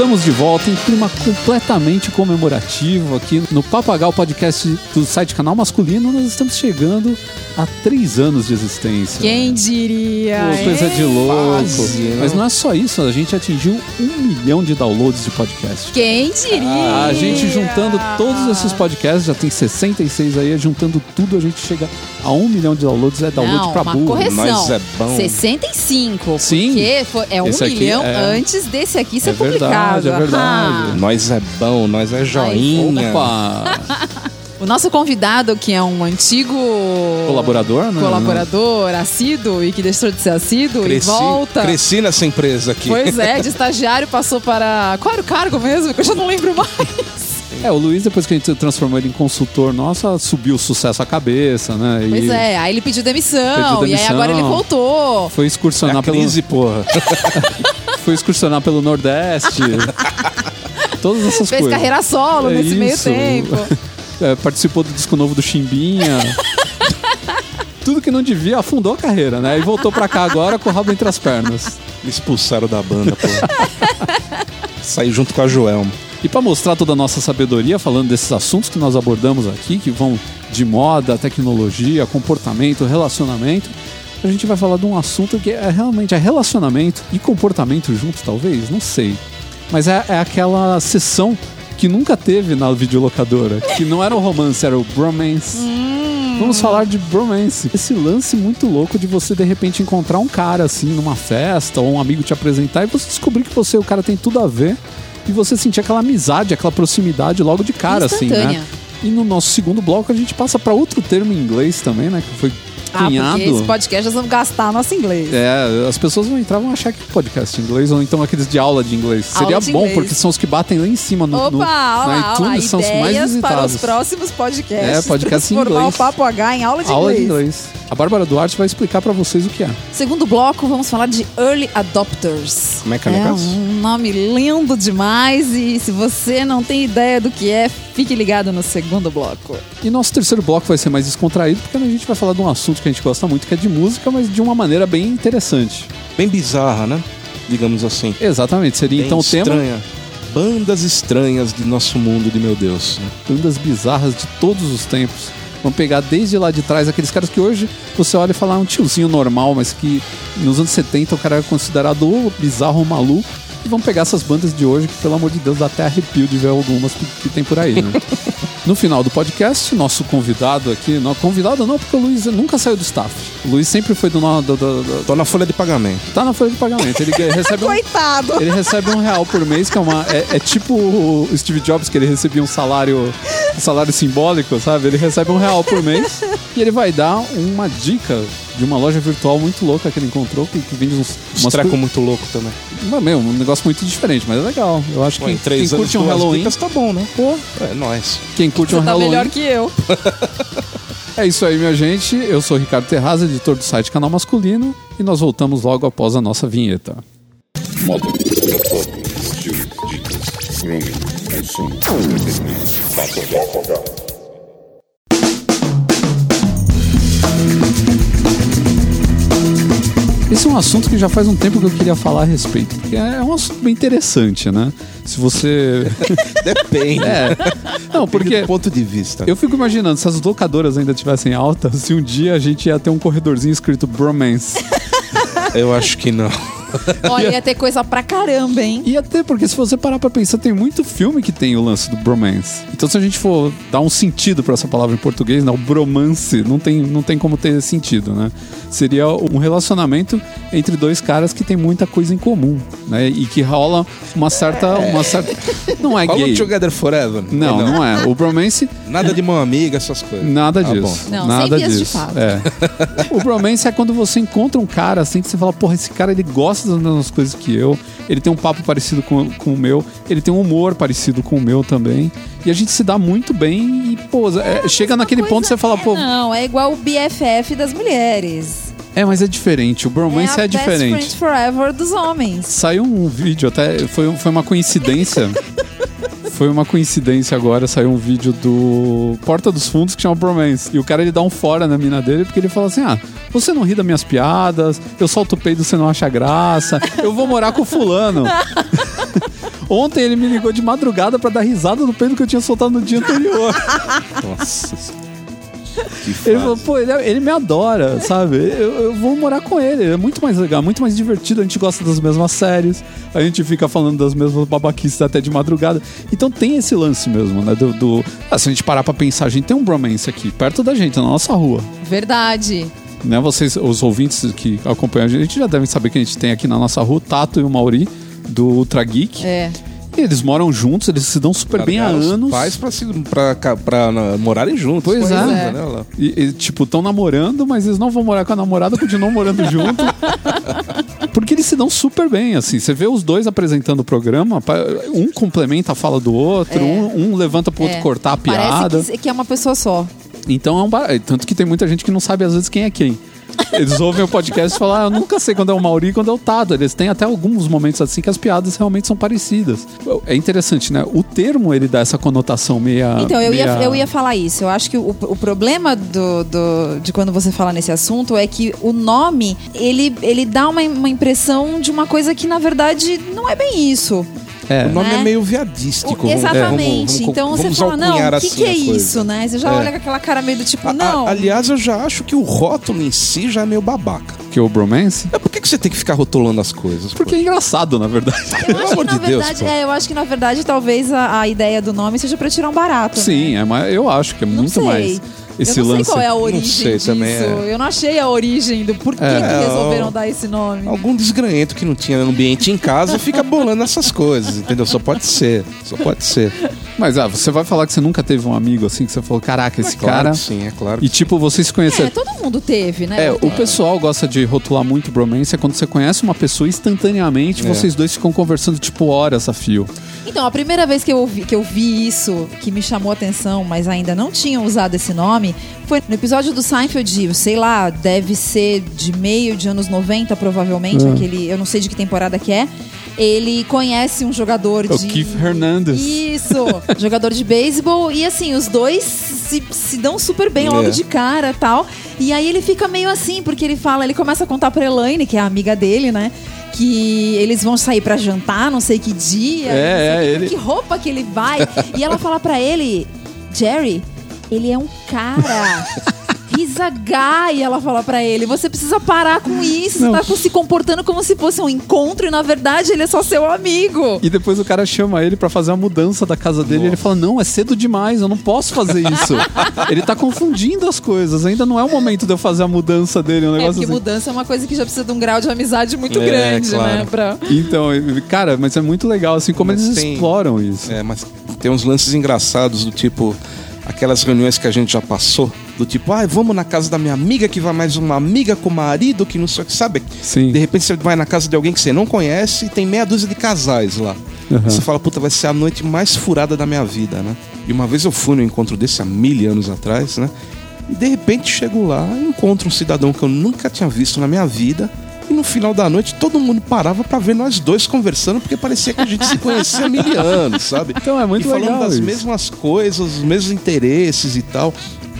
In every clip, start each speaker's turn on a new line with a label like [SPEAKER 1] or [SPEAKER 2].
[SPEAKER 1] Estamos de volta em clima completamente comemorativo aqui no Papagal Podcast do site Canal Masculino. Nós estamos chegando a três anos de existência.
[SPEAKER 2] Quem diria?
[SPEAKER 1] Pô, coisa
[SPEAKER 2] hein?
[SPEAKER 1] de louco. Mas não é só isso, a gente atingiu um milhão de downloads de podcast.
[SPEAKER 2] Quem diria?
[SPEAKER 1] A gente juntando todos esses podcasts, já tem 66 aí, juntando tudo, a gente chega a um milhão de downloads. É download
[SPEAKER 2] Não,
[SPEAKER 1] pra
[SPEAKER 2] uma
[SPEAKER 1] burro.
[SPEAKER 2] correção.
[SPEAKER 3] Nós é bom.
[SPEAKER 2] 65.
[SPEAKER 1] Sim.
[SPEAKER 2] Porque foi- é um milhão
[SPEAKER 1] é-
[SPEAKER 2] antes desse aqui ser
[SPEAKER 1] É verdade,
[SPEAKER 2] publicado.
[SPEAKER 1] é verdade.
[SPEAKER 3] Nós é bom, nós é joinha.
[SPEAKER 1] Opa!
[SPEAKER 2] O nosso convidado, que é um antigo
[SPEAKER 1] Colaborador, né?
[SPEAKER 2] colaborador assíduo e que deixou de ser assíduo
[SPEAKER 3] Cresci,
[SPEAKER 2] e volta.
[SPEAKER 3] cresci nessa empresa aqui.
[SPEAKER 2] Pois é, de estagiário passou para. Qual era o cargo mesmo? Que eu já não lembro mais.
[SPEAKER 1] É, o Luiz, depois que a gente transformou ele em consultor, nossa, subiu o sucesso à cabeça, né? E
[SPEAKER 2] Pois é, aí ele pediu demissão,
[SPEAKER 1] Pediu
[SPEAKER 2] E aí
[SPEAKER 1] demissão.
[SPEAKER 2] agora ele voltou.
[SPEAKER 1] Foi
[SPEAKER 3] É
[SPEAKER 1] excursionar
[SPEAKER 3] a
[SPEAKER 1] pelo.
[SPEAKER 3] crise, porra.
[SPEAKER 1] Foi excursionar pelo Nordeste. Todas essas
[SPEAKER 2] Fez
[SPEAKER 1] coisas.
[SPEAKER 2] carreira solo
[SPEAKER 1] É
[SPEAKER 2] nesse meio
[SPEAKER 1] isso.
[SPEAKER 2] tempo.
[SPEAKER 1] É, participou do disco novo do Chimbinha. Tudo que não devia afundou a carreira, né? E voltou pra cá agora com o rabo entre as pernas.
[SPEAKER 3] Me expulsaram da banda, porra. Saí junto com a Joelma.
[SPEAKER 1] E para mostrar toda a nossa sabedoria, falando desses assuntos que nós abordamos aqui, que vão de moda, tecnologia, comportamento, relacionamento, a gente vai falar de um assunto que é realmente é relacionamento e comportamento juntos, talvez, não sei. Mas é, é aquela sessão que nunca teve na videolocadora, que não era o romance, era o bromance. Vamos falar de bromance. Esse lance muito louco de você de repente encontrar um cara assim numa festa ou um amigo te apresentar e você descobrir que você e o cara tem tudo a ver e você sentir aquela amizade, aquela proximidade logo de cara assim, né? E no nosso segundo bloco a gente passa para outro termo em inglês também, né, que foi
[SPEAKER 2] Ah,
[SPEAKER 1] cunhado.
[SPEAKER 2] porque esse podcast nós vamos gastar nosso inglês.
[SPEAKER 1] É, as pessoas vão entrar e vão achar que podcast em inglês ou então aqueles de aula de inglês.
[SPEAKER 2] Aula
[SPEAKER 1] Seria
[SPEAKER 2] de
[SPEAKER 1] bom,
[SPEAKER 2] inglês.
[SPEAKER 1] porque são os que batem lá em cima no,
[SPEAKER 2] Opa,
[SPEAKER 1] no,
[SPEAKER 2] olha lá,
[SPEAKER 1] na iTunes, são os mais
[SPEAKER 2] ideias para
[SPEAKER 1] visitados.
[SPEAKER 2] os próximos podcasts.
[SPEAKER 1] É, podcast em inglês.
[SPEAKER 2] o Papo H em aula de
[SPEAKER 1] Aula
[SPEAKER 2] inglês.
[SPEAKER 1] de inglês. A Bárbara Duarte vai explicar pra vocês o que é.
[SPEAKER 2] Segundo bloco, vamos falar de Early Adopters.
[SPEAKER 3] Como é que é o negócio?
[SPEAKER 2] um nome lindo demais e se você não tem ideia do que é, fique ligado no segundo bloco.
[SPEAKER 1] E nosso terceiro bloco vai ser mais descontraído, porque a gente vai falar de um assunto que a gente gosta muito, que é de música, mas de uma maneira bem interessante.
[SPEAKER 3] Bem bizarra, né? Digamos assim.
[SPEAKER 1] Exatamente, seria
[SPEAKER 3] Bem
[SPEAKER 1] então o tema
[SPEAKER 3] estranha. Bandas estranhas de nosso mundo, de meu Deus.
[SPEAKER 1] bandas bizarras de todos os tempos. Vamos pegar desde lá de trás aqueles caras que hoje você olha e fala "Ah, um tiozinho normal, mas que nos anos 70 o cara era considerado o bizarro maluco. E vamos pegar essas bandas de hoje, que pelo amor de Deus dá até arrepio de ver algumas que, que tem por aí, né? No final do podcast, nosso convidado aqui, não, convidado não, porque o Luiz nunca saiu do staff. O Luiz sempre foi do, do, do, do-
[SPEAKER 3] Tô na folha de pagamento.
[SPEAKER 1] tá na folha de pagamento. Ele recebe um,
[SPEAKER 2] Coitado!
[SPEAKER 1] ele recebe um real por mês, que é uma. É, é tipo o Steve Jobs, que ele recebia um salário. Um salário simbólico, sabe? Ele recebe um real por mês e ele vai dar uma dica de uma loja virtual muito louca que ele encontrou, que, que vende uns.
[SPEAKER 3] Um
[SPEAKER 1] Umas
[SPEAKER 3] treco muito louco também.
[SPEAKER 1] Mas, meu, um negócio muito diferente, mas é legal. Eu acho que
[SPEAKER 3] Pô, em
[SPEAKER 1] quem,
[SPEAKER 3] três
[SPEAKER 1] quem
[SPEAKER 3] anos,
[SPEAKER 1] curte um Halloween.
[SPEAKER 3] dicas, tá bom, né?
[SPEAKER 1] Pô,
[SPEAKER 3] É nóis.
[SPEAKER 1] quem curte
[SPEAKER 2] Você
[SPEAKER 1] um
[SPEAKER 2] tá
[SPEAKER 1] Halloween.
[SPEAKER 2] melhor que eu.
[SPEAKER 1] É isso aí, minha gente. Eu sou o Ricardo Terraz, editor do site Canal Masculino, e nós voltamos logo após a nossa vinheta.
[SPEAKER 4] Moda, estilo, dicas, grooming, consumo, entretenimento. Papo
[SPEAKER 1] Esse é um assunto que já faz um tempo que eu queria falar a respeito, porque é um assunto bem interessante, né? Se você.
[SPEAKER 3] Depende.
[SPEAKER 1] É. Não,
[SPEAKER 3] Porque
[SPEAKER 1] porque
[SPEAKER 3] do ponto de vista.
[SPEAKER 1] eu fico imaginando, se as locadoras ainda tivessem alta, se um dia a gente ia ter um corredorzinho escrito Bromance.
[SPEAKER 3] Eu acho que não.
[SPEAKER 2] Olha, ia ter coisa pra caramba, hein?
[SPEAKER 1] E até porque se você parar pra pensar, tem muito filme que tem o lance do bromance. Então se a gente for dar um sentido pra essa palavra em português, né, o bromance, não tem, não tem como ter sentido, né? Seria um relacionamento entre dois caras que tem muita coisa em comum, né? E que rola uma certa, uma certa não é gay.
[SPEAKER 3] Together Forever.
[SPEAKER 1] Não, não é. O bromance
[SPEAKER 3] Nada de mão amiga, essas coisas.
[SPEAKER 1] Nada
[SPEAKER 3] Tá
[SPEAKER 1] disso.
[SPEAKER 2] Não,
[SPEAKER 1] nada
[SPEAKER 2] sem vias de
[SPEAKER 1] disso.
[SPEAKER 2] fato.
[SPEAKER 1] É. o bromance é quando você encontra um cara assim que você fala, porra, esse cara ele gosta das mesmas coisas que eu, ele tem um papo parecido com, com o meu, ele tem um humor parecido com o meu também. E a gente se dá muito bem e, pô, é, chega naquele ponto que você fala, pô,
[SPEAKER 2] Não, é igual o BFF das mulheres.
[SPEAKER 1] é, mas é diferente. O bromance
[SPEAKER 2] é
[SPEAKER 1] é,
[SPEAKER 2] Best
[SPEAKER 1] diferente.
[SPEAKER 2] Friends Forever dos homens.
[SPEAKER 1] Saiu um vídeo, até foi, foi uma coincidência. Foi uma coincidência agora, saiu um vídeo do Porta dos Fundos que chama Bromance. E o cara ele dá um fora na mina dele porque ele fala assim: Ah, você não ri das minhas piadas, eu solto o peido, você não acha graça, eu vou morar com o fulano. Ontem ele me ligou de madrugada pra dar risada do peido que eu tinha soltado no dia anterior.
[SPEAKER 3] Nossa. Que
[SPEAKER 1] Ele falou, pô, ele, ele me adora, sabe? Eu, eu vou morar com ele. É muito mais legal, muito mais divertido. A gente gosta das mesmas séries. A gente fica falando das mesmas babaquices até de madrugada. Então tem esse lance mesmo, né? Do, do- Ah, se a gente parar pra pensar, a gente tem um bromance aqui, perto da gente, na nossa rua.
[SPEAKER 2] Verdade.
[SPEAKER 1] Né? Vocês, os ouvintes que acompanham a gente, já devem saber que a gente tem aqui na nossa rua o Tato e o Mauri, do Ultra Geek.
[SPEAKER 2] É.
[SPEAKER 1] Eles moram juntos, eles se dão super bem há anos.
[SPEAKER 3] pais pra, se- pra, ca- pra, na- morarem juntos.
[SPEAKER 1] Pois é.
[SPEAKER 3] linda, né, lá.
[SPEAKER 1] E, e, tipo, estão namorando, mas eles não vão morar com a namorada, continuam morando junto. Porque eles se dão super bem, assim. Você vê os dois apresentando o programa, um complementa a fala do outro,
[SPEAKER 2] É.
[SPEAKER 1] um, um levanta pro outro
[SPEAKER 2] É.
[SPEAKER 1] cortar a piada.
[SPEAKER 2] Parece que, que é uma pessoa só.
[SPEAKER 1] Então é um bar... Tanto que tem muita gente que não sabe às vezes quem é quem. Eles ouvem o podcast e falam, ah, eu nunca sei quando é o Mauri e quando é o Tado. Eles têm até alguns momentos assim que as piadas realmente são parecidas. É interessante, né? O termo, ele dá essa conotação meia...
[SPEAKER 2] Então, eu ia,
[SPEAKER 1] meia-
[SPEAKER 2] eu ia falar isso. Eu acho que o, o problema do, do- de quando você fala nesse assunto é que o nome, ele, ele dá uma, uma impressão de uma coisa que, na verdade, não é bem isso.
[SPEAKER 1] É.
[SPEAKER 3] O nome
[SPEAKER 2] Né?
[SPEAKER 3] é meio viadístico.
[SPEAKER 2] O-
[SPEAKER 3] vamos-
[SPEAKER 2] exatamente.
[SPEAKER 3] vamos- vamos-
[SPEAKER 2] então
[SPEAKER 3] vamos
[SPEAKER 2] você fala, não, o que,
[SPEAKER 3] assim
[SPEAKER 2] que é
[SPEAKER 3] a
[SPEAKER 2] isso, né? Você já
[SPEAKER 3] É.
[SPEAKER 2] olha com aquela cara meio do tipo,
[SPEAKER 3] A- a-
[SPEAKER 2] não.
[SPEAKER 3] aliás, eu já acho que o rótulo em si já é meio babaca.
[SPEAKER 1] Que é o bromance?
[SPEAKER 3] É, por que, que você tem que ficar rotulando as coisas?
[SPEAKER 1] Porque é engraçado, na verdade.
[SPEAKER 2] Eu
[SPEAKER 3] Pelo
[SPEAKER 2] acho que,
[SPEAKER 3] amor
[SPEAKER 2] na
[SPEAKER 3] de Deus,
[SPEAKER 2] verdade,
[SPEAKER 3] pô.
[SPEAKER 2] é, eu acho que na verdade talvez a, a ideia do nome seja pra tirar um barato. né?
[SPEAKER 1] Sim, é, mais- eu acho que é
[SPEAKER 2] Não
[SPEAKER 1] muito
[SPEAKER 2] sei.
[SPEAKER 1] mais esse
[SPEAKER 2] eu não
[SPEAKER 1] lance.
[SPEAKER 2] sei qual é a origem
[SPEAKER 3] sei
[SPEAKER 2] disso.
[SPEAKER 3] também, é.
[SPEAKER 2] Eu não achei a origem do porquê
[SPEAKER 1] É,
[SPEAKER 2] que resolveram dar esse nome.
[SPEAKER 3] Algum desgranhento que não tinha no ambiente em casa fica bolando essas coisas, entendeu? Só pode ser. Só pode ser.
[SPEAKER 1] Mas ah, você vai falar que você nunca teve um amigo assim que você falou, caraca, esse
[SPEAKER 3] É claro
[SPEAKER 1] cara.
[SPEAKER 3] sim, é claro.
[SPEAKER 1] E tipo, vocês se conheceram.
[SPEAKER 2] É, todo mundo teve, né?
[SPEAKER 1] É, o pessoal gosta de rotular muito bromance é quando você conhece uma pessoa instantaneamente,
[SPEAKER 3] É.
[SPEAKER 1] vocês dois ficam conversando tipo horas a fio.
[SPEAKER 2] Então, a primeira vez que eu, ouvi, que eu vi isso, que me chamou a atenção, mas ainda não tinham usado esse nome, foi no episódio do Seinfeld, sei lá, deve ser de meio de anos 90, provavelmente,
[SPEAKER 1] Hum.
[SPEAKER 2] aquele, eu não sei de que temporada que é. Ele conhece um jogador
[SPEAKER 1] O
[SPEAKER 2] de.
[SPEAKER 1] Keith Hernandez.
[SPEAKER 2] Isso! jogador de beisebol. E assim, os dois se, se dão super bem logo
[SPEAKER 3] É.
[SPEAKER 2] de cara tal. E aí ele fica meio assim, porque ele fala, ele começa a contar pra Elaine, que é a amiga dele, né? Que eles vão sair pra jantar, não sei que dia.
[SPEAKER 1] É,
[SPEAKER 2] sei
[SPEAKER 1] é,
[SPEAKER 2] que,
[SPEAKER 1] ele-
[SPEAKER 2] que roupa que ele vai. e ela fala pra ele, Jerry, ele é um cara. He's a guy, ela fala pra ele. Você precisa parar com isso.
[SPEAKER 1] Não.
[SPEAKER 2] Você tá se comportando como se fosse um encontro e na verdade ele é só seu amigo.
[SPEAKER 1] E depois o cara chama ele pra fazer a mudança da casa dele e ele fala: Não, é cedo demais, eu não posso fazer isso. ele tá confundindo as coisas, ainda não é o momento de eu fazer a mudança dele. Um
[SPEAKER 2] É,
[SPEAKER 1] negócio
[SPEAKER 2] porque
[SPEAKER 1] assim.
[SPEAKER 2] mudança é uma coisa que já precisa de um grau de amizade muito
[SPEAKER 3] É,
[SPEAKER 2] grande,
[SPEAKER 3] claro.
[SPEAKER 2] né? Pra...
[SPEAKER 1] Então, cara, mas é muito legal assim como
[SPEAKER 3] Mas
[SPEAKER 1] eles
[SPEAKER 3] tem-
[SPEAKER 1] exploram isso.
[SPEAKER 3] É, mas tem uns lances engraçados do tipo aquelas reuniões que a gente já passou, do tipo, ah, vamos na casa da minha amiga que vai mais uma amiga com o marido que não sei o que, sabe?
[SPEAKER 1] Sim.
[SPEAKER 3] De repente você vai na casa de alguém que você não conhece e tem meia dúzia de casais lá.
[SPEAKER 1] Uhum.
[SPEAKER 3] Você fala, puta, vai ser a noite mais furada da minha vida, né? E uma vez eu fui no encontro desse há mil anos atrás, né? E de repente chego lá e encontro um cidadão que eu nunca tinha visto na minha vida. E no final da noite todo mundo parava pra ver nós dois conversando, porque parecia que a gente se conhecia há mil anos, sabe?
[SPEAKER 1] Então é muito
[SPEAKER 3] e falando
[SPEAKER 1] legal
[SPEAKER 3] das
[SPEAKER 1] isso.
[SPEAKER 3] mesmas coisas, os mesmos interesses e tal.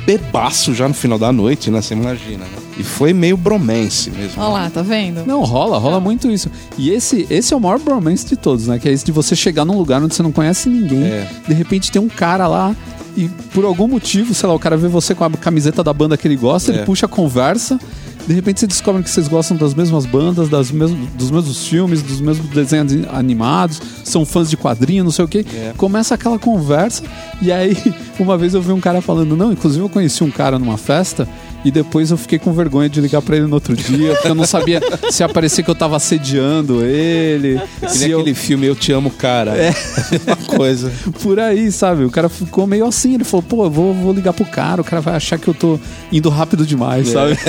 [SPEAKER 3] Bebaço já no final da noite, né? Você imagina, né? E foi meio bromance mesmo.
[SPEAKER 2] Olha lá, tá vendo?
[SPEAKER 1] Não, rola, rola muito isso. E esse, esse é o maior bromance de todos, né? Que é esse de você chegar num lugar onde você não conhece ninguém.
[SPEAKER 3] É.
[SPEAKER 1] De repente tem um cara lá e por algum motivo, sei lá, o cara vê você com a camiseta da banda que ele gosta,
[SPEAKER 3] É.
[SPEAKER 1] ele puxa a conversa. De repente você descobre que vocês gostam das mesmas bandas, das mesmos, dos mesmos filmes, dos mesmos desenhos animados, são fãs de quadrinho, não sei o quê.
[SPEAKER 3] É.
[SPEAKER 1] Começa aquela conversa e aí uma vez eu vi um cara falando, não, inclusive eu conheci um cara numa festa e depois eu fiquei com vergonha de ligar pra ele no outro dia, porque eu não sabia se ia parecer que eu tava assediando ele, se
[SPEAKER 3] nem
[SPEAKER 1] eu...
[SPEAKER 3] aquele filme Eu Te Amo, Cara. É. Uma coisa.
[SPEAKER 1] Por aí, sabe? O cara ficou meio assim, ele falou, pô, eu vou, vou ligar pro cara, o cara vai achar que eu tô indo rápido demais, sabe?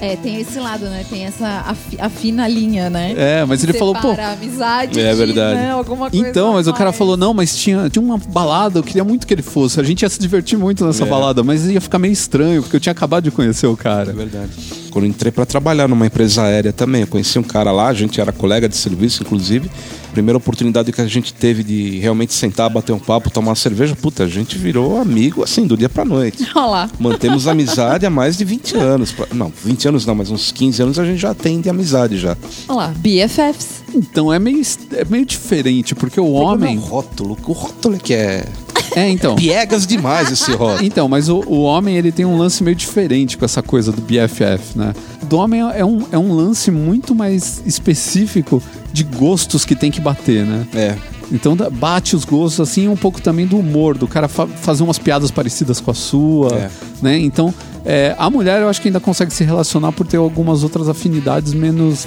[SPEAKER 2] É, tem esse lado, né? Tem essa a, fi- a fina linha, né?
[SPEAKER 1] É, mas ele falou, pô,
[SPEAKER 2] amizade
[SPEAKER 3] É
[SPEAKER 2] de,
[SPEAKER 3] verdade.
[SPEAKER 2] né, alguma coisa
[SPEAKER 1] Então, mas o cara
[SPEAKER 2] mais.
[SPEAKER 1] falou, não, mas tinha, tinha uma balada, eu queria muito que ele fosse. A gente ia se divertir muito nessa
[SPEAKER 3] É.
[SPEAKER 1] balada, mas ia ficar meio estranho, porque eu tinha acabado de conhecer o
[SPEAKER 3] É
[SPEAKER 1] cara.
[SPEAKER 3] verdade. Quando entrei para trabalhar numa empresa aérea também, eu conheci um cara lá, a gente era colega de serviço, inclusive. Primeira oportunidade que a gente teve de realmente sentar, bater um papo, tomar uma cerveja, puta, a gente virou amigo assim, do dia pra noite.
[SPEAKER 2] Olha lá.
[SPEAKER 3] Mantemos amizade há mais de 20 anos. Não, 20 anos não, mas uns 15 anos a gente já tem de amizade já.
[SPEAKER 2] Olha lá. BFFs.
[SPEAKER 1] Então é meio, é meio diferente, porque o
[SPEAKER 3] O
[SPEAKER 1] homem.
[SPEAKER 3] rótulo, o rótulo é que é
[SPEAKER 1] É, então.
[SPEAKER 3] piegas demais esse rótulo.
[SPEAKER 1] Então, mas o, o homem ele tem um lance meio diferente com essa coisa do BFF, né? Do homem é um, é um lance muito mais específico de gostos que tem que bater, né?
[SPEAKER 3] É.
[SPEAKER 1] Então bate os gostos assim um pouco também do humor, do cara fa- fazer umas piadas parecidas com a sua,
[SPEAKER 3] É.
[SPEAKER 1] né? Então é, a mulher eu acho que ainda consegue se relacionar por ter algumas outras afinidades menos,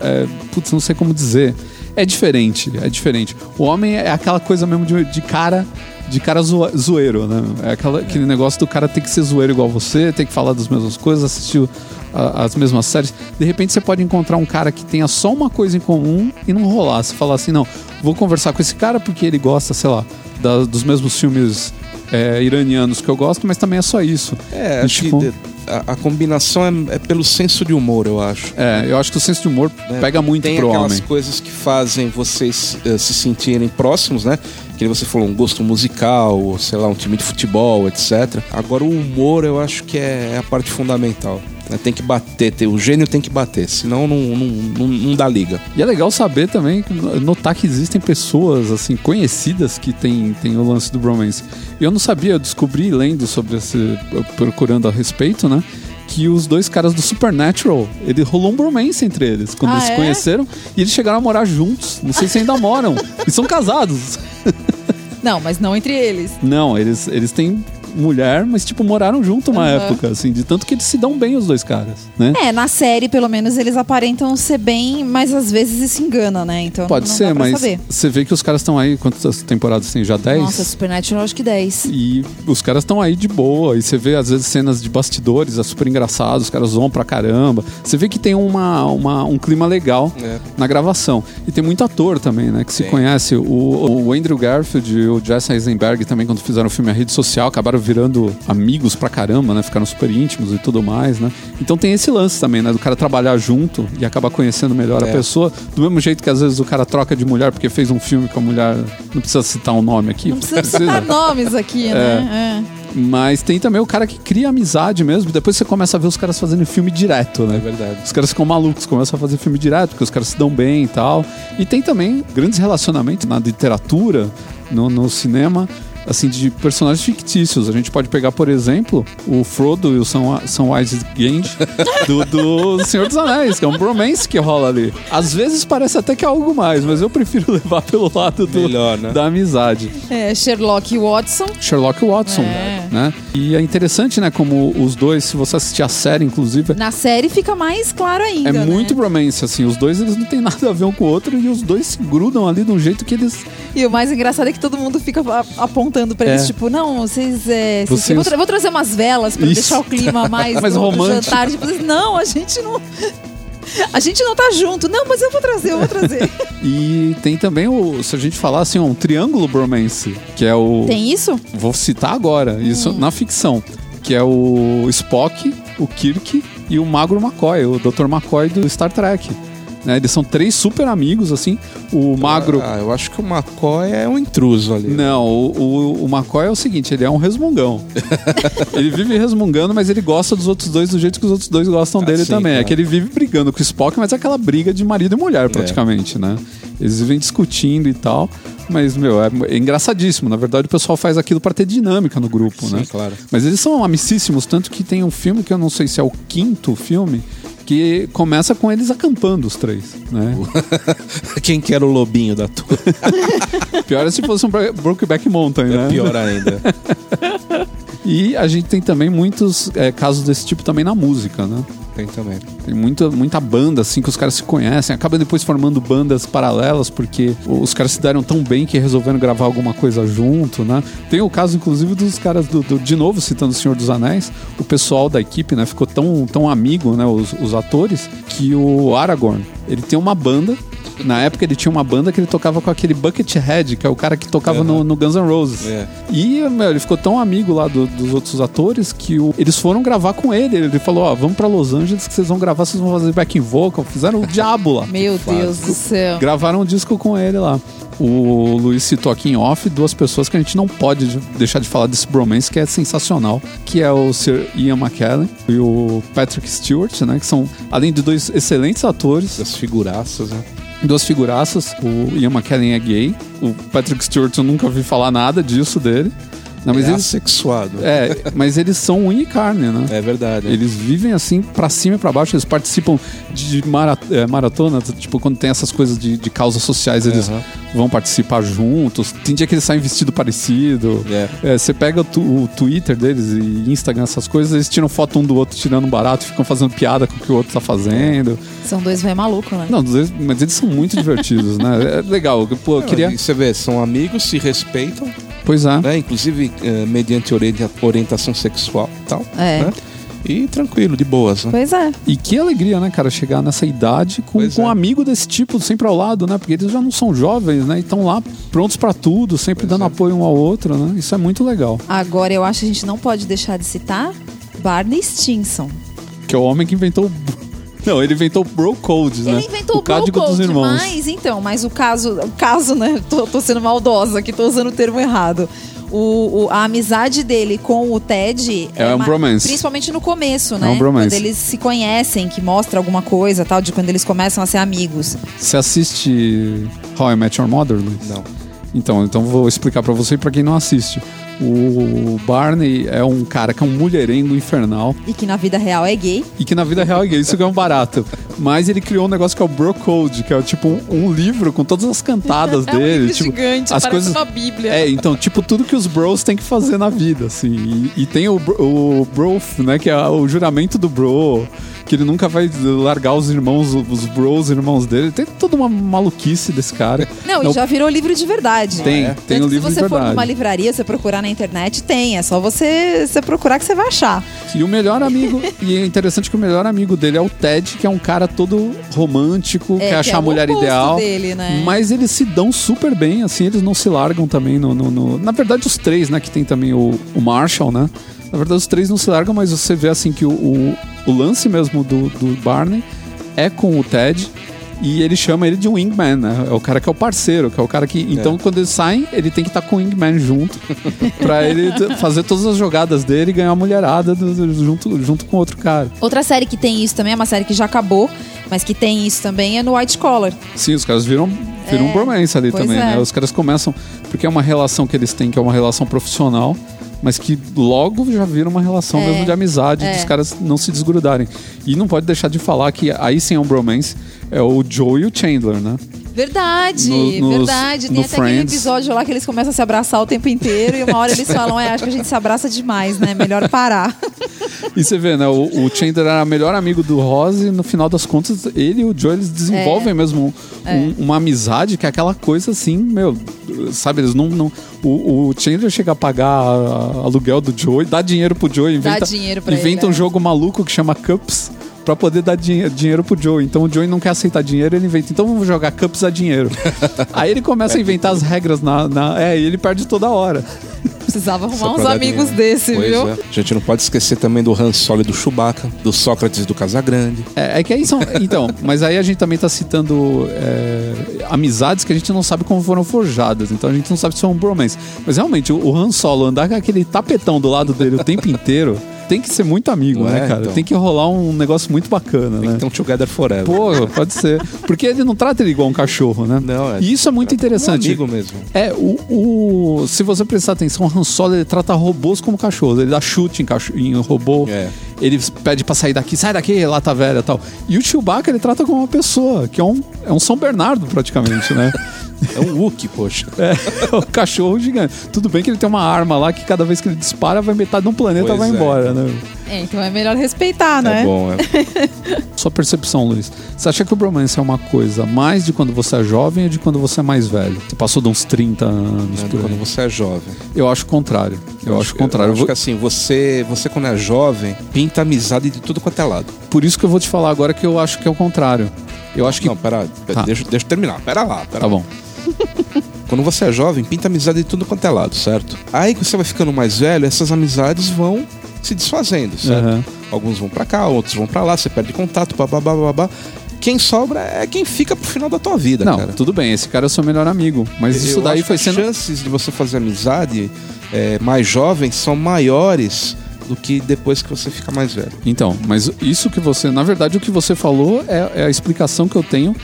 [SPEAKER 1] é, putz, não sei como dizer. É diferente, é diferente. O homem é aquela coisa mesmo de, de cara, de cara zoeiro, né? É aquela- aquele negócio do cara ter que ser zoeiro igual você, ter que falar das mesmas coisas, assistir as mesmas séries. De repente você pode encontrar um cara que tenha só uma coisa em comum e não rolar. Você falar assim, não, vou conversar com esse cara porque ele gosta, sei lá, da- dos mesmos filmes é, iranianos que eu gosto, mas também é só isso.
[SPEAKER 3] É,
[SPEAKER 1] E,
[SPEAKER 3] acho
[SPEAKER 1] tipo,
[SPEAKER 3] que a, a combinação é, é pelo senso de humor, eu acho.
[SPEAKER 1] É, eu acho que o senso de humor
[SPEAKER 3] né?
[SPEAKER 1] pega muito
[SPEAKER 3] Tem
[SPEAKER 1] pro
[SPEAKER 3] aquelas
[SPEAKER 1] homem.
[SPEAKER 3] coisas que fazem vocês eh, se sentirem próximos, né? Que você falou, um gosto musical, ou, sei lá, um time de futebol, etc. Agora o humor eu acho que é, é a parte fundamental. né? Tem que bater, ter- o gênio tem que bater, senão não, não, não, não dá liga.
[SPEAKER 1] E é legal saber também, notar que existem pessoas, assim, conhecidas que tem, tem o lance do bromance. E eu não sabia, eu descobri lendo sobre esse, procurando a respeito, né? Que os dois caras do Supernatural, ele rolou um bromance entre eles, quando
[SPEAKER 2] Ah,
[SPEAKER 1] eles se
[SPEAKER 2] é?
[SPEAKER 1] conheceram, e eles chegaram a morar juntos. Não sei se ainda moram. E são casados.
[SPEAKER 2] Não, mas não entre eles.
[SPEAKER 1] Não, eles, eles têm mulher, mas tipo, moraram junto uma
[SPEAKER 2] Aham.
[SPEAKER 1] época, assim, de tanto que eles se dão bem os dois caras, né?
[SPEAKER 2] É, na série, pelo menos, eles aparentam ser bem, mas às vezes isso engana, né? Então
[SPEAKER 1] Pode
[SPEAKER 2] não
[SPEAKER 1] ser,
[SPEAKER 2] dá pra
[SPEAKER 1] mas você vê que os caras estão aí, quantas temporadas tem? Já 10?
[SPEAKER 2] Nossa, Supernatural acho que 10.
[SPEAKER 1] E os caras estão aí de boa. E você vê, às vezes, cenas de bastidores, é super engraçado, os caras zoam pra caramba. Você vê que tem uma, uma- um clima legal
[SPEAKER 3] É.
[SPEAKER 1] na gravação. E tem muito ator também, né? Que se
[SPEAKER 3] Tem.
[SPEAKER 1] conhece. O, o Andrew Garfield e o Jesse Eisenberg também, quando fizeram o filme A Rede Social, acabaram virando amigos pra caramba, né? Ficaram super íntimos e tudo mais, né? Então tem esse lance também, né? Do cara trabalhar junto e acabar conhecendo melhor a
[SPEAKER 3] É.
[SPEAKER 1] pessoa. Do mesmo jeito que às vezes o cara troca de mulher porque fez um filme com a mulher. Não precisa citar um nome aqui.
[SPEAKER 2] Não precisa citar nomes aqui, né? É.
[SPEAKER 1] Mas tem também o cara que cria amizade mesmo. Depois você começa a ver os caras fazendo filme direto, né?
[SPEAKER 3] É verdade.
[SPEAKER 1] Os caras ficam malucos, começam a fazer filme direto, porque os caras se dão bem e tal. E tem também grandes relacionamentos na literatura, no, no cinema, assim, de personagens fictícios. A gente pode pegar, por exemplo, o Frodo e o Sam- Samwise Gamgee do, do Senhor dos Anéis, que é um bromance que rola ali. Às vezes parece até que é algo mais, mas eu prefiro levar pelo lado do,
[SPEAKER 3] Melhor, né?
[SPEAKER 1] da amizade.
[SPEAKER 2] É, Sherlock e Watson.
[SPEAKER 1] Sherlock Watson,
[SPEAKER 2] É.
[SPEAKER 1] né? E é interessante, né, como os dois, se você assistir a série, inclusive,
[SPEAKER 2] Na série fica mais claro ainda.
[SPEAKER 1] é
[SPEAKER 2] né?
[SPEAKER 1] muito bromance, assim, os dois eles não tem nada a ver um com o outro e os dois se grudam ali de um jeito que eles...
[SPEAKER 2] E o mais engraçado é que todo mundo fica a- apontando pra eles,
[SPEAKER 1] É.
[SPEAKER 2] tipo, não, vocês. É, vocês- vou, tra- vou trazer umas velas pra
[SPEAKER 1] Isso.
[SPEAKER 2] deixar o clima mais,
[SPEAKER 1] Mais romântico.
[SPEAKER 2] jantar. Tipo, não, a gente não. A gente não tá junto. Não, mas eu vou trazer, eu vou trazer.
[SPEAKER 1] E tem também o, se a gente falar assim, um triângulo bromance, que é o...
[SPEAKER 2] Tem isso?
[SPEAKER 1] Vou citar agora, isso na ficção, que é o Spock, o Kirk e o Magro McCoy, o Dr. McCoy do Star Trek. Né? Eles são três super amigos, assim. O Magro...
[SPEAKER 3] Ah, eu acho que o McCoy é um intruso ali.
[SPEAKER 1] Não, o, o, o McCoy é o seguinte, ele é um resmungão. ele vive resmungando, mas ele gosta dos outros dois do jeito que os outros dois gostam
[SPEAKER 3] Ah,
[SPEAKER 1] dele
[SPEAKER 3] sim,
[SPEAKER 1] também. É
[SPEAKER 3] claro.
[SPEAKER 1] que ele vive brigando com o Spock, mas é aquela briga de marido e mulher, praticamente, né? Eles vivem discutindo e tal. Mas, meu, é, é engraçadíssimo. Na verdade, o pessoal faz aquilo pra ter dinâmica no grupo,
[SPEAKER 3] Sim,
[SPEAKER 1] né?
[SPEAKER 3] claro.
[SPEAKER 1] Mas eles são amicíssimos, tanto que tem um filme que eu não sei se é o quinto filme, que começa com eles acampando, os três, né?
[SPEAKER 3] Quem que era o lobinho da turma?
[SPEAKER 1] Pior é se fosse um Bro- Brokeback Mountain, né?
[SPEAKER 3] É pior ainda.
[SPEAKER 1] E a gente tem também muitos é, casos desse tipo também na música, né?
[SPEAKER 3] Tem também.
[SPEAKER 1] Tem muita, muita banda, assim, que os caras se conhecem, acaba depois formando bandas paralelas, porque os caras se deram tão bem que resolveram gravar alguma coisa junto, né? Tem o caso, inclusive, dos caras do, do- de novo, citando o Senhor dos Anéis, o pessoal da equipe, né, ficou tão, tão amigo, né, os, os atores, que o Aragorn, ele tem uma banda Na época ele tinha uma banda que ele tocava com aquele Buckethead, que é o cara que tocava no, no Guns N' Roses.
[SPEAKER 3] É.
[SPEAKER 1] E meu, ele ficou tão amigo lá do- dos outros atores que o- eles foram gravar com ele. Ele falou: Ó, vamos pra Los Angeles que vocês vão gravar, vocês vão fazer backing vocal. Fizeram o diabo lá.
[SPEAKER 2] Meu Deus do céu.
[SPEAKER 1] Gravaram um disco com ele lá. O Luiz citou aqui em off duas pessoas que a gente não pode de- deixar de falar desse bromance, que é sensacional, que é o Sir Ian McKellen e o Patrick Stewart, né? Que são, além de dois excelentes atores,
[SPEAKER 3] Das figuraças, né?
[SPEAKER 1] Duas figuraças. O Ian McKellen é gay. O Patrick Stewart eu nunca ouvi falar nada disso dele. Não, mas
[SPEAKER 3] é
[SPEAKER 1] eles,
[SPEAKER 3] assexuado.
[SPEAKER 1] é, mas eles são unha e carne, né?
[SPEAKER 3] É verdade.
[SPEAKER 1] Eles vivem assim pra cima e pra baixo, eles participam de é, maratona, tipo, quando tem essas coisas de, de causas sociais, eles
[SPEAKER 3] Aham.
[SPEAKER 1] vão participar juntos. Tem dia que eles saem vestido parecido.
[SPEAKER 3] É.
[SPEAKER 1] É, você pega o, o Twitter deles e Instagram, essas coisas, eles tiram foto um do outro tirando um barato, ficam fazendo piada com o que o outro tá fazendo.
[SPEAKER 2] São dois velho maluco, né?
[SPEAKER 1] Não, eles- mas eles são muito divertidos, né? É legal. Pô, eu queria.
[SPEAKER 3] E Você vê, são amigos, se respeitam,
[SPEAKER 1] Pois é.
[SPEAKER 3] né? Inclusive eh, mediante orienta- orientação sexual e tal.
[SPEAKER 2] É.
[SPEAKER 3] Né? E tranquilo, de boas, né?
[SPEAKER 2] Pois é.
[SPEAKER 1] E que alegria, né, cara, chegar nessa idade com,
[SPEAKER 3] Pois
[SPEAKER 1] com um
[SPEAKER 3] é.
[SPEAKER 1] amigo desse tipo sempre ao lado, né? Porque eles já não são jovens, né? E estão lá prontos pra tudo, sempre
[SPEAKER 3] Pois
[SPEAKER 1] dando
[SPEAKER 3] é.
[SPEAKER 1] apoio um ao outro, né? Isso é muito legal.
[SPEAKER 2] Agora eu acho que a gente não pode deixar de citar Barney Stinson.
[SPEAKER 1] Que é o homem que inventou. Não, ele inventou o Bro Code, né?
[SPEAKER 2] Ele inventou
[SPEAKER 1] o
[SPEAKER 2] o Bro
[SPEAKER 1] código dos
[SPEAKER 2] Code,
[SPEAKER 1] irmãos.
[SPEAKER 2] mas então, mas o caso, o caso, né? Tô, tô sendo maldosa aqui, tô usando o termo errado. O, o- a amizade dele com o Ted
[SPEAKER 1] É um
[SPEAKER 2] ma-
[SPEAKER 1] bromance.
[SPEAKER 2] Principalmente no começo, né?
[SPEAKER 1] um bromance.
[SPEAKER 2] Quando eles se conhecem, que mostra alguma coisa tal, de quando eles começam a ser amigos.
[SPEAKER 1] Você assiste How I Met Your Mother, Luiz?
[SPEAKER 3] Não.
[SPEAKER 1] Então, então vou explicar pra você e pra quem não assiste. O Barney é um cara que é um mulherengo infernal
[SPEAKER 2] E que na vida real é gay.
[SPEAKER 1] e que na vida real é gay, isso que é um barato. Mas ele criou um negócio que é o Bro Code, que é tipo um, um livro com todas as cantadas
[SPEAKER 2] É um
[SPEAKER 1] dele.
[SPEAKER 2] livro
[SPEAKER 1] tipo,
[SPEAKER 2] gigante,
[SPEAKER 1] as coisas...
[SPEAKER 2] uma bíblia.
[SPEAKER 1] É, então, tipo, tudo que os bros têm que fazer na vida, assim. E, e tem o, bro- o broth, né, que é o juramento do bro, que ele nunca vai largar os irmãos, os bros, irmãos dele. Tem toda uma maluquice desse cara.
[SPEAKER 2] Não, e
[SPEAKER 1] Não,
[SPEAKER 2] já virou livro de verdade.
[SPEAKER 1] Tem,
[SPEAKER 3] é?
[SPEAKER 1] tem o
[SPEAKER 2] que
[SPEAKER 1] livro
[SPEAKER 2] se
[SPEAKER 1] de
[SPEAKER 2] você for
[SPEAKER 1] verdade.
[SPEAKER 2] numa livraria, você procurar na internet, tem. É só você, você procurar que você vai achar.
[SPEAKER 1] E o melhor amigo, e é interessante que o melhor amigo dele é o Ted, que é um cara todo romântico,
[SPEAKER 2] É,
[SPEAKER 1] quer
[SPEAKER 2] que
[SPEAKER 1] achar
[SPEAKER 2] é
[SPEAKER 1] a mulher ideal.
[SPEAKER 2] dele, né?
[SPEAKER 1] Mas eles se dão super bem, assim, eles não se largam também no. no- no- Na verdade, os três, né? Que tem também o, o Marshall, né? Na verdade, os três não se largam, mas você vê assim que o, o, o lance mesmo do, do Barney é com o Ted. E ele chama ele de um wingman, né? É o cara que é o parceiro, que é o cara que. Então, quando eles saem, ele tem que estar com o wingman junto. pra ele fazer todas as jogadas dele e ganhar a mulherada do- do- junto, junto com outro cara.
[SPEAKER 2] Outra série que tem isso também, é uma série que já acabou, mas que tem isso também, é no White Collar.
[SPEAKER 1] Sim, os caras viram, viram
[SPEAKER 2] É,
[SPEAKER 1] um bromance ali também,
[SPEAKER 2] é.
[SPEAKER 1] né? Os caras começam. Porque é uma relação que eles têm, que é uma relação profissional, mas que logo já vira uma relação
[SPEAKER 2] É,
[SPEAKER 1] mesmo de amizade,
[SPEAKER 2] é.
[SPEAKER 1] dos caras não se desgrudarem. E não pode deixar de falar que aí sim é um bromance, é o Joe e o Chandler, né?
[SPEAKER 2] Verdade,
[SPEAKER 1] No- nos-
[SPEAKER 2] verdade. Tem
[SPEAKER 1] no
[SPEAKER 2] até aquele
[SPEAKER 1] Friends.
[SPEAKER 2] episódio lá que eles começam a se abraçar o tempo inteiro e uma hora eles falam, é, acho que a gente se abraça demais, né? Melhor parar.
[SPEAKER 1] E você vê, né? O, o Chandler era o melhor amigo do Ross e no final das contas, ele e o Joe, eles desenvolvem
[SPEAKER 2] É.
[SPEAKER 1] mesmo um- uma amizade que é aquela coisa assim, meu, sabe? Eles não. não o, o Chandler chega a pagar a- aluguel do Joe, dá dinheiro pro Joe,
[SPEAKER 2] Dá
[SPEAKER 1] inventa,
[SPEAKER 2] dinheiro pra
[SPEAKER 1] inventa
[SPEAKER 2] ele,
[SPEAKER 1] um
[SPEAKER 2] é.
[SPEAKER 1] jogo maluco que chama Cups. Pra poder dar dinhe- dinheiro pro Joe. Então o Joe não quer aceitar dinheiro, ele inventa. Então vamos jogar Cups a dinheiro. Aí ele começa a inventar as regras na. na- é, e ele perde toda hora.
[SPEAKER 2] Precisava arrumar uns amigos
[SPEAKER 3] dinheiro.
[SPEAKER 2] desse,
[SPEAKER 3] Pois
[SPEAKER 2] viu?
[SPEAKER 3] é. A gente não pode esquecer também do Han Solo e do Chewbacca, do Sócrates e do Casagrande.
[SPEAKER 1] É, é que aí são. Então, mas aí a gente também tá citando é, amizades que a gente não sabe como foram forjadas. Então a gente não sabe se são um bromance. Mas realmente, o, o Han Solo andar com aquele tapetão do lado dele o tempo inteiro tem que ser muito amigo, né,
[SPEAKER 3] é?
[SPEAKER 1] cara?
[SPEAKER 3] Então.
[SPEAKER 1] Tem que rolar um negócio muito bacana,
[SPEAKER 3] Tem
[SPEAKER 1] né?
[SPEAKER 3] que ter um Together Forever.
[SPEAKER 1] Pô, pode ser. Porque ele não trata ele igual um cachorro, né?
[SPEAKER 3] Não, é.
[SPEAKER 1] E isso é muito interessante.
[SPEAKER 3] Um amigo mesmo.
[SPEAKER 1] É, o, o- se você prestar atenção, o Han Solo ele trata robôs como cachorros. Ele dá chute em, cacho- em robô.
[SPEAKER 3] É.
[SPEAKER 1] Ele pede pra sair daqui, sai daqui, lata velha e tal. E o Chewbacca ele trata como uma pessoa, que é um, é um São Bernardo praticamente, né?
[SPEAKER 3] É um Wookie, poxa.
[SPEAKER 1] É um cachorro gigante. Tudo bem que ele tem uma arma lá que cada vez que ele dispara, vai metade de um planeta
[SPEAKER 3] Pois
[SPEAKER 1] vai
[SPEAKER 3] é.
[SPEAKER 1] embora, né?
[SPEAKER 2] É, então é melhor respeitar, né?
[SPEAKER 3] É bom, é.
[SPEAKER 1] Sua percepção, Luiz. Você acha que o bromance é uma coisa mais de quando você é jovem ou de quando você é mais velho? Você passou de uns 30 anos
[SPEAKER 3] Né,
[SPEAKER 1] por
[SPEAKER 3] Quando
[SPEAKER 1] aí.
[SPEAKER 3] você é jovem.
[SPEAKER 1] Eu acho o contrário. Eu, acho o contrário.
[SPEAKER 3] Eu
[SPEAKER 1] Eu
[SPEAKER 3] acho que assim, você, você quando é jovem, pinta amizade de tudo quanto é lado.
[SPEAKER 1] Por isso que eu vou te falar agora que eu acho que é o contrário. Eu acho que.
[SPEAKER 3] Não, pera, pera
[SPEAKER 1] Tá.
[SPEAKER 3] deixa, deixa eu terminar. Pera lá, pera
[SPEAKER 1] Tá bom.
[SPEAKER 3] Quando você é jovem, pinta amizade de tudo quanto é lado, certo? Aí que você vai ficando mais velho, essas amizades vão se desfazendo, certo?
[SPEAKER 1] Aham.
[SPEAKER 3] Alguns vão pra cá, outros vão pra lá, você perde contato, babá, babá. Quem sobra é quem fica pro final da tua vida,
[SPEAKER 1] Não,
[SPEAKER 3] cara.
[SPEAKER 1] tudo bem, esse cara é o seu melhor amigo. Mas isso
[SPEAKER 3] Eu
[SPEAKER 1] daí
[SPEAKER 3] acho
[SPEAKER 1] foi sendo.
[SPEAKER 3] As chances de você fazer amizade é, mais jovem são maiores do que depois que você fica mais velho.
[SPEAKER 1] Então, mas isso que você. Na verdade, o que você falou é, é a explicação que eu tenho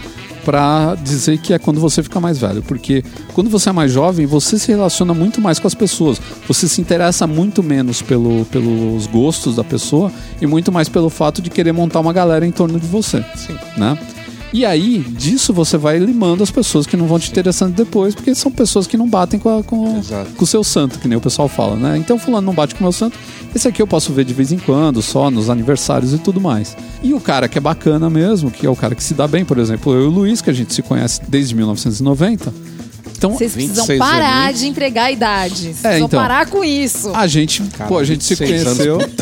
[SPEAKER 1] pra dizer que é quando você fica mais velho. Porque quando você é mais jovem, você se relaciona muito mais com as pessoas. Você se interessa muito menos pelo, pelos gostos da pessoa e muito mais pelo fato de querer montar uma galera em torno de você.
[SPEAKER 3] Sim.
[SPEAKER 1] Né? E aí, disso você vai limando as pessoas que não vão te interessando depois, porque são pessoas que não batem com, a- com, com o seu santo, que nem o pessoal fala, né? Então, fulano não bate com o meu santo, esse aqui eu posso ver de vez em quando, só nos aniversários e tudo mais. E o cara que é bacana mesmo, que é o cara que se dá bem, por exemplo, eu e o Luiz, que a gente se conhece desde 1990. Então,
[SPEAKER 2] Vocês precisam
[SPEAKER 3] 26
[SPEAKER 2] parar
[SPEAKER 3] aninhos.
[SPEAKER 2] de entregar a idade. Vocês precisam
[SPEAKER 1] então.
[SPEAKER 2] parar com isso.
[SPEAKER 1] a gente, pô, a gente se
[SPEAKER 3] 26 anos.
[SPEAKER 1] conheceu.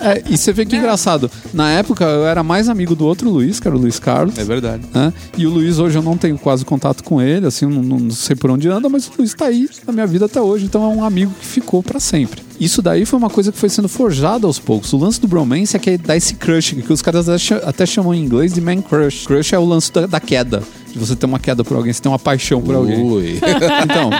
[SPEAKER 1] É, e você vê que engraçado. Na época eu era mais amigo do outro Luiz, que era o Luiz Carlos.
[SPEAKER 3] É verdade.
[SPEAKER 1] né? E o Luiz hoje eu não tenho quase contato com ele, assim, não, não sei por onde anda, mas o Luiz tá aí na minha vida até hoje, então é um amigo que ficou pra sempre. Isso daí foi uma coisa que foi sendo forjada aos poucos. O lance do bromance é que é dar esse crush, que os caras até cha- até chamam em inglês de man crush. Crush é o lance da, da queda. De você ter uma queda por alguém, você tem uma paixão por alguém.
[SPEAKER 3] Ui.
[SPEAKER 1] Então,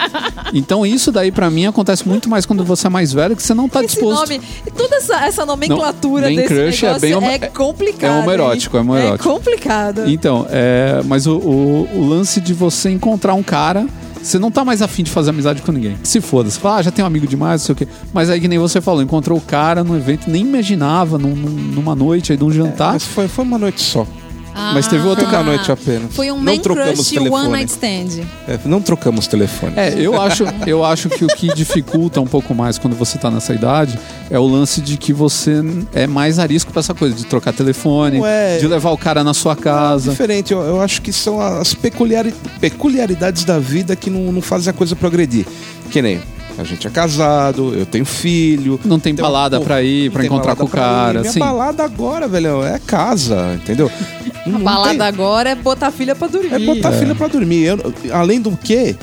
[SPEAKER 1] então isso daí pra mim acontece muito mais quando você é mais velho, que você não tá
[SPEAKER 2] Esse
[SPEAKER 1] disposto.
[SPEAKER 2] nome, e toda essa, essa nomenclatura
[SPEAKER 1] Não, Man
[SPEAKER 2] desse
[SPEAKER 1] Crush é
[SPEAKER 2] negócio
[SPEAKER 1] bem homo-
[SPEAKER 2] é complicado.
[SPEAKER 1] é homoerótico, é homoerótico.
[SPEAKER 2] É complicado.
[SPEAKER 1] Então, é, mas o, o- o lance de você encontrar um cara, você não tá mais afim de fazer amizade com ninguém. Se foda, você fala, ah, já tem um amigo demais, não sei o quê. Mas aí que nem você falou, encontrou o cara no evento, nem imaginava, num- num- numa noite aí de um jantar.
[SPEAKER 3] Mas foi, foi uma noite só.
[SPEAKER 1] Mas teve outro
[SPEAKER 3] Foi uma
[SPEAKER 1] cara.
[SPEAKER 3] noite apenas.
[SPEAKER 2] Foi um
[SPEAKER 3] não
[SPEAKER 2] man
[SPEAKER 3] trocamos
[SPEAKER 2] crush
[SPEAKER 3] telefone.
[SPEAKER 2] one night stand.
[SPEAKER 3] É, não trocamos telefone.
[SPEAKER 1] É, eu acho, eu acho que o que dificulta um pouco mais quando você tá nessa idade é o lance de que você é mais arisco pra essa coisa de trocar telefone,
[SPEAKER 3] Não é-
[SPEAKER 1] de levar o cara na sua casa.
[SPEAKER 3] Diferente, eu, eu acho que são as peculiari- peculiaridades da vida que não, não fazem a coisa progredir. Que nem a gente é casado, eu tenho filho.
[SPEAKER 1] Não tem
[SPEAKER 3] Então,
[SPEAKER 1] balada
[SPEAKER 3] pô,
[SPEAKER 1] pra ir, pra encontrar com o
[SPEAKER 3] pra ir.
[SPEAKER 1] cara.
[SPEAKER 3] Minha
[SPEAKER 1] Assim.
[SPEAKER 3] balada agora, velho, é casa, entendeu?
[SPEAKER 2] A balada
[SPEAKER 3] tem-
[SPEAKER 2] agora é botar a filha pra dormir.
[SPEAKER 3] É botar a filha pra dormir. Eu- além do que,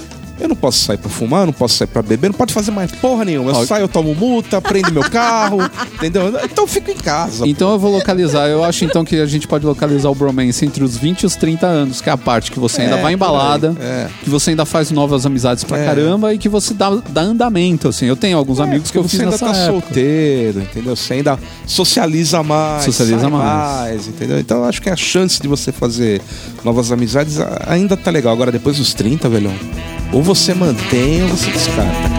[SPEAKER 3] eu não posso sair pra fumar, não posso sair pra beber, não pode fazer mais porra nenhuma. Eu
[SPEAKER 1] Ó.
[SPEAKER 3] saio, eu tomo multa, prendo meu carro, entendeu? Então eu fico em casa.
[SPEAKER 1] Então eu vou localizar. Eu acho então que a gente pode localizar o bromance entre os 20 e os 30 anos, que é a parte que você ainda
[SPEAKER 3] É,
[SPEAKER 1] vai em
[SPEAKER 3] por aí,
[SPEAKER 1] balada,
[SPEAKER 3] é.
[SPEAKER 1] que você ainda faz novas amizades pra
[SPEAKER 3] É.
[SPEAKER 1] caramba e que você dá, dá andamento, assim. Eu tenho alguns amigos que eu
[SPEAKER 3] você
[SPEAKER 1] fiz
[SPEAKER 3] ainda
[SPEAKER 1] nessa
[SPEAKER 3] tá
[SPEAKER 1] época.
[SPEAKER 3] solteiro, entendeu? Você ainda socializa mais.
[SPEAKER 1] Socializa
[SPEAKER 3] sai
[SPEAKER 1] mais.
[SPEAKER 3] entendeu? Então eu acho que a chance de você fazer novas amizades ainda tá legal. Agora, depois dos 30, velhão, ou você mantém ou você descarta,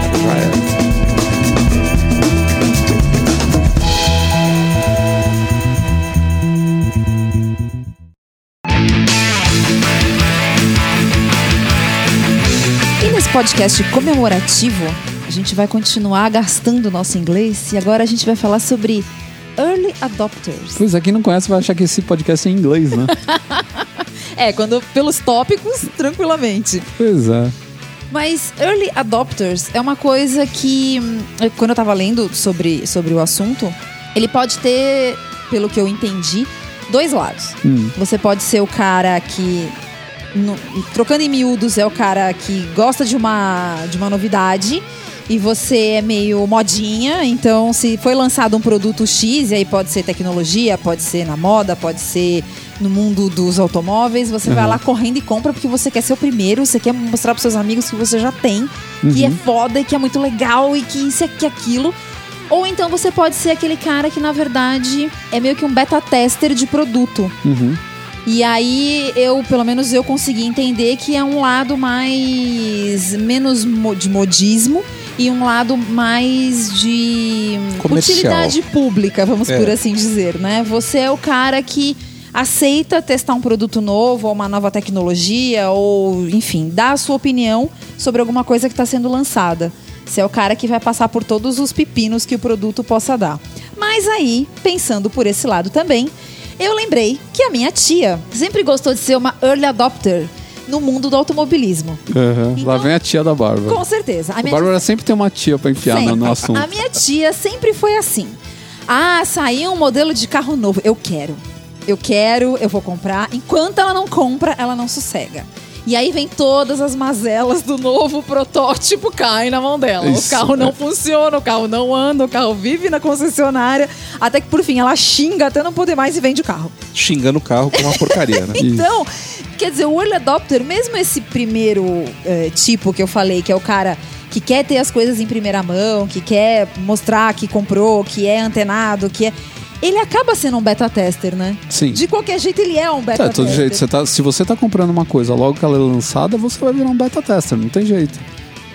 [SPEAKER 2] nesse podcast comemorativo, a gente vai continuar gastando o nosso inglês e agora a gente vai falar sobre Early Adopters.
[SPEAKER 1] Pois é, quem não conhece vai achar que esse podcast é em inglês, né?
[SPEAKER 2] É, quando pelos tópicos, tranquilamente.
[SPEAKER 1] pois é.
[SPEAKER 2] Mas Early Adopters é uma coisa que, hum, quando eu tava lendo sobre, sobre o assunto, ele pode ter, pelo que eu entendi, dois lados.
[SPEAKER 1] Hum.
[SPEAKER 2] Você pode ser o cara que, no- trocando em miúdos, é o cara que gosta de uma, de uma novidade e você é meio modinha. Então, se foi lançado um produto X, e aí pode ser tecnologia, pode ser na moda, pode ser no mundo dos automóveis, você vai
[SPEAKER 1] Uhum.
[SPEAKER 2] lá correndo e compra porque você quer ser o primeiro, você quer mostrar pros seus amigos que você já tem, que é
[SPEAKER 1] Uhum.
[SPEAKER 2] foda e que é muito legal e que isso e que aquilo. Ou então você pode ser aquele cara que, na verdade, é meio que um beta tester de produto.
[SPEAKER 1] Uhum.
[SPEAKER 2] E aí eu, pelo menos eu consegui entender que é um lado mais menos de modismo e um lado mais de
[SPEAKER 3] Comercial.
[SPEAKER 2] utilidade pública, vamos
[SPEAKER 3] É.
[SPEAKER 2] por assim dizer, né? Você é o cara que aceita testar um produto novo, ou uma nova tecnologia, ou enfim, dá a sua opinião sobre alguma coisa que está sendo lançada. Você é o cara que vai passar por todos os pepinos que o produto possa dar. Mas aí, pensando por esse lado também, eu lembrei que a minha tia sempre gostou de ser uma early adopter no mundo do automobilismo.
[SPEAKER 1] Uhum.
[SPEAKER 2] Então-
[SPEAKER 1] Lá vem a tia da Bárbara.
[SPEAKER 2] Com certeza. A
[SPEAKER 1] Bárbara sempre tem uma tia pra enfiar no,
[SPEAKER 2] Sempre.
[SPEAKER 1] no assunto.
[SPEAKER 2] A minha tia sempre foi assim. Ah, saiu um modelo de carro novo. Eu quero. eu quero, eu vou comprar. Enquanto ela não compra, ela não sossega. E aí vem todas as mazelas do novo protótipo caem na mão dela.
[SPEAKER 1] Isso,
[SPEAKER 2] o carro não
[SPEAKER 1] é.
[SPEAKER 2] funciona, o carro não anda, o carro vive na concessionária. Até que por fim ela xinga até não poder mais e vende o carro.
[SPEAKER 3] Xingando o carro com uma porcaria, né?
[SPEAKER 2] Então, quer dizer, o early adopter, mesmo esse primeiro eh, tipo que eu falei, que é o cara que quer ter as coisas em primeira mão, que quer mostrar que comprou, que é antenado, que é. Ele acaba sendo um beta tester, né?
[SPEAKER 1] Sim.
[SPEAKER 2] De qualquer jeito, ele é um beta
[SPEAKER 1] Tá, de todo
[SPEAKER 2] tester.
[SPEAKER 1] jeito, você tá, se você tá comprando uma coisa logo que ela é lançada, você vai virar um beta tester, não tem jeito.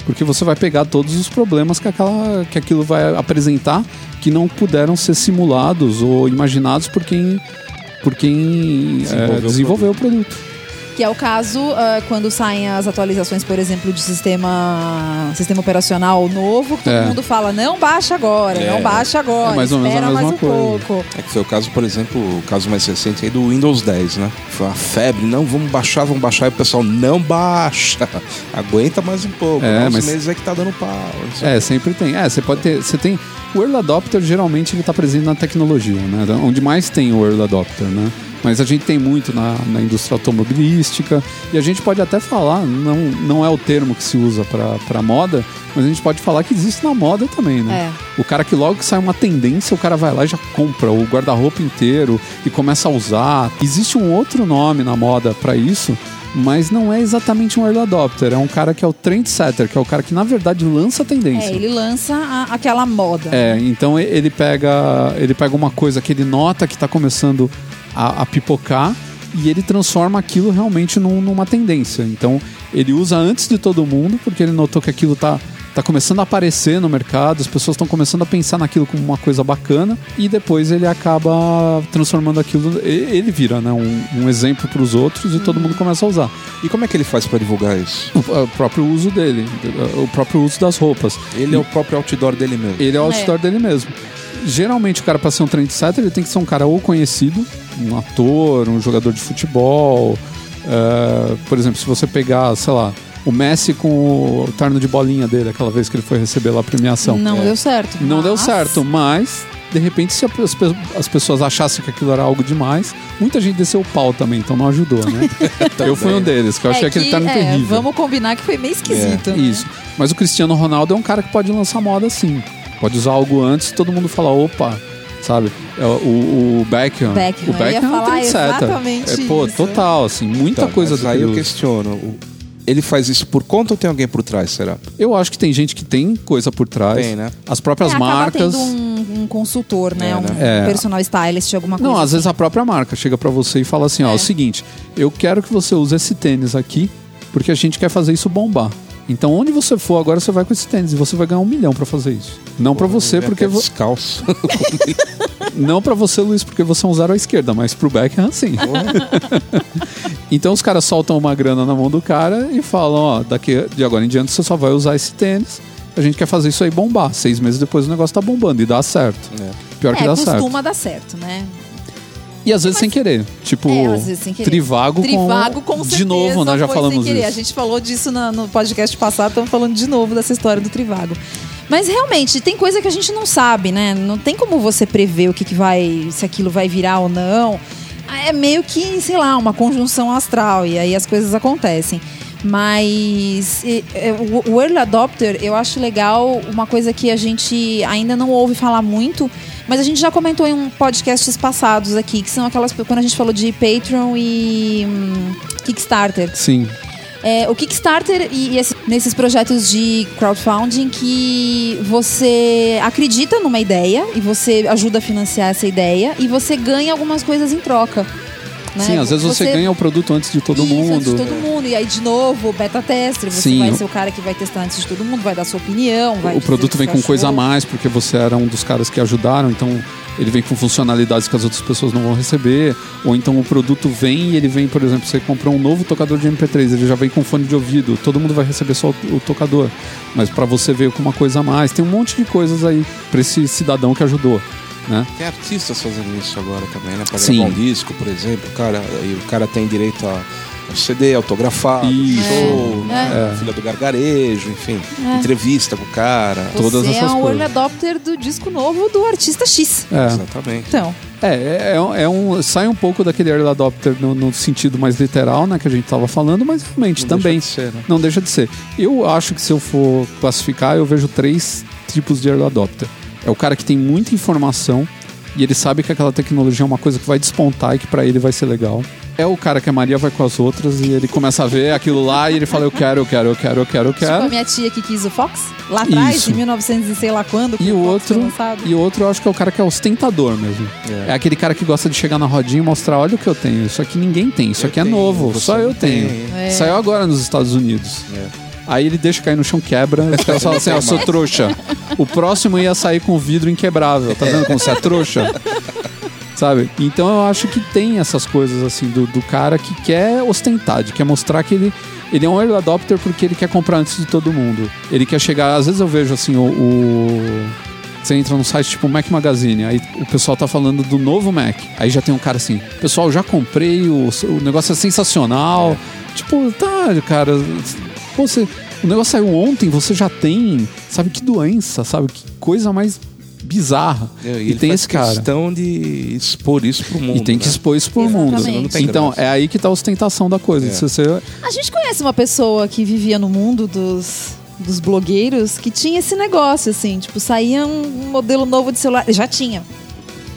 [SPEAKER 1] Porque você vai pegar todos os problemas que, aquela, que aquilo vai apresentar que não puderam ser simulados ou imaginados por quem, por quem
[SPEAKER 3] Desenvolveu
[SPEAKER 1] é,
[SPEAKER 3] o
[SPEAKER 1] desenvolveu o produto.
[SPEAKER 2] Que é o caso ah, quando saem as atualizações, por exemplo, de sistema, sistema operacional novo, que todo
[SPEAKER 1] É.
[SPEAKER 2] mundo fala, não baixa agora,
[SPEAKER 3] É.
[SPEAKER 2] não baixa agora,
[SPEAKER 1] É mais ou menos
[SPEAKER 2] espera
[SPEAKER 1] a
[SPEAKER 2] mais
[SPEAKER 1] mesma
[SPEAKER 2] um
[SPEAKER 1] coisa.
[SPEAKER 2] pouco.
[SPEAKER 3] É que foi o caso, por exemplo, o caso mais recente aí do Windows 10, né? Foi uma febre, não, vamos baixar, vamos baixar, e o pessoal não baixa. Aguenta mais um pouco.
[SPEAKER 1] É,
[SPEAKER 3] É,
[SPEAKER 1] mas-
[SPEAKER 3] meses é que tá dando pau.
[SPEAKER 1] É, sempre tem. É, você pode ter. Você tem. O Early Adopter geralmente ele tá presente na tecnologia, né? Onde mais tem o Early Adopter, né? Mas a gente tem muito na, na indústria automobilística e a gente pode até falar, não, não é o termo que se usa para moda, mas a gente pode falar que existe na moda também, né? O cara que logo que sai uma tendência, o cara vai lá e já compra o guarda-roupa inteiro e começa a usar. Existe um outro nome na moda para isso, mas não é exatamente um early adopter, é um cara que é o trendsetter, que é o cara que na verdade lança a tendência.
[SPEAKER 2] É, ele lança a- aquela moda.
[SPEAKER 1] É, então ele pega, ele pega uma coisa que ele nota que está começando a, a pipocar e ele transforma aquilo realmente num- numa tendência. Então ele usa antes de todo mundo, porque ele notou que aquilo tá, tá começando a aparecer no mercado, as pessoas estão começando a pensar naquilo como uma coisa bacana, e depois ele acaba transformando aquilo. e- Ele vira né, um, um exemplo para os outros e todo mundo começa a usar.
[SPEAKER 3] E como é que ele faz pra divulgar isso?
[SPEAKER 1] O, o próprio uso dele, o próprio uso das roupas.
[SPEAKER 3] Ele é o próprio outdoor dele mesmo.
[SPEAKER 1] Ele é o
[SPEAKER 2] É.
[SPEAKER 1] outdoor dele mesmo. Geralmente o cara para ser um trendsetter ele tem que ser um cara ou conhecido, um ator, um jogador de futebol. é, por exemplo, se você pegar, sei lá, o Messi com o terno de bolinha dele, aquela vez que ele foi receber lá a premiação.
[SPEAKER 2] Não
[SPEAKER 3] É.
[SPEAKER 2] deu certo.
[SPEAKER 1] Não deu
[SPEAKER 2] mas-
[SPEAKER 1] certo, mas de repente se as, pe- as pessoas achassem que aquilo era algo demais, muita gente desceu o pau também, então não ajudou, né? eu fui um deles, que eu achei
[SPEAKER 2] É
[SPEAKER 1] aquele
[SPEAKER 2] que,
[SPEAKER 1] terno
[SPEAKER 2] é,
[SPEAKER 1] terrível.
[SPEAKER 2] Vamos combinar que foi meio esquisito. né?
[SPEAKER 1] Isso. Mas o Cristiano Ronaldo é um cara que pode lançar moda sim. Pode usar algo antes e todo mundo fala, opa, sabe? É, O, o Beckham.
[SPEAKER 2] Beckham,
[SPEAKER 1] o Beckham é um
[SPEAKER 2] falar
[SPEAKER 1] trendsetter.
[SPEAKER 2] exatamente
[SPEAKER 1] É, pô,
[SPEAKER 2] isso.
[SPEAKER 1] total, assim, muita
[SPEAKER 3] Então,
[SPEAKER 1] coisa
[SPEAKER 3] mas
[SPEAKER 1] do
[SPEAKER 3] aí eu questiono. Ele faz isso por conta ou tem alguém por trás, será?
[SPEAKER 1] Eu acho que tem gente que tem coisa por trás.
[SPEAKER 3] Tem, né?
[SPEAKER 1] As próprias
[SPEAKER 2] É,
[SPEAKER 1] marcas.
[SPEAKER 2] um, um consultor, né?
[SPEAKER 3] É,
[SPEAKER 2] um
[SPEAKER 1] né? É.
[SPEAKER 2] personal stylist, alguma coisa.
[SPEAKER 1] Não, às
[SPEAKER 2] assim.
[SPEAKER 1] vezes a própria marca chega pra você e fala assim, ó,
[SPEAKER 2] É.
[SPEAKER 1] é o seguinte, eu quero que você use esse tênis aqui, porque a gente quer fazer isso bombar. Então, onde você for, agora você vai com esse tênis e você vai ganhar um milhão pra fazer isso. Não pra você, porque vo-
[SPEAKER 3] descalço.
[SPEAKER 1] não pra você, Luiz, porque você é um zero à esquerda, mas pro Beckham sim. então os caras soltam uma grana na mão do cara e falam, ó, daqui de agora em diante você só vai usar esse tênis. A gente quer fazer isso aí bombar. Seis meses depois o negócio tá bombando e dá certo.
[SPEAKER 3] É.
[SPEAKER 1] Pior que
[SPEAKER 2] é,
[SPEAKER 1] dá certo.
[SPEAKER 2] costuma dar certo, né?
[SPEAKER 1] E às vezes sem querer. Tipo,
[SPEAKER 2] É, às vezes sem querer.
[SPEAKER 1] Trivago,
[SPEAKER 2] Trivago,
[SPEAKER 1] com...
[SPEAKER 2] com
[SPEAKER 1] De novo, nós já falamos disso.
[SPEAKER 2] A gente falou disso na- no podcast passado, estamos falando de novo dessa história do Trivago. Mas realmente, tem coisa que a gente não sabe, né? Não tem como você prever o que, que vai, se aquilo vai virar ou não. É meio que, sei lá, uma conjunção astral, e aí as coisas acontecem. Mas e, o, o early adopter, eu acho legal uma coisa que a gente ainda não ouve falar muito, mas a gente já comentou em um podcasts passados aqui, que são aquelas quando a gente falou de Patreon e hum, Kickstarter.
[SPEAKER 1] Sim.
[SPEAKER 2] É, o Kickstarter e, e esse- nesses projetos de crowdfunding que você acredita numa ideia e você ajuda a financiar essa ideia e você ganha algumas coisas em troca. Né?
[SPEAKER 1] Sim, às vezes você, ganha o produto antes de todo
[SPEAKER 2] Isso,
[SPEAKER 1] mundo.
[SPEAKER 2] antes de todo mundo. E aí, de novo, beta tester. Você
[SPEAKER 1] Sim.
[SPEAKER 2] vai ser o cara que vai testar antes de todo mundo, vai dar sua opinião.
[SPEAKER 1] O produto vem
[SPEAKER 2] você
[SPEAKER 1] com coisa a
[SPEAKER 2] achou.
[SPEAKER 1] mais, porque você era um dos caras que ajudaram, então ele vem com funcionalidades que as outras pessoas não vão receber. Ou então o produto vem e ele vem, por exemplo, você comprou um novo tocador de MP3, ele já vem com fone de ouvido, todo mundo vai receber só o, o tocador. Mas para você veio com uma coisa a mais. Tem um monte de coisas aí para esse cidadão que ajudou. Né?
[SPEAKER 3] Tem artistas fazendo isso agora também, né? Pra
[SPEAKER 1] Sim.
[SPEAKER 3] gravar um disco, por exemplo, o cara, e o cara tem direito a, CD autografado,
[SPEAKER 1] Isso.
[SPEAKER 3] show,
[SPEAKER 2] É.
[SPEAKER 3] né? Filha do Gargarejo, enfim, entrevista com o cara.
[SPEAKER 1] Todas
[SPEAKER 2] Você
[SPEAKER 1] essas
[SPEAKER 2] é um
[SPEAKER 1] coisas.
[SPEAKER 2] early adopter do disco novo do artista X.
[SPEAKER 1] É.
[SPEAKER 3] Exatamente.
[SPEAKER 2] Então,
[SPEAKER 1] É, é, é um- é um. Sai um pouco daquele early adopter no, no sentido mais literal, né? Que a gente tava falando, mas realmente
[SPEAKER 3] Não
[SPEAKER 1] também.
[SPEAKER 3] deixa de ser, né?
[SPEAKER 1] Não deixa de ser. Eu acho que se eu for classificar, eu vejo três tipos de early adopter. É o cara que tem muita informação e ele sabe que aquela tecnologia é uma coisa que vai despontar e que pra ele vai ser legal. É o cara que a Maria vai com as outras e ele começa a ver aquilo lá e ele fala: Eu quero, eu quero, eu quero, eu quero, eu
[SPEAKER 2] tipo a
[SPEAKER 1] quero.
[SPEAKER 2] minha tia que quis o Fox, lá atrás,
[SPEAKER 1] Isso.
[SPEAKER 2] em 1900 e sei lá quando,
[SPEAKER 1] E o outro, e o outro eu acho que é o cara que é ostentador mesmo.
[SPEAKER 3] É.
[SPEAKER 1] É. aquele cara que gosta de chegar na rodinha e mostrar, olha o que eu tenho. Isso aqui ninguém tem, isso
[SPEAKER 3] Eu
[SPEAKER 1] aqui é
[SPEAKER 3] tenho,
[SPEAKER 1] novo,
[SPEAKER 3] você
[SPEAKER 1] só eu tenho.
[SPEAKER 3] tem.
[SPEAKER 2] É.
[SPEAKER 1] Saiu agora nos Estados Unidos.
[SPEAKER 3] É.
[SPEAKER 1] Aí ele deixa cair no chão, quebra. Os caras falam assim: ó, seu trouxa. O próximo ia sair com o vidro inquebrável. Tá vendo como você é trouxa? Sabe? Então eu acho que tem essas coisas assim do, do cara que quer ostentar, de quer mostrar que ele, ele é um early adopter porque ele quer comprar antes de todo mundo. Ele quer chegar. Às vezes eu vejo assim o. o- você entra num site tipo Mac Magazine, aí o pessoal tá falando do novo Mac. Aí já tem um cara assim, pessoal, já comprei, o, o negócio é sensacional. Tipo, tá, cara, pô, você, o negócio saiu ontem, você já tem, sabe que doença, sabe que coisa mais bizarra.
[SPEAKER 3] É,
[SPEAKER 1] E,
[SPEAKER 3] ele
[SPEAKER 1] tem
[SPEAKER 3] faz
[SPEAKER 1] esse cara.
[SPEAKER 3] questão de expor isso pro mundo.
[SPEAKER 1] E tem que
[SPEAKER 3] né?
[SPEAKER 1] expor isso pro
[SPEAKER 2] Exatamente.
[SPEAKER 1] mundo. Então, é aí que tá a ostentação da coisa.
[SPEAKER 3] É.
[SPEAKER 1] Se você,
[SPEAKER 2] A gente conhece uma pessoa que vivia no mundo dos, dos blogueiros que tinha esse negócio, assim, tipo, saía um modelo novo de celular. Já tinha.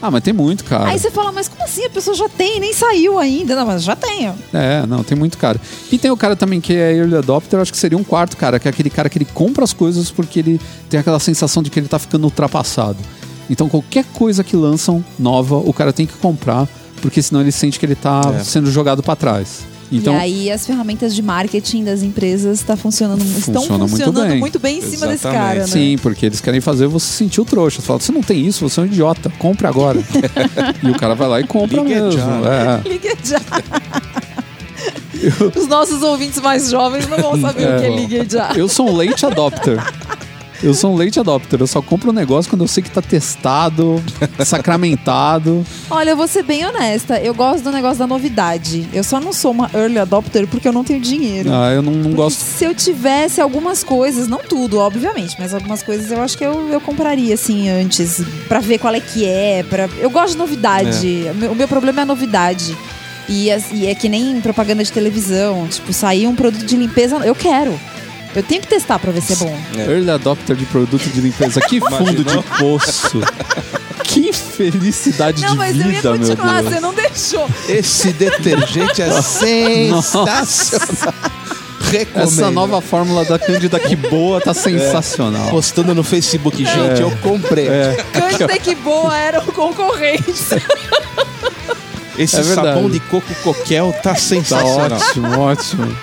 [SPEAKER 1] Ah, mas tem muito, cara.
[SPEAKER 2] Aí você fala, mas como assim? A pessoa já tem, nem saiu ainda. Não, mas já tem.
[SPEAKER 1] É, não, tem muito cara. E tem o cara também que é early adopter, eu acho que seria um quarto cara, que é aquele cara que ele compra as coisas porque ele tem aquela sensação de que ele tá ficando ultrapassado. Então qualquer coisa que lançam nova, o cara tem que comprar, porque senão ele sente que ele tá
[SPEAKER 3] É.
[SPEAKER 1] sendo jogado para trás. Então,
[SPEAKER 2] e aí as ferramentas de marketing das empresas tá funcionando, estão
[SPEAKER 1] Funciona muito
[SPEAKER 2] funcionando
[SPEAKER 1] bem.
[SPEAKER 2] muito bem, em cima desse
[SPEAKER 3] Exatamente.
[SPEAKER 2] cara, né?
[SPEAKER 1] Sim, porque eles querem fazer você sentir o trouxa. Você fala, você não tem isso, você é um idiota, compre agora. e o cara vai lá e compra
[SPEAKER 3] Ligue
[SPEAKER 1] mesmo.
[SPEAKER 3] já.
[SPEAKER 1] É.
[SPEAKER 2] Ligue já. Os nossos ouvintes mais jovens não vão saber o que é
[SPEAKER 1] É.
[SPEAKER 2] ligue já.
[SPEAKER 1] Eu sou um late adopter. Eu sou um late adopter. Eu só compro um negócio quando eu sei que tá testado, sacramentado.
[SPEAKER 2] Olha, eu vou ser bem honesta. Eu gosto do negócio da novidade. Eu só não sou uma early adopter porque eu não tenho dinheiro.
[SPEAKER 1] Ah, eu não, não gosto.
[SPEAKER 2] Se eu tivesse algumas coisas, não tudo, obviamente, mas algumas coisas eu acho que eu, eu compraria assim antes, pra ver qual é que é. Pra... Eu gosto de novidade. O meu- O meu problema é a novidade. E, e é que nem propaganda de televisão. Tipo, sair um produto de limpeza, eu quero. Eu tenho que testar pra ver se é bom.
[SPEAKER 3] É.
[SPEAKER 1] Early adopter de produto de limpeza. Que fundo de poço. Que felicidade
[SPEAKER 2] Não,
[SPEAKER 1] de
[SPEAKER 2] mas eu ia
[SPEAKER 1] vida, meu
[SPEAKER 2] continuar,
[SPEAKER 1] Deus.
[SPEAKER 2] você não deixou.
[SPEAKER 3] Esse detergente é sensacional. Recomendo.
[SPEAKER 1] Essa nova fórmula da Cândida que boa tá sensacional.
[SPEAKER 3] Postando no Facebook, gente, eu comprei.
[SPEAKER 2] Cândida que boa era o concorrente.
[SPEAKER 3] Esse
[SPEAKER 1] É
[SPEAKER 3] sabão de coco coquel tá
[SPEAKER 1] Tá
[SPEAKER 3] sensacional.
[SPEAKER 1] ótimo, ótimo.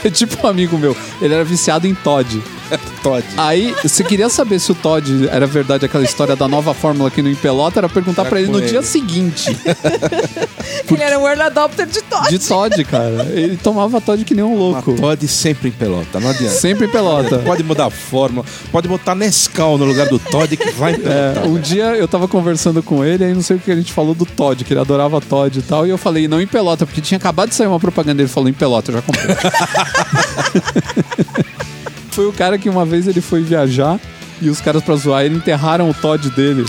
[SPEAKER 1] É tipo um amigo meu, ele era viciado em Todd.
[SPEAKER 3] Todd.
[SPEAKER 1] Aí, você queria saber se o Todd era verdade aquela história da nova fórmula que não empelota, era perguntar
[SPEAKER 3] Era
[SPEAKER 1] pra ele no
[SPEAKER 3] ele.
[SPEAKER 1] dia seguinte.
[SPEAKER 2] Ele era um early adopter de Todd.
[SPEAKER 1] De Todd, cara. Ele tomava Todd que nem um
[SPEAKER 3] Mas
[SPEAKER 1] louco.
[SPEAKER 3] Todd sempre em pelota, não adianta.
[SPEAKER 1] Sempre em pelota.
[SPEAKER 3] Pode mudar a fórmula, pode botar Nescau no lugar do Todd que vai em
[SPEAKER 1] É,
[SPEAKER 3] pelota.
[SPEAKER 1] um dia eu tava conversando com ele, aí não sei o que a gente falou do Todd, que ele adorava Todd e tal, e eu falei, não em pelota, porque tinha acabado de sair uma propaganda, ele falou em pelota, eu já comprei. foi o cara que uma vez ele foi viajar e os caras pra zoar ele enterraram o Todd dele.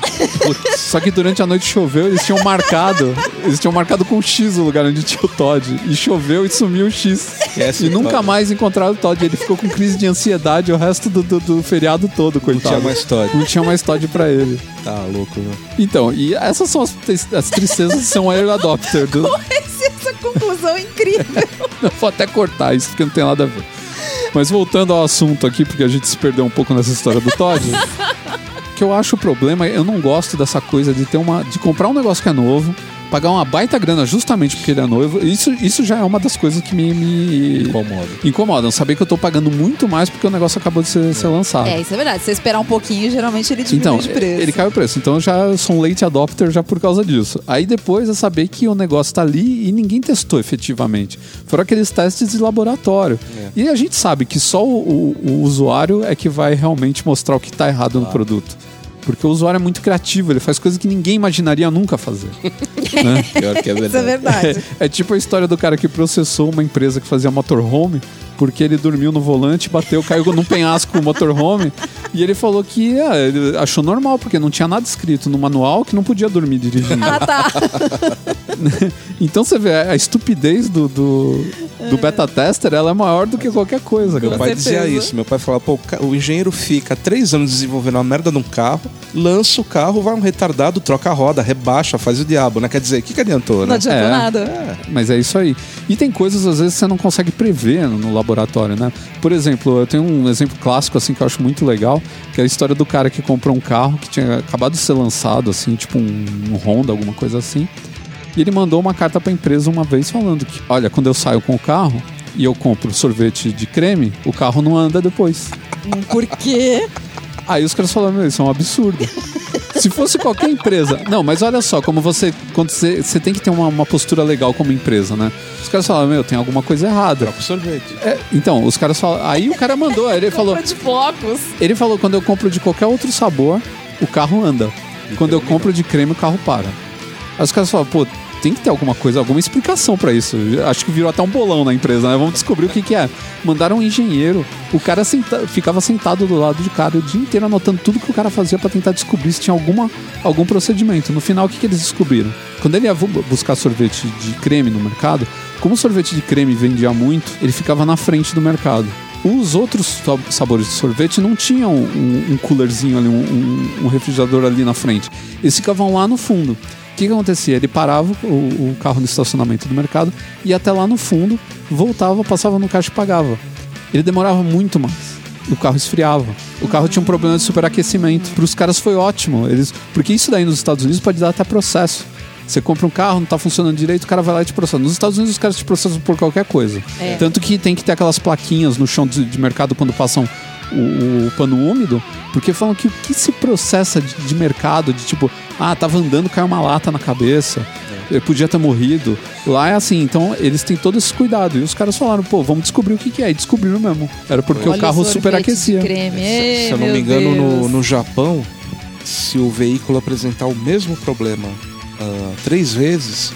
[SPEAKER 1] Só que durante a noite choveu, eles tinham marcado, eles tinham marcado com X o lugar onde tinha o Todd. E choveu e sumiu o X.
[SPEAKER 3] Esquece
[SPEAKER 1] e
[SPEAKER 3] o
[SPEAKER 1] nunca
[SPEAKER 3] Todd.
[SPEAKER 1] mais encontraram o Todd. Ele ficou com crise de ansiedade o resto do, do- do feriado todo,
[SPEAKER 3] Não
[SPEAKER 1] coitado.
[SPEAKER 3] tinha mais Todd.
[SPEAKER 1] Não tinha mais Todd pra ele.
[SPEAKER 3] Tá louco, né?
[SPEAKER 1] Então, e essas são as, as tristezas de ser um early adopter. Do,
[SPEAKER 2] Essa conclusão incrível.
[SPEAKER 1] eu vou até cortar isso, porque não tem nada a ver. Mas voltando ao assunto aqui, porque a gente se perdeu um pouco nessa história do Todd. que eu acho o problema, eu não gosto dessa coisa de ter uma. de comprar um negócio que é novo, pagar uma baita grana justamente porque ele é novo. Isso, isso já é uma das coisas que me, me
[SPEAKER 3] Incomoda.
[SPEAKER 1] incomodam. Saber que eu tô pagando muito mais porque o negócio acabou de ser, ser lançado.
[SPEAKER 2] É, isso é verdade. Se você esperar um pouquinho, geralmente ele diminui
[SPEAKER 1] Então,
[SPEAKER 2] de preço.
[SPEAKER 1] ele cai o preço. Então eu já sou um late adopter já por causa disso. Aí depois é saber que o negócio tá ali e ninguém testou efetivamente. Foram aqueles testes de laboratório. E a gente sabe que só o, o- o usuário é que vai realmente mostrar o que tá errado no produto. Porque o usuário é muito criativo, ele faz coisas que ninguém imaginaria nunca fazer.
[SPEAKER 3] Pior que é
[SPEAKER 2] Isso é
[SPEAKER 3] verdade.
[SPEAKER 2] verdade.
[SPEAKER 1] É tipo a história do cara que processou uma empresa que fazia motorhome porque ele dormiu no volante, bateu, caiu num penhasco com o motorhome e ele falou que ah, ele achou normal porque não tinha nada escrito no manual que não podia dormir dirigindo.
[SPEAKER 2] ah, tá.
[SPEAKER 1] Então você vê a estupidez do, do, do beta tester, ela é maior do que qualquer coisa,
[SPEAKER 3] Meu
[SPEAKER 1] cara.
[SPEAKER 3] pai dizia isso. Meu pai falava, pô, o engenheiro fica três anos desenvolvendo uma merda num carro, lança o carro, vai um retardado, troca a roda, rebaixa, faz o diabo, né? Quer dizer, o que, que adiantou,
[SPEAKER 2] Não
[SPEAKER 3] né?
[SPEAKER 2] adiantou
[SPEAKER 1] É.
[SPEAKER 2] nada.
[SPEAKER 1] Mas é isso aí. E tem coisas, às vezes, que você não consegue prever no, no laboratório, né? Por exemplo, eu tenho um exemplo clássico, assim, que eu acho muito legal, que é a história do cara que comprou um carro que tinha acabado de ser lançado, assim, tipo um, um Honda, alguma coisa assim. E ele mandou uma carta pra empresa uma vez falando que, olha, quando eu saio com o carro e eu compro sorvete de creme, o carro não anda depois.
[SPEAKER 2] Por quê?
[SPEAKER 1] Aí os caras falaram, meu, isso é um absurdo. Se fosse qualquer empresa. Não, mas olha só, como você. Quando você, você tem que ter uma, uma postura legal como empresa, né? Os caras falaram, meu, tem alguma coisa errada.
[SPEAKER 3] Troca o sorvete.
[SPEAKER 1] É, então, os caras falaram. Aí o cara mandou, aí ele falou.
[SPEAKER 2] de flocos.
[SPEAKER 1] Ele falou, quando eu compro de qualquer outro sabor, o carro anda. Quando eu compro de creme, o carro para. Aí os caras falaram, pô, tem que ter alguma coisa, alguma explicação pra isso. Acho que virou até um bolão na empresa, né? Vamos descobrir o que, que é. Mandaram um engenheiro, o cara senta- ficava sentado do lado de cara o dia inteiro anotando tudo que o cara fazia pra tentar descobrir se tinha alguma, algum procedimento. No final, o que, que eles descobriram? Quando ele ia bu- buscar sorvete de creme no mercado, como o sorvete de creme vendia muito, ele ficava na frente do mercado. Os outros sa- sabores de sorvete não tinham um, um coolerzinho ali, um- um refrigerador ali na frente. Eles ficavam lá no fundo. O que, que acontecia? Ele parava o, o carro no estacionamento do mercado, ia até lá no fundo, voltava, passava no caixa e pagava. Ele demorava muito mais. O carro esfriava. O carro tinha um problema de superaquecimento. Para os caras foi ótimo. Eles, porque isso daí nos Estados Unidos pode dar até processo. Você compra um carro, não tá funcionando direito, o cara vai lá e te processa. Nos Estados Unidos os caras te processam por qualquer coisa.
[SPEAKER 2] É.
[SPEAKER 1] Tanto que tem que ter aquelas plaquinhas no chão de, de mercado quando passam o, o pano úmido, porque falam que o que se processa de, de mercado, de tipo, ah, tava andando, caiu uma lata na cabeça, ele podia ter morrido. Lá é assim, então eles têm todo esse cuidado. E os caras falaram, pô, vamos descobrir o que, que é. E descobriram mesmo. Era porque
[SPEAKER 2] Olha
[SPEAKER 1] o carro superaquecia.
[SPEAKER 2] Ei,
[SPEAKER 3] Se eu não me engano, no, no Japão, se o veículo apresentar o mesmo problema ah, três vezes,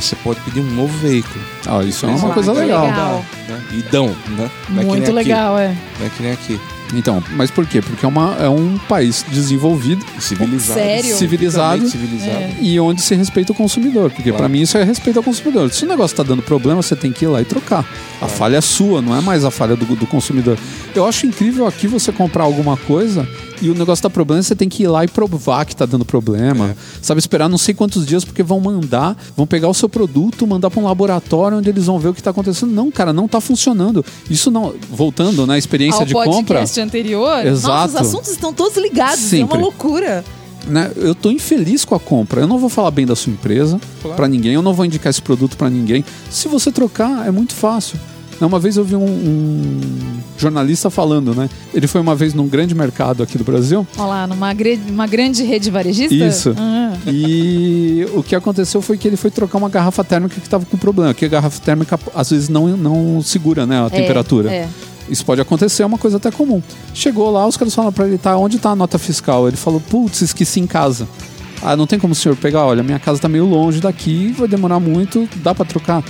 [SPEAKER 3] você pode pedir um novo veículo.
[SPEAKER 1] Ah, isso é uma coisa legal.
[SPEAKER 2] legal.
[SPEAKER 3] Né? E dão, né? É
[SPEAKER 2] Muito
[SPEAKER 3] nem aqui.
[SPEAKER 2] legal, é.
[SPEAKER 3] Não é que nem aqui.
[SPEAKER 1] Então, mas por quê? Porque é, uma, é um país desenvolvido
[SPEAKER 3] Civilizado.
[SPEAKER 2] Sério?
[SPEAKER 1] Civilizado.
[SPEAKER 3] Civilizado.
[SPEAKER 2] É.
[SPEAKER 1] e onde se respeita o consumidor. Porque
[SPEAKER 3] Claro.
[SPEAKER 1] pra mim isso é respeito ao consumidor. Se o negócio tá dando problema, você tem que ir lá e trocar. A falha é sua, não é mais a falha do, do consumidor. Eu acho incrível aqui você comprar alguma coisa e o negócio tá problema, você tem que ir lá e provar que tá dando problema. Sabe, esperar não sei quantos dias porque vão mandar, vão pegar o seu produto, mandar pra um laboratório onde eles vão ver o que tá acontecendo. Não, cara, não tá funcionando. Isso não, voltando, né, experiência
[SPEAKER 2] Ao
[SPEAKER 1] de compra.
[SPEAKER 2] Podcast anterior,
[SPEAKER 1] Exato.
[SPEAKER 2] nossa, os assuntos estão todos ligados. É
[SPEAKER 1] Sempre.
[SPEAKER 2] uma loucura.
[SPEAKER 1] né, eu tô infeliz com a compra. Eu não vou falar bem da sua empresa
[SPEAKER 3] Claro.
[SPEAKER 1] pra ninguém, eu não vou indicar esse produto pra ninguém. Se você trocar, é muito fácil. Né, Uma vez eu vi um, um jornalista falando, né? Ele foi uma vez num grande mercado aqui do Brasil
[SPEAKER 2] Olha lá, numa gre- uma grande rede varejista.
[SPEAKER 1] Isso.
[SPEAKER 2] Ah.
[SPEAKER 1] e o que aconteceu foi que ele foi trocar uma garrafa térmica que tava com problema. Porque a garrafa térmica às vezes não, não segura né, a
[SPEAKER 2] É,
[SPEAKER 1] temperatura.
[SPEAKER 2] é.
[SPEAKER 1] Isso pode acontecer, é uma coisa até comum. Chegou lá, os caras falaram pra ele, tá, onde tá a nota fiscal? Ele falou, putz, esqueci em casa. Ah, não tem como o senhor pegar, olha, minha casa tá meio longe daqui, vai demorar muito, dá pra trocar?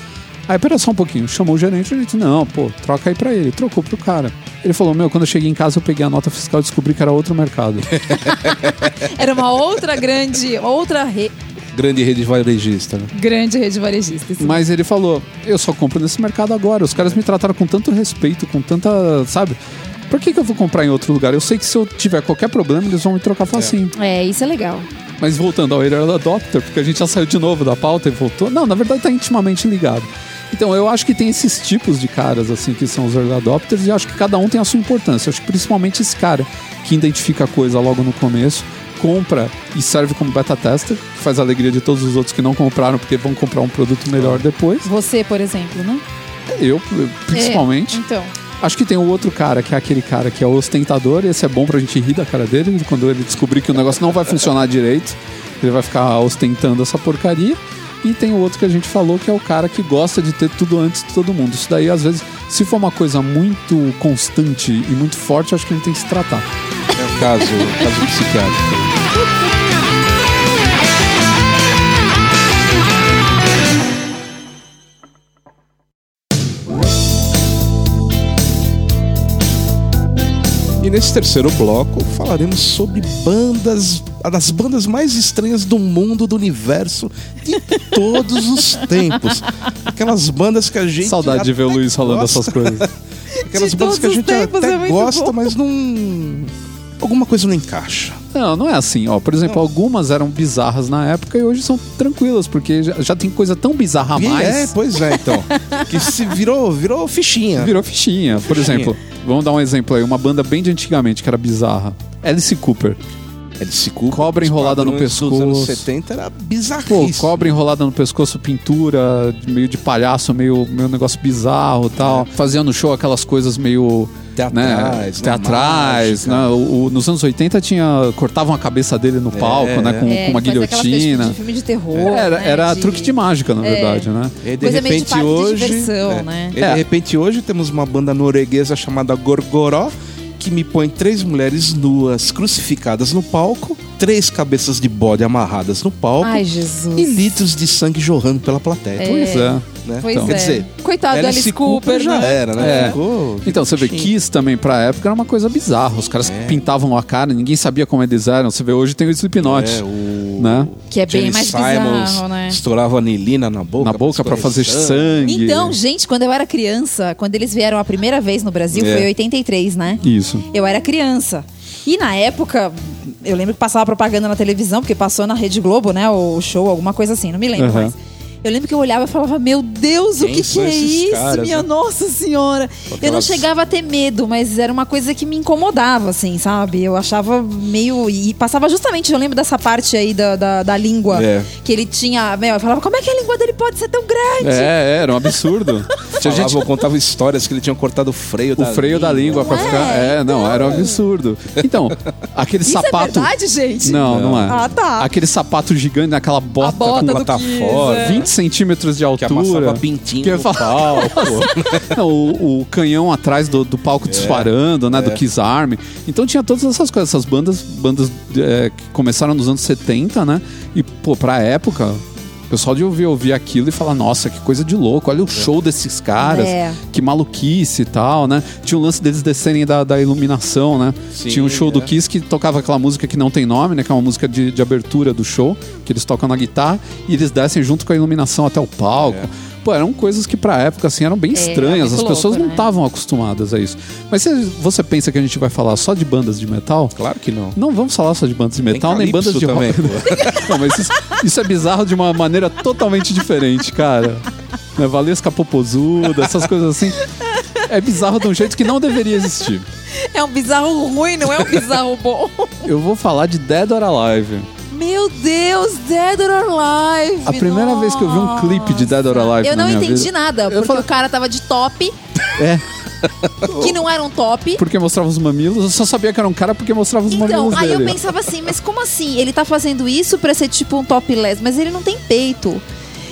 [SPEAKER 1] Aí, pera só um pouquinho, chamou o gerente, o gerente, não, pô, troca aí pra ele, trocou pro cara. Ele falou, meu, quando eu cheguei em casa eu peguei a nota fiscal e descobri que era outro mercado.
[SPEAKER 2] Era uma outra grande, outra re-
[SPEAKER 3] Grande rede varejista, né?
[SPEAKER 2] grande rede varejista. isso.
[SPEAKER 1] Mas ele falou, eu só compro nesse mercado agora, os caras me trataram com tanto respeito, com tanta, sabe... Por que, que eu vou comprar em outro lugar? Eu sei que se eu tiver qualquer problema, eles vão me trocar facinho.
[SPEAKER 2] É, isso é legal.
[SPEAKER 1] Mas voltando ao Early Adopter, porque a gente já saiu de novo da pauta e voltou. Não, na verdade tá intimamente ligado. Então, eu acho que tem esses tipos de caras, assim, que são os Early Adopters, e acho que cada um tem a sua importância. Eu acho que principalmente esse cara que identifica a coisa logo no começo, compra e serve como beta tester, que faz a alegria de todos os outros que não compraram, porque vão comprar um produto melhor depois.
[SPEAKER 2] Você, por exemplo, né?
[SPEAKER 1] Eu, principalmente.
[SPEAKER 2] É, então.
[SPEAKER 1] Acho que tem o outro cara, que é aquele cara que é o ostentador, e esse é bom pra gente rir da cara dele, quando ele descobrir que o negócio não vai funcionar direito, ele vai ficar ostentando essa porcaria. E tem o outro que a gente falou, que é o cara que gosta de ter tudo antes de todo mundo. Isso daí, às vezes, se for uma coisa muito constante e muito forte, acho que ele tem que se tratar.
[SPEAKER 3] É o caso, o caso psiquiátrico. E nesse terceiro bloco falaremos sobre bandas, das bandas mais estranhas do mundo, do universo, de todos os tempos. Aquelas bandas que a gente.
[SPEAKER 1] Saudade de ver o Luiz falando
[SPEAKER 3] gosta.
[SPEAKER 1] essas coisas.
[SPEAKER 3] Aquelas
[SPEAKER 2] De
[SPEAKER 3] bandas que a gente
[SPEAKER 2] tempos,
[SPEAKER 3] até
[SPEAKER 2] é
[SPEAKER 3] gosta,
[SPEAKER 2] bom.
[SPEAKER 3] mas não. Alguma coisa não encaixa.
[SPEAKER 1] Não, não é assim. Ó, por exemplo, algumas eram bizarras na época e hoje são tranquilas, porque já, já tem coisa tão bizarra a mais.
[SPEAKER 3] É, pois é, então. que se virou, virou fichinha.
[SPEAKER 1] Virou fichinha. Por
[SPEAKER 3] Fichinha.
[SPEAKER 1] exemplo, vamos dar um exemplo aí. Uma banda bem de antigamente que era bizarra. Alice Cooper.
[SPEAKER 3] Alice Cooper,
[SPEAKER 1] Cobra enrolada no
[SPEAKER 3] padrões Dos anos
[SPEAKER 1] pescoço.
[SPEAKER 3] 70 era
[SPEAKER 1] Pô,
[SPEAKER 3] bizarríssimo.
[SPEAKER 1] cobra enrolada no pescoço, pintura, meio de palhaço, meio, meio negócio bizarro e tal. Fazia no show aquelas coisas meio.
[SPEAKER 3] Teatrais,
[SPEAKER 1] né,
[SPEAKER 3] né,
[SPEAKER 1] teatrais, né? O- o- nos anos 80 tinha. cortavam a cabeça dele no palco, né? Com,
[SPEAKER 2] É,
[SPEAKER 1] com uma guilhotina.
[SPEAKER 2] De filme de terror.
[SPEAKER 1] Era,
[SPEAKER 2] né,
[SPEAKER 1] era
[SPEAKER 2] de-
[SPEAKER 1] truque de mágica, na verdade, né?
[SPEAKER 3] E de
[SPEAKER 2] Coisa meio de
[SPEAKER 3] repente
[SPEAKER 2] parque de
[SPEAKER 3] hoje.
[SPEAKER 2] diversão,
[SPEAKER 3] é,
[SPEAKER 2] né?
[SPEAKER 3] E
[SPEAKER 1] É.
[SPEAKER 3] de repente hoje temos uma banda norueguesa chamada Gorgoró, que me põe três mulheres nuas crucificadas no palco, três cabeças de bode amarradas no palco
[SPEAKER 2] Ai, Jesus.
[SPEAKER 3] e litros de sangue jorrando pela plateia.
[SPEAKER 1] Pois é.
[SPEAKER 3] Né?
[SPEAKER 2] Pois
[SPEAKER 3] Quer
[SPEAKER 2] é.
[SPEAKER 3] dizer,
[SPEAKER 2] Coitado do Alice Cooper,
[SPEAKER 3] já
[SPEAKER 2] né?
[SPEAKER 3] era, né?
[SPEAKER 1] É.
[SPEAKER 3] Ficou,
[SPEAKER 1] Então, você vê, Kiss também pra época era uma coisa bizarra. Os caras
[SPEAKER 3] É.
[SPEAKER 1] pintavam a cara, ninguém sabia como eles eram. Você vê, hoje tem o Slipknot.
[SPEAKER 3] É, o...
[SPEAKER 1] Né?
[SPEAKER 2] Que é bem
[SPEAKER 3] Jenny
[SPEAKER 2] mais
[SPEAKER 3] Simons
[SPEAKER 2] bizarro, né?
[SPEAKER 3] Estourava anilina na boca.
[SPEAKER 1] Na boca pra fazer sangue.
[SPEAKER 2] Então, gente, quando eu era criança, quando eles vieram a primeira vez no Brasil,
[SPEAKER 3] É.
[SPEAKER 2] foi em 83, né?
[SPEAKER 1] Isso.
[SPEAKER 2] Eu era criança. E na época, eu lembro que passava propaganda na televisão, porque passou na Rede Globo, né? O show, alguma coisa assim, não me lembro
[SPEAKER 1] Aham.
[SPEAKER 2] mais. Eu lembro que eu olhava e falava, meu Deus, o
[SPEAKER 3] Quem
[SPEAKER 2] que,
[SPEAKER 3] são
[SPEAKER 2] que é isso?
[SPEAKER 3] caras,
[SPEAKER 2] Minha
[SPEAKER 3] né?
[SPEAKER 2] nossa senhora. Eu não chegava a ter medo, mas era uma coisa que me incomodava, assim, sabe? Eu achava meio. E passava justamente, eu lembro dessa parte aí da, da, da língua.
[SPEAKER 3] É.
[SPEAKER 2] Que ele tinha. Meu, eu falava, como é que a língua dele pode ser tão grande?
[SPEAKER 1] É, era um absurdo. Tinha gente
[SPEAKER 3] Falavam, contavam histórias que ele tinha cortado o freio
[SPEAKER 1] o
[SPEAKER 3] da
[SPEAKER 1] freio da língua pra
[SPEAKER 2] Não
[SPEAKER 1] ficar.
[SPEAKER 2] é?
[SPEAKER 1] É, não, era um absurdo. Então, aquele
[SPEAKER 2] Isso
[SPEAKER 1] sapato.
[SPEAKER 2] é verdade, gente?
[SPEAKER 1] Não, não é.
[SPEAKER 2] Ah, tá.
[SPEAKER 1] Aquele sapato gigante, naquela bota,
[SPEAKER 2] bota
[SPEAKER 1] com
[SPEAKER 2] Kiss,
[SPEAKER 3] fora,
[SPEAKER 2] é.
[SPEAKER 1] 20 centímetros de
[SPEAKER 3] que amassava
[SPEAKER 1] altura.
[SPEAKER 3] pintinho
[SPEAKER 1] Que
[SPEAKER 3] no palco.
[SPEAKER 1] Não, o, o canhão atrás do, do palco disparando, né? Do Kiss Army. Então tinha todas essas coisas, essas bandas, bandas é, que começaram nos anos 70, né? E, pô, pra época, pessoal de ouvir, ouvir aquilo e falar, nossa, que coisa de louco, olha o show desses caras,
[SPEAKER 2] É.
[SPEAKER 1] que maluquice e tal, né? Tinha o lance deles descerem da, da iluminação, né?
[SPEAKER 3] Sim,
[SPEAKER 1] Tinha um show do
[SPEAKER 3] é.
[SPEAKER 1] Kiss que tocava aquela música que não tem nome, né? Que é uma música de, de abertura do show, que eles tocam na guitarra e eles descem junto com a iluminação até o palco.
[SPEAKER 3] É.
[SPEAKER 1] Pô, eram coisas que pra época, assim, eram bem
[SPEAKER 2] É,
[SPEAKER 1] estranhas.
[SPEAKER 2] era
[SPEAKER 1] As pessoas
[SPEAKER 2] louco,
[SPEAKER 1] não
[SPEAKER 2] né?
[SPEAKER 1] estavam acostumadas a isso. Mas se você pensa que a gente vai falar só de bandas de metal?
[SPEAKER 3] Claro que não.
[SPEAKER 1] Não vamos falar só de bandas de metal, nem bandas de
[SPEAKER 3] também,
[SPEAKER 1] rock. não, mas isso, isso é bizarro de uma maneira totalmente diferente, cara. Né, Valesca Popozuda, essas coisas assim. É bizarro de um jeito que não deveria existir.
[SPEAKER 2] É um bizarro ruim, não é um bizarro bom.
[SPEAKER 1] Eu vou falar de Dead or Alive.
[SPEAKER 2] Meu Deus, Dead or Alive.
[SPEAKER 1] A primeira vez que eu vi um clipe de Dead or Alive
[SPEAKER 2] Eu não entendi
[SPEAKER 1] vida-
[SPEAKER 2] nada,
[SPEAKER 1] Eu
[SPEAKER 2] porque
[SPEAKER 1] falei-
[SPEAKER 2] o cara tava de top,
[SPEAKER 1] É,
[SPEAKER 2] que não era um top.
[SPEAKER 1] porque mostrava os mamilos. Eu só sabia que era um cara porque mostrava os
[SPEAKER 2] Então,
[SPEAKER 1] mamilos
[SPEAKER 2] aí eu
[SPEAKER 1] dele.
[SPEAKER 2] pensava assim, mas como assim? Ele tá fazendo isso pra ser tipo um topless, mas ele não tem peito.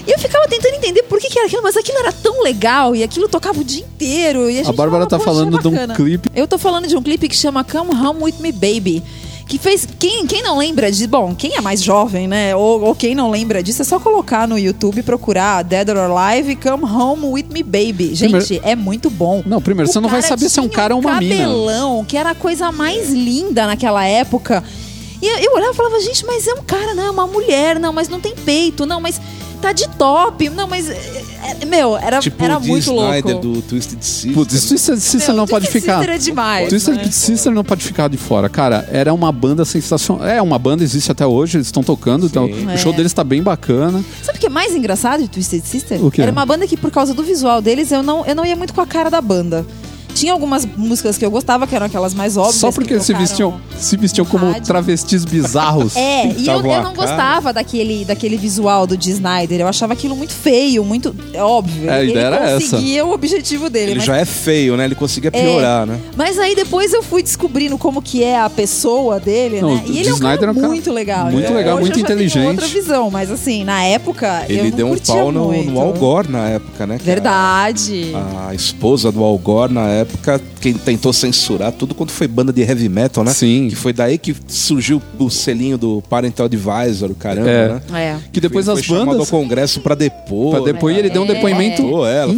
[SPEAKER 2] E eu ficava tentando entender por que, que era aquilo, mas aquilo era tão legal e aquilo tocava o dia inteiro. A,
[SPEAKER 1] A Bárbara
[SPEAKER 2] falava,
[SPEAKER 1] tá
[SPEAKER 2] "Poxa,
[SPEAKER 1] falando de um
[SPEAKER 2] bacana."
[SPEAKER 1] clipe.
[SPEAKER 2] Eu tô falando de um clipe que chama Come Home With Me Baby. Que fez. Quem, quem não lembra de. Bom, quem é mais jovem, né? Ou, ou quem não lembra disso, é só colocar no YouTube e procurar Dead or Alive Come Home With Me Baby. Gente,
[SPEAKER 1] Primeiro-
[SPEAKER 2] é muito bom.
[SPEAKER 1] Não, primeiro,
[SPEAKER 2] O
[SPEAKER 1] você não vai saber se é um cara ou uma mina.
[SPEAKER 2] cabelão, que era a coisa mais linda naquela época. E eu, eu olhava e falava, gente, mas é um cara, não, é uma mulher, não, mas não tem peito, não, mas tá de top, não, mas. é, é, meu, era,
[SPEAKER 3] Tipo
[SPEAKER 2] era
[SPEAKER 3] o Dee
[SPEAKER 2] muito louco.
[SPEAKER 3] Snyder do Twisted Sister.
[SPEAKER 1] Putz, isso Twisted Sister não, pode
[SPEAKER 2] Twisted
[SPEAKER 1] ficar.
[SPEAKER 2] Sister é demais.
[SPEAKER 1] Twisted
[SPEAKER 2] né?
[SPEAKER 1] Sister não pode ficar de fora. Cara, era uma banda sensacional. É, uma banda existe até hoje, eles estão tocando, então o
[SPEAKER 2] É.
[SPEAKER 1] show deles tá bem bacana.
[SPEAKER 2] Sabe o que é mais engraçado de Twisted Sister?
[SPEAKER 1] O quê?
[SPEAKER 2] Era uma banda que, por causa do visual deles, eu não, eu não ia muito com a cara da banda. Tinha algumas músicas que eu gostava, que eram aquelas mais óbvias.
[SPEAKER 1] Só
[SPEAKER 2] que
[SPEAKER 1] porque se vestiam, se vestiam como
[SPEAKER 2] rádio.
[SPEAKER 1] travestis bizarros.
[SPEAKER 2] É, e eu, eu não gostava daquele, daquele visual do Dee Snyder. Eu achava aquilo muito feio, muito. É óbvio.
[SPEAKER 1] É, a
[SPEAKER 2] ele
[SPEAKER 1] ideia era essa.
[SPEAKER 2] conseguia o objetivo dele.
[SPEAKER 3] Ele
[SPEAKER 2] mas,
[SPEAKER 3] já é feio, né? Ele conseguia piorar, né?
[SPEAKER 2] mas aí depois eu fui descobrindo como que é a pessoa dele,
[SPEAKER 1] Não,
[SPEAKER 2] né? E ele é um cara
[SPEAKER 1] é um cara
[SPEAKER 2] muito legal.
[SPEAKER 1] muito
[SPEAKER 2] né?
[SPEAKER 1] legal,
[SPEAKER 2] Hoje
[SPEAKER 1] muito
[SPEAKER 2] eu já tenho
[SPEAKER 1] inteligente.
[SPEAKER 2] outra visão, mas assim, na época. eu
[SPEAKER 3] Ele
[SPEAKER 2] não
[SPEAKER 3] deu um pau no, no Al Gore na época, né?
[SPEAKER 2] Verdade.
[SPEAKER 3] A, a esposa do Al Gore na época época, quem tentou censurar tudo quanto foi banda de heavy metal, né?
[SPEAKER 1] Sim.
[SPEAKER 3] Que foi daí que surgiu o selinho do Parental Advisor, o caramba,
[SPEAKER 1] É.
[SPEAKER 3] né?
[SPEAKER 2] É.
[SPEAKER 1] Que depois
[SPEAKER 3] foi,
[SPEAKER 1] as
[SPEAKER 3] foi chamado ao
[SPEAKER 1] bandas.
[SPEAKER 3] congresso pra depor.
[SPEAKER 1] Pra depor, e ele deu um
[SPEAKER 2] É.
[SPEAKER 1] depoimento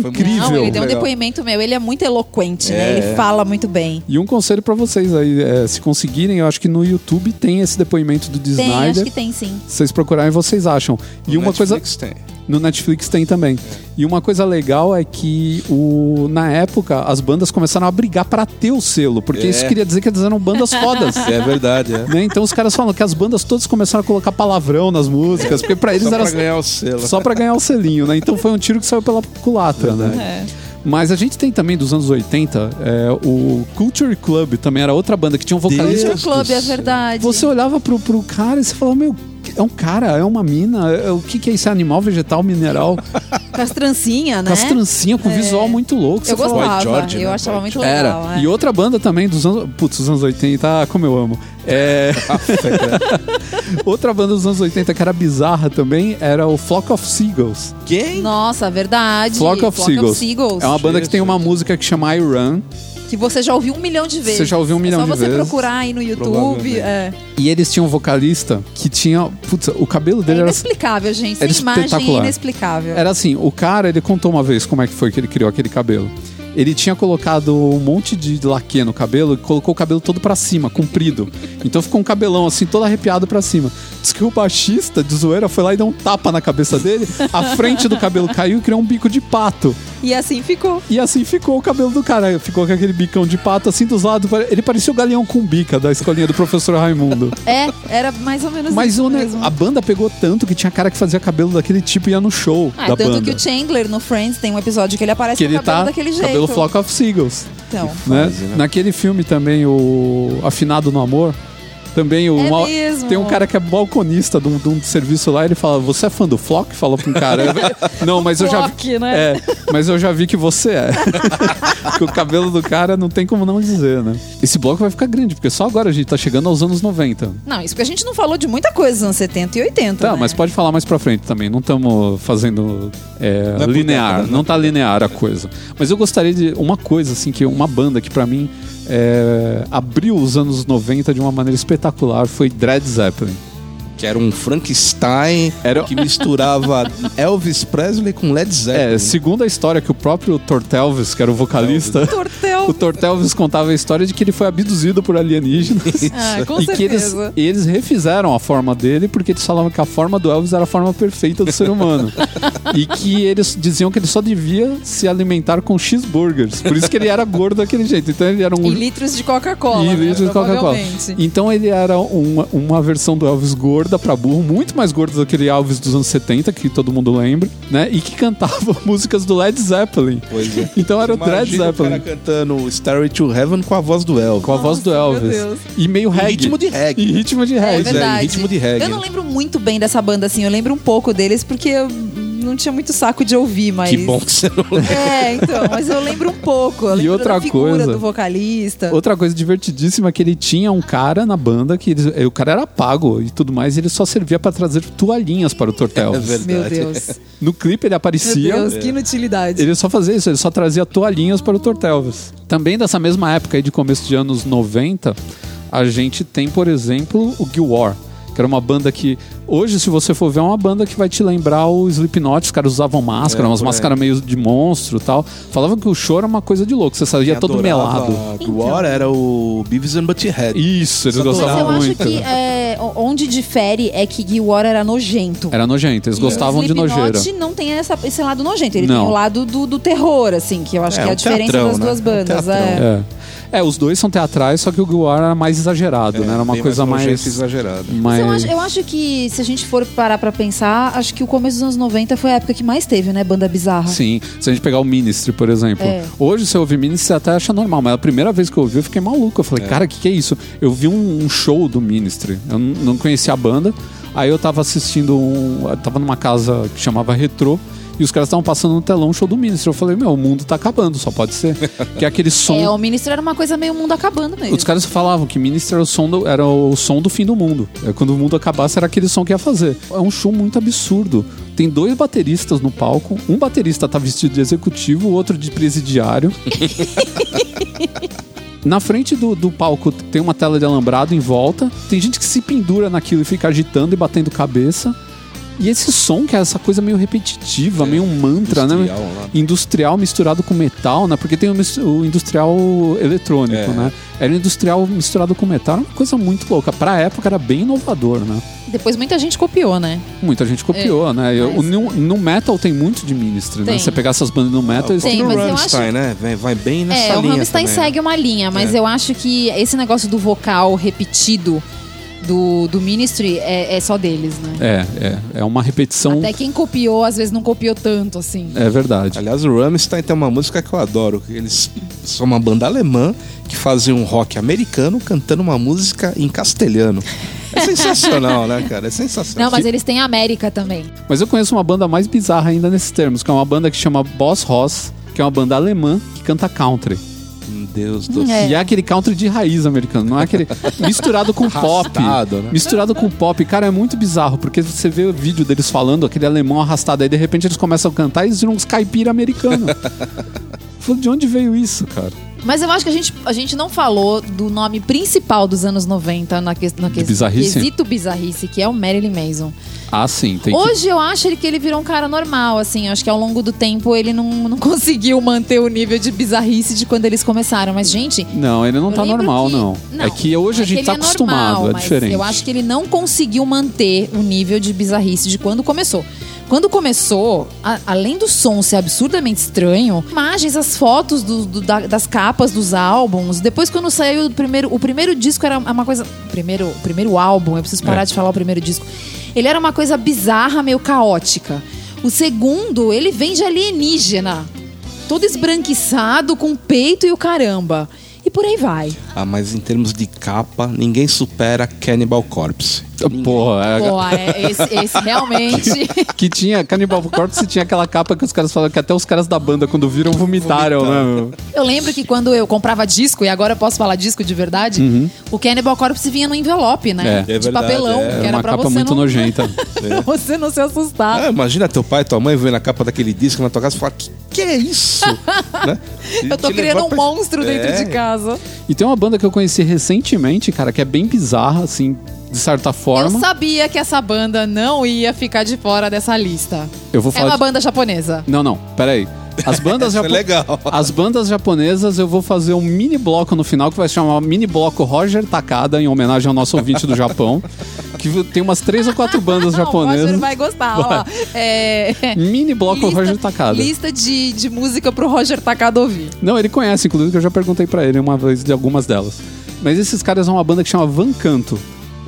[SPEAKER 1] incrível.
[SPEAKER 2] Não, ele deu um depoimento meu. Ele é muito eloquente, né?
[SPEAKER 3] É.
[SPEAKER 2] Ele fala muito bem.
[SPEAKER 1] E um conselho pra vocês aí, é, se conseguirem, eu acho que no YouTube tem esse depoimento do
[SPEAKER 2] Tem, acho que tem sim.
[SPEAKER 1] Se vocês procurarem, vocês acham. E
[SPEAKER 3] No
[SPEAKER 1] uma coisa.
[SPEAKER 3] Netflix tem.
[SPEAKER 1] No Netflix tem também. E uma coisa legal é que o, na época as bandas começaram a brigar pra ter o selo, porque
[SPEAKER 3] É.
[SPEAKER 1] isso queria dizer que eles eram bandas fodas.
[SPEAKER 3] É verdade, é.
[SPEAKER 1] né? Então os caras falam que as bandas todas começaram a colocar palavrão nas músicas, porque pra eles
[SPEAKER 3] Só
[SPEAKER 1] era
[SPEAKER 3] pra ganhar o selo.
[SPEAKER 1] só pra ganhar o selinho, né? Então foi um tiro que saiu pela culatra, né?
[SPEAKER 2] É.
[SPEAKER 1] Mas a gente tem também dos anos 80, é, o Culture Club também era outra banda que tinha um vocalista.
[SPEAKER 3] Deus
[SPEAKER 2] Culture Club, é verdade.
[SPEAKER 1] Você olhava pro, pro cara e você falava, meu, é um cara, é uma mina, é- o que, que é isso? É animal, vegetal, mineral?
[SPEAKER 2] Com as trancinhas, né?
[SPEAKER 1] Com as trancinhas, com visual muito louco.
[SPEAKER 2] Eu gostava,
[SPEAKER 3] Boy George,
[SPEAKER 2] eu
[SPEAKER 3] né?
[SPEAKER 2] achava muito legal.
[SPEAKER 1] Era.
[SPEAKER 2] é.
[SPEAKER 1] E outra banda também dos anos. Putz, dos anos 80, ah, como eu amo. É. outra banda dos anos 80 que era bizarra também era o Flock of Seagulls.
[SPEAKER 3] Quem?
[SPEAKER 2] Nossa, verdade.
[SPEAKER 1] Flock of Seagulls.
[SPEAKER 2] Seagulls.
[SPEAKER 1] É uma banda que tem uma música que chama I Run.
[SPEAKER 2] Que você já ouviu um milhão de vezes.
[SPEAKER 1] Você já ouviu um milhão
[SPEAKER 2] é
[SPEAKER 1] de
[SPEAKER 2] só você
[SPEAKER 1] vezes.
[SPEAKER 2] procurar aí no YouTube. É,
[SPEAKER 1] E eles tinham um vocalista que tinha. Putz, o cabelo
[SPEAKER 2] é
[SPEAKER 1] dele era.
[SPEAKER 2] inexplicável, gente.
[SPEAKER 1] era
[SPEAKER 2] Sem imagem é inexplicável.
[SPEAKER 1] Era assim, o cara, ele contou uma vez como é que foi que ele criou aquele cabelo. Ele tinha colocado um monte de laque no cabelo e colocou o cabelo todo pra cima, comprido. Então ficou um cabelão assim, todo arrepiado pra cima. Diz que o baixista de zoeira foi lá e deu um tapa na cabeça dele, a frente do cabelo caiu e criou um bico de pato.
[SPEAKER 2] E assim ficou.
[SPEAKER 1] E assim ficou o cabelo do cara. Ficou com aquele bicão de pato assim dos lados. Ele parecia o galeão com bica da escolinha do professor Raimundo.
[SPEAKER 2] É, era mais ou menos
[SPEAKER 1] Mas
[SPEAKER 2] isso
[SPEAKER 1] ne-
[SPEAKER 2] mesmo.
[SPEAKER 1] a banda pegou tanto que tinha cara que fazia cabelo daquele tipo e ia no show
[SPEAKER 2] Ah,
[SPEAKER 1] da
[SPEAKER 2] tanto
[SPEAKER 1] banda.
[SPEAKER 2] que o Chandler no Friends tem um episódio que ele aparece
[SPEAKER 1] que
[SPEAKER 2] com
[SPEAKER 1] ele
[SPEAKER 2] cabelo
[SPEAKER 1] tá
[SPEAKER 2] daquele jeito.
[SPEAKER 1] cabelo Flock of Seagulls.
[SPEAKER 2] Então,
[SPEAKER 1] né?
[SPEAKER 3] Fase, né?
[SPEAKER 1] Naquele filme também, o Afinado no Amor, também o
[SPEAKER 2] É
[SPEAKER 1] uma-
[SPEAKER 2] mesmo.
[SPEAKER 1] tem um cara que é balconista de um, de um serviço lá, ele fala: "Você é fã do Flock?" Fala pra um cara. não, mas eu já vi,
[SPEAKER 2] né?
[SPEAKER 1] é, mas eu já vi que você é. que o cabelo do cara não tem como não dizer, né? Esse bloco vai ficar grande, porque só agora a gente tá chegando aos anos 90.
[SPEAKER 2] Não, isso porque a gente não falou de muita coisa dos anos 70 e 80.
[SPEAKER 1] Tá,
[SPEAKER 2] né?
[SPEAKER 1] mas pode falar mais pra frente também. Não estamos fazendo é,
[SPEAKER 3] Não é
[SPEAKER 1] linear.
[SPEAKER 3] década,
[SPEAKER 1] não tá linear a coisa. Mas eu gostaria de. Uma coisa, assim, que uma banda que pra mim é, abriu os anos 90 de uma maneira espetacular foi Dread Zeppelin.
[SPEAKER 3] Que era um Frankenstein
[SPEAKER 1] Era-
[SPEAKER 3] que misturava Elvis Presley com Led Zeppelin.
[SPEAKER 1] É, segundo a história que o próprio Tortelvis, que era o vocalista,
[SPEAKER 2] Tortel.
[SPEAKER 1] o Tortelvis contava a história de que ele foi abduzido por alienígenas.
[SPEAKER 2] Ah, com
[SPEAKER 1] e que eles,
[SPEAKER 2] certeza.
[SPEAKER 1] eles refizeram a forma dele porque eles falavam que a forma do Elvis era a forma perfeita do ser humano. e que eles diziam que ele só devia se alimentar com cheeseburgers. Por isso que ele era gordo daquele jeito. Então ele era um.
[SPEAKER 2] E litros de Coca-Cola.
[SPEAKER 1] E
[SPEAKER 2] né?
[SPEAKER 1] litros de Coca-Cola. Então ele era uma, uma versão do Elvis gorda pra burro, muito mais gordo do que aquele Elvis dos anos 70, que todo mundo lembra, né? E que cantava músicas do Led Zeppelin.
[SPEAKER 3] Pois é.
[SPEAKER 1] Então era o Dread
[SPEAKER 3] Imagina o cara
[SPEAKER 1] Zeppelin.
[SPEAKER 3] cantando Starry to Heaven com a voz do Elvis.
[SPEAKER 1] Com a voz do Elvis.
[SPEAKER 2] Deus.
[SPEAKER 1] E meio reggae.
[SPEAKER 3] ritmo de reggae.
[SPEAKER 1] E ritmo de
[SPEAKER 2] É
[SPEAKER 1] reggae.
[SPEAKER 2] verdade.
[SPEAKER 3] ritmo de reggae.
[SPEAKER 2] Eu não lembro muito bem dessa banda, assim. Eu lembro um pouco deles porque eu não tinha muito saco de ouvir, mas...
[SPEAKER 3] Que bom que você não lembra.
[SPEAKER 2] É, então, mas eu lembro um pouco. Eu
[SPEAKER 1] E outra
[SPEAKER 2] da figura
[SPEAKER 1] coisa-
[SPEAKER 2] do vocalista.
[SPEAKER 1] Outra coisa divertidíssima é que ele tinha um cara na banda que eles- o cara era pago e tudo mais, e ele só servia pra trazer toalhinhas para o
[SPEAKER 3] É
[SPEAKER 1] Tortel.
[SPEAKER 3] verdade.
[SPEAKER 2] Meu Deus.
[SPEAKER 1] no clipe ele
[SPEAKER 2] Meu
[SPEAKER 1] aparecia,
[SPEAKER 2] Deus, que inutilidade.
[SPEAKER 1] ele só fazia isso, ele só trazia toalhinhas para o Tortelvis. Também dessa mesma época aí de começo de anos 90, a gente tem, por exemplo, o Guild War. Que era uma banda que, hoje, se você for ver, é uma banda que vai te lembrar o Slipknot. Os caras usavam máscara,
[SPEAKER 3] É,
[SPEAKER 1] umas máscaras meio de monstro e tal. Falavam que o show era uma coisa de louco, você saía
[SPEAKER 3] Quem
[SPEAKER 1] todo melado.
[SPEAKER 3] Do War era o Beavis and Butthead.
[SPEAKER 1] Isso, eles
[SPEAKER 3] Só
[SPEAKER 2] Mas
[SPEAKER 1] gostavam
[SPEAKER 2] eu acho
[SPEAKER 1] muito.
[SPEAKER 2] que é, onde difere é que Guild War era nojento.
[SPEAKER 1] Era nojento, eles gostavam de nojeira.
[SPEAKER 2] não tem essa- esse lado nojento. Ele
[SPEAKER 1] Não.
[SPEAKER 2] tem o lado do, do terror, assim, que eu acho
[SPEAKER 3] É,
[SPEAKER 2] que é a
[SPEAKER 3] um
[SPEAKER 2] diferença
[SPEAKER 3] teatrão,
[SPEAKER 2] das
[SPEAKER 3] né?
[SPEAKER 2] duas
[SPEAKER 3] Um
[SPEAKER 2] bandas. é.
[SPEAKER 1] É. É, os dois são teatrais, só que o Guar era mais exagerado, né? Era uma coisa mais.
[SPEAKER 3] e exagerada.
[SPEAKER 2] Mas
[SPEAKER 1] mais...
[SPEAKER 2] eu acho, eu acho que, se a gente for parar pra pensar, acho que o começo dos anos 90 foi a época que mais teve, né? Banda bizarra.
[SPEAKER 1] Sim, se a gente pegar o Ministry, por exemplo.
[SPEAKER 2] É.
[SPEAKER 1] Hoje, se eu ouvir Ministry, você até acha normal, mas a primeira vez que eu ouvi, eu fiquei maluco. Eu falei, cara, o que, que é isso? Eu vi um, um show do Ministry, eu não conhecia a banda. Aí eu tava assistindo um. Eu tava numa casa que chamava Retrô. E os caras estavam passando no telão um show do Ministry. Eu falei, meu, o mundo tá acabando, só pode ser. que é aquele som.
[SPEAKER 2] É, o ministro era uma coisa meio mundo acabando mesmo.
[SPEAKER 1] Os caras falavam que Ministry era o, som do, era o som do fim do mundo. É, quando o mundo acabasse, era aquele som que ia fazer. É um show muito absurdo. Tem dois bateristas no palco. Um baterista tá vestido de executivo, o outro de presidiário. Na frente do, do palco tem uma tela de alambrado em volta. Tem gente que se pendura naquilo e fica agitando e batendo cabeça. E esse som, que é essa coisa meio repetitiva, meio um mantra, né?
[SPEAKER 3] industrial lá.
[SPEAKER 1] Industrial misturado com metal, né? Porque tem o, o industrial eletrônico,
[SPEAKER 3] É.
[SPEAKER 1] né? Era industrial misturado com metal, era uma coisa muito louca. Pra época era bem inovador, né?
[SPEAKER 2] Depois muita gente copiou, né?
[SPEAKER 1] Muita gente copiou, né? Eu-
[SPEAKER 2] mas-
[SPEAKER 1] o no, no metal tem muito de ministry, né? Você pegar essas bandas no metal, eles
[SPEAKER 2] Tem,
[SPEAKER 3] o
[SPEAKER 2] mas eu
[SPEAKER 3] Rammstein,
[SPEAKER 2] acho-
[SPEAKER 3] né? Vai, vai bem nessa
[SPEAKER 2] É, o
[SPEAKER 3] linha
[SPEAKER 2] Rammstein
[SPEAKER 3] também, né?
[SPEAKER 2] segue uma linha, mas
[SPEAKER 3] É.
[SPEAKER 2] eu acho que esse negócio do vocal repetido do, do Ministry é, é só deles, né?
[SPEAKER 1] É, é. É uma repetição.
[SPEAKER 2] Até quem copiou, às vezes não copiou tanto, assim.
[SPEAKER 1] É verdade.
[SPEAKER 3] Aliás, o Rammstein tem uma música que eu adoro. que Eles são uma banda alemã que fazia um rock americano cantando uma música em castelhano. É sensacional, né, cara? É sensacional.
[SPEAKER 2] Não, mas eles têm América também.
[SPEAKER 1] Mas eu conheço uma banda mais bizarra ainda nesses termos, que é uma banda que chama Boss Ross, que é uma banda alemã que canta country.
[SPEAKER 3] Meu Deus do céu.
[SPEAKER 2] É.
[SPEAKER 1] E é aquele country de raiz americano, não é aquele misturado com pop.
[SPEAKER 3] Arrastado, né?
[SPEAKER 1] Misturado com pop. Cara, é muito bizarro, porque você vê o vídeo deles falando, aquele alemão arrastado, aí de repente eles começam a cantar e eles viram uns caipira americanos. Falei, de onde veio isso, cara?
[SPEAKER 2] Mas eu acho que a gente, a gente não falou do nome principal dos anos 90 na, que, na que,
[SPEAKER 1] bizarrice?
[SPEAKER 2] quesito bizarrice, que é o Marilyn Manson.
[SPEAKER 1] Ah, sim, tem que...
[SPEAKER 2] Hoje eu acho ele que ele virou um cara normal, assim. Acho que ao longo do tempo ele não, não conseguiu manter o nível de bizarrice de quando eles começaram. Mas, gente,
[SPEAKER 1] Não, ele não tá normal,
[SPEAKER 2] que-
[SPEAKER 1] não. É que hoje a
[SPEAKER 2] é
[SPEAKER 1] gente
[SPEAKER 2] que
[SPEAKER 1] tá
[SPEAKER 2] é
[SPEAKER 1] acostumado,
[SPEAKER 2] normal,
[SPEAKER 1] é diferente.
[SPEAKER 2] Eu acho que ele não conseguiu manter o nível de bizarrice de quando começou. Quando começou, a- além do som ser absurdamente estranho, imagens, as fotos do- do- da- das capas dos álbuns. Depois, quando saiu o primeiro, o primeiro disco era uma coisa. Primeiro, o primeiro álbum, eu preciso parar
[SPEAKER 1] É.
[SPEAKER 2] de falar o primeiro disco. Ele era uma coisa bizarra, meio caótica. O segundo, ele vem de alienígena. Todo esbranquiçado, com peito e o caramba. E por aí vai.
[SPEAKER 3] Ah, mas em termos de capa, ninguém supera Cannibal Corpse.
[SPEAKER 1] Porra, é-
[SPEAKER 2] Pô, é- esse, esse realmente.
[SPEAKER 1] que tinha Cannibal Corpse tinha aquela capa que os caras falaram que até os caras da banda quando viram vomitaram, né?
[SPEAKER 2] Eu lembro que quando eu comprava disco, e agora eu posso falar disco de verdade, o Cannibal Corpse vinha no envelope, né?
[SPEAKER 1] Uhum. É.
[SPEAKER 2] de
[SPEAKER 3] É verdade,
[SPEAKER 2] papelão,
[SPEAKER 3] é.
[SPEAKER 2] que
[SPEAKER 1] Era
[SPEAKER 2] era
[SPEAKER 1] uma
[SPEAKER 2] pra
[SPEAKER 1] capa
[SPEAKER 2] você
[SPEAKER 1] muito
[SPEAKER 2] não,
[SPEAKER 1] nojenta.
[SPEAKER 2] pra você não se assustar.
[SPEAKER 3] Ah, imagina teu pai e tua mãe vendo a capa daquele disco na tua casa e falar: que, que é isso? né?
[SPEAKER 2] eu tô criando um
[SPEAKER 3] pra-
[SPEAKER 2] monstro dentro
[SPEAKER 3] É.
[SPEAKER 2] de casa.
[SPEAKER 1] E tem uma banda que eu conheci recentemente, cara, que é bem bizarra, assim, de certa
[SPEAKER 2] Eu
[SPEAKER 1] forma.
[SPEAKER 2] sabia que essa banda não ia ficar de fora dessa lista.
[SPEAKER 1] Eu vou
[SPEAKER 2] É
[SPEAKER 1] falar.
[SPEAKER 2] uma
[SPEAKER 1] de-
[SPEAKER 2] banda japonesa.
[SPEAKER 1] Não, não, peraí. As bandas,
[SPEAKER 3] é
[SPEAKER 1] japo-
[SPEAKER 3] legal.
[SPEAKER 1] As bandas japonesas, eu vou fazer um mini bloco no final que vai se chamar Mini Bloco Roger Takada, em homenagem ao nosso ouvinte do Japão. Que tem umas três ou quatro bandas
[SPEAKER 2] Não, o Roger
[SPEAKER 1] japonesas.
[SPEAKER 2] vai gostar, ó. É...
[SPEAKER 1] Mini Bloco
[SPEAKER 2] lista,
[SPEAKER 1] Roger Takada.
[SPEAKER 2] Lista de, de música pro Roger Takada ouvir.
[SPEAKER 1] Não, ele conhece, inclusive, que eu já perguntei pra ele uma vez de algumas delas. Mas esses caras são uma banda que chama Van Canto.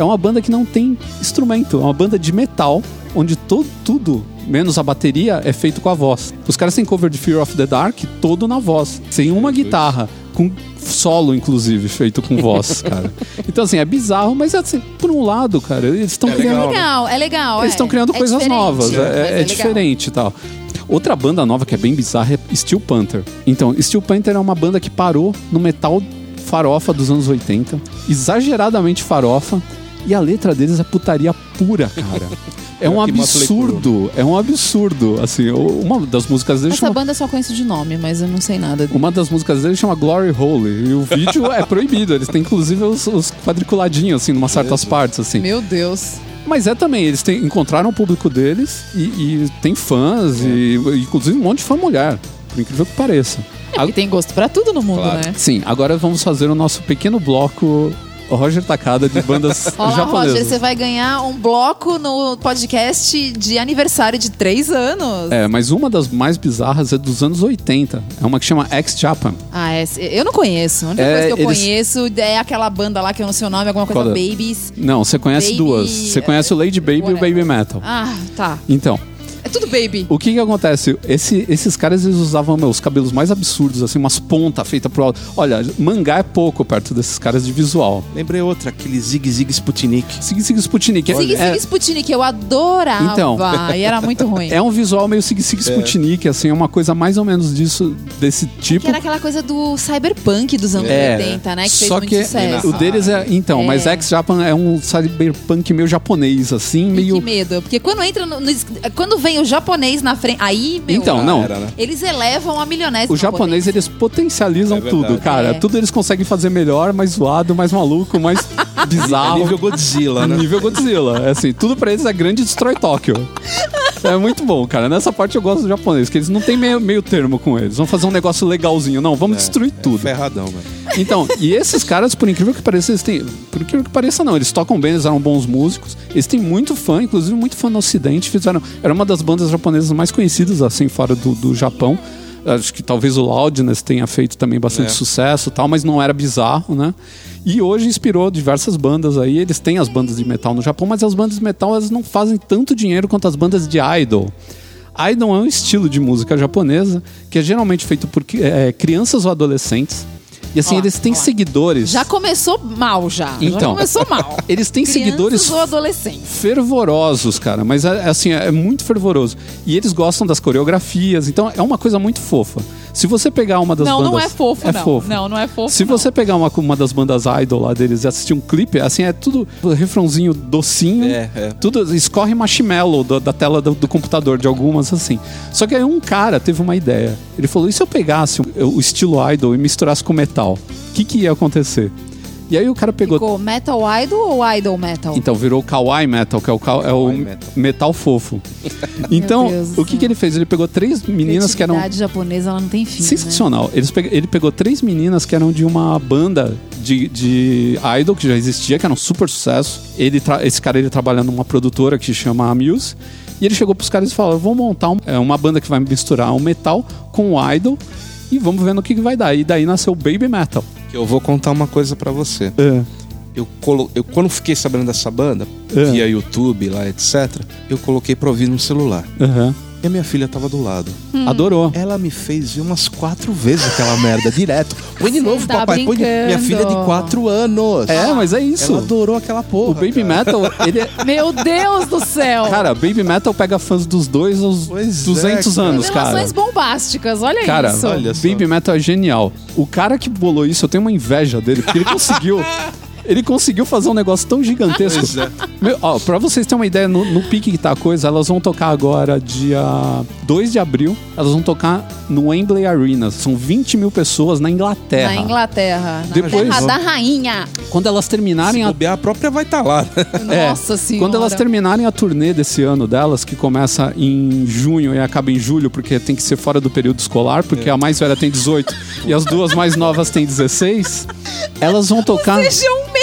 [SPEAKER 1] É uma banda que não tem instrumento, é uma banda de metal, onde to tudo, menos a bateria, é feito com a voz. Os caras têm cover de Fear of the Dark todo na voz, sem uma guitarra, com solo, inclusive, feito com voz, cara. Então, assim, é bizarro, mas assim, por um lado, cara, eles estão
[SPEAKER 3] É
[SPEAKER 1] criando.
[SPEAKER 3] legal, né?
[SPEAKER 2] Legal, é legal.
[SPEAKER 1] Eles
[SPEAKER 2] é.
[SPEAKER 1] estão criando
[SPEAKER 2] É
[SPEAKER 1] coisas
[SPEAKER 2] diferente,
[SPEAKER 1] novas, é, é
[SPEAKER 2] legal.
[SPEAKER 1] diferente e tal. Outra banda nova que é bem bizarra é Steel Panther. Então, Steel Panther é uma banda que parou no metal farofa dos anos 80, exageradamente farofa, e a letra deles é putaria pura, cara. É um absurdo, é um absurdo. Assim, uma das músicas deles
[SPEAKER 2] Essa
[SPEAKER 1] chama,
[SPEAKER 2] banda eu só conheço de nome, mas eu não sei nada.
[SPEAKER 1] uma das músicas deles chama Glory Hole, e o vídeo é proibido. Eles têm inclusive os, os quadriculadinhos assim, em umas certas partes assim.
[SPEAKER 2] Meu Deus.
[SPEAKER 1] Mas é também, eles têm, encontraram o público deles e, e tem fãs,
[SPEAKER 3] É.
[SPEAKER 1] e, inclusive um monte de fã mulher, por incrível que pareça.
[SPEAKER 2] É porque tem gosto pra tudo no mundo,
[SPEAKER 3] Claro.
[SPEAKER 2] né?
[SPEAKER 1] Sim, agora vamos fazer o nosso pequeno bloco Roger Takada de bandas
[SPEAKER 2] Olá,
[SPEAKER 1] japonesas.
[SPEAKER 2] Roger, você vai ganhar um bloco no podcast de aniversário de três anos.
[SPEAKER 1] É, mas uma das mais bizarras é dos anos 80. É uma que chama X-Japan.
[SPEAKER 2] Ah, é, eu não conheço. A única
[SPEAKER 1] É,
[SPEAKER 2] coisa que eu
[SPEAKER 1] eles-
[SPEAKER 2] conheço é aquela banda lá que eu não sei o nome, alguma coisa
[SPEAKER 1] Qual é?
[SPEAKER 2] Babies.
[SPEAKER 1] Não, você conhece
[SPEAKER 2] Baby,
[SPEAKER 1] duas. Você conhece o Lady Baby e o
[SPEAKER 2] whatever.
[SPEAKER 1] Baby Metal.
[SPEAKER 2] Ah, tá.
[SPEAKER 1] Então,
[SPEAKER 2] É tudo Baby.
[SPEAKER 1] O que que acontece? Esse- esses caras, eles usavam, meu, os cabelos mais absurdos, assim, umas pontas feitas pro alto. Olha, mangá é pouco perto desses caras de visual.
[SPEAKER 3] Lembrei outra, aquele Zig Zig Sputnik.
[SPEAKER 1] Sig Sig Sputnik. É,
[SPEAKER 2] Sig Sputnik, eu adorava.
[SPEAKER 1] Então.
[SPEAKER 2] E era muito ruim.
[SPEAKER 1] é um visual meio Sig Sig Sputnik, assim, é uma coisa mais ou menos disso, desse tipo.
[SPEAKER 2] Que era aquela coisa do cyberpunk dos anos
[SPEAKER 1] É,
[SPEAKER 2] 80, né? Que fez
[SPEAKER 1] só
[SPEAKER 2] muito
[SPEAKER 1] que
[SPEAKER 2] sucesso.
[SPEAKER 1] o deles é. Então,
[SPEAKER 2] É.
[SPEAKER 1] mas X-Japan é um cyberpunk meio japonês, assim,
[SPEAKER 2] E
[SPEAKER 1] meio.
[SPEAKER 2] Que medo. Porque quando entra no, no- Quando vem vem o japonês na frente. Aí, meu,
[SPEAKER 1] Então,
[SPEAKER 3] Já
[SPEAKER 1] não.
[SPEAKER 3] era, né?
[SPEAKER 2] eles elevam a milionésima.
[SPEAKER 1] O japonês, eles potencializam
[SPEAKER 3] É
[SPEAKER 1] tudo, cara.
[SPEAKER 2] É.
[SPEAKER 1] Tudo eles conseguem fazer melhor, mais zoado, mais maluco, mais
[SPEAKER 3] É
[SPEAKER 1] bizarro.
[SPEAKER 3] nível Godzilla, né?
[SPEAKER 1] Nível Godzilla. É assim, tudo pra eles é grande e destrói Tóquio. É muito bom, cara. Nessa parte eu gosto do japonês, que eles não tem meio, meio termo com eles. Vão fazer um negócio legalzinho. Não, vamos destruir tudo.
[SPEAKER 3] Ferradão, velho.
[SPEAKER 1] Então, e esses caras, por incrível que pareça, eles têm. Por incrível que pareça, não. Eles tocam bem, eles eram bons músicos. Eles têm muito fã, inclusive muito fã no Ocidente. Fizeram. Era uma das bandas japonesas mais conhecidas, assim, fora do, do Japão. Acho que talvez o Loudness tenha feito também bastante
[SPEAKER 3] É.
[SPEAKER 1] sucesso tal, mas não era bizarro, né? E hoje inspirou diversas bandas aí. Eles têm as bandas de metal no Japão, mas as bandas de metal elas não fazem tanto dinheiro quanto as bandas de idol. Idol é um estilo de música japonesa que é geralmente feito por eh, crianças ou adolescentes. E assim,
[SPEAKER 2] Ó,
[SPEAKER 1] eles têm
[SPEAKER 2] ó.
[SPEAKER 1] seguidores.
[SPEAKER 2] Já começou mal, já. já
[SPEAKER 1] Então.
[SPEAKER 2] começou mal.
[SPEAKER 1] Eles têm
[SPEAKER 2] Crianças
[SPEAKER 1] seguidores
[SPEAKER 2] ou adolescentes.
[SPEAKER 1] fervorosos, cara. Mas é, é assim, é muito fervoroso. E eles gostam das coreografias. Então é uma coisa muito fofa. Se você pegar uma das
[SPEAKER 2] Não,
[SPEAKER 1] bandas.
[SPEAKER 2] não é fofo,
[SPEAKER 1] é
[SPEAKER 2] não.
[SPEAKER 1] Fofo.
[SPEAKER 2] Não, não é fofo.
[SPEAKER 1] Se
[SPEAKER 2] não.
[SPEAKER 1] você pegar uma, uma das bandas idol lá deles e assistir um clipe, assim, é tudo refrãozinho docinho.
[SPEAKER 3] É, é.
[SPEAKER 1] Tudo escorre marshmallow do- da tela do, do computador de algumas, assim. Só que aí um cara teve uma ideia. Ele falou: e se eu pegasse o, o estilo idol e misturasse com metal? O que, que ia acontecer? E aí o cara pegou.
[SPEAKER 2] Ficou Metal Idol ou Idol Metal?
[SPEAKER 1] Então virou kawaii metal, que é o, ka- é o
[SPEAKER 3] metal.
[SPEAKER 1] metal fofo. Então, o que, que ele fez? Ele pegou três meninas que eram
[SPEAKER 2] Criatividade japonesa, ela não tem fim, né?
[SPEAKER 1] sensacional. Eles pega- ele pegou três meninas que eram de uma banda de, de idol que já existia, que era um super sucesso. Ele tra- esse cara ele trabalha numa produtora que chama Amuse. E ele chegou pros caras e falou: vou montar um- é, uma banda que vai misturar o metal com o idol e vamos ver no que, que vai dar. E daí nasceu o Baby Metal.
[SPEAKER 3] Eu vou contar uma coisa pra você. Eu, colo... eu quando fiquei sabendo dessa banda,
[SPEAKER 1] É.
[SPEAKER 3] via YouTube lá, etc., eu coloquei pra ouvir no celular.
[SPEAKER 1] Aham.
[SPEAKER 3] E a minha filha tava do lado.
[SPEAKER 2] Hum.
[SPEAKER 1] Adorou.
[SPEAKER 3] Ela me fez ver umas quatro vezes aquela merda, direto. Põe de novo,
[SPEAKER 2] tá
[SPEAKER 3] papai. Põe de... Minha filha é de quatro anos.
[SPEAKER 1] É, mas é isso.
[SPEAKER 3] Ela adorou aquela porra.
[SPEAKER 1] O Baby
[SPEAKER 3] cara.
[SPEAKER 1] Metal, ele é,
[SPEAKER 2] Meu Deus do céu!
[SPEAKER 1] Cara, Baby Metal pega fãs dos dois aos
[SPEAKER 3] Pois
[SPEAKER 1] 200
[SPEAKER 3] é, cara.
[SPEAKER 1] anos, cara.
[SPEAKER 2] Revelações bombásticas, olha
[SPEAKER 1] Cara,
[SPEAKER 2] isso.
[SPEAKER 3] olha só.
[SPEAKER 1] Baby Metal é genial. O cara que bolou isso, eu tenho uma inveja dele, porque ele conseguiu. Ele conseguiu fazer um negócio tão gigantesco.
[SPEAKER 3] Pois é.
[SPEAKER 1] Meu, ó, pra vocês terem uma ideia, no, no pique que tá a coisa, elas vão tocar agora dia 2 de abril. Elas vão tocar no Wembley Arena. São 20 mil pessoas na Inglaterra.
[SPEAKER 2] Na Inglaterra. Na
[SPEAKER 1] Depois-
[SPEAKER 2] terra da rainha.
[SPEAKER 1] Quando elas terminarem
[SPEAKER 3] Se
[SPEAKER 1] a
[SPEAKER 3] bobear, a própria vai estar lá.
[SPEAKER 1] É,
[SPEAKER 2] Nossa senhora.
[SPEAKER 1] Quando elas terminarem a turnê desse ano delas, que começa em junho e acaba em julho, porque tem que ser fora do período escolar, porque a mais velha tem 18 e as duas mais novas têm 16, elas vão tocar.
[SPEAKER 2] Seja um mês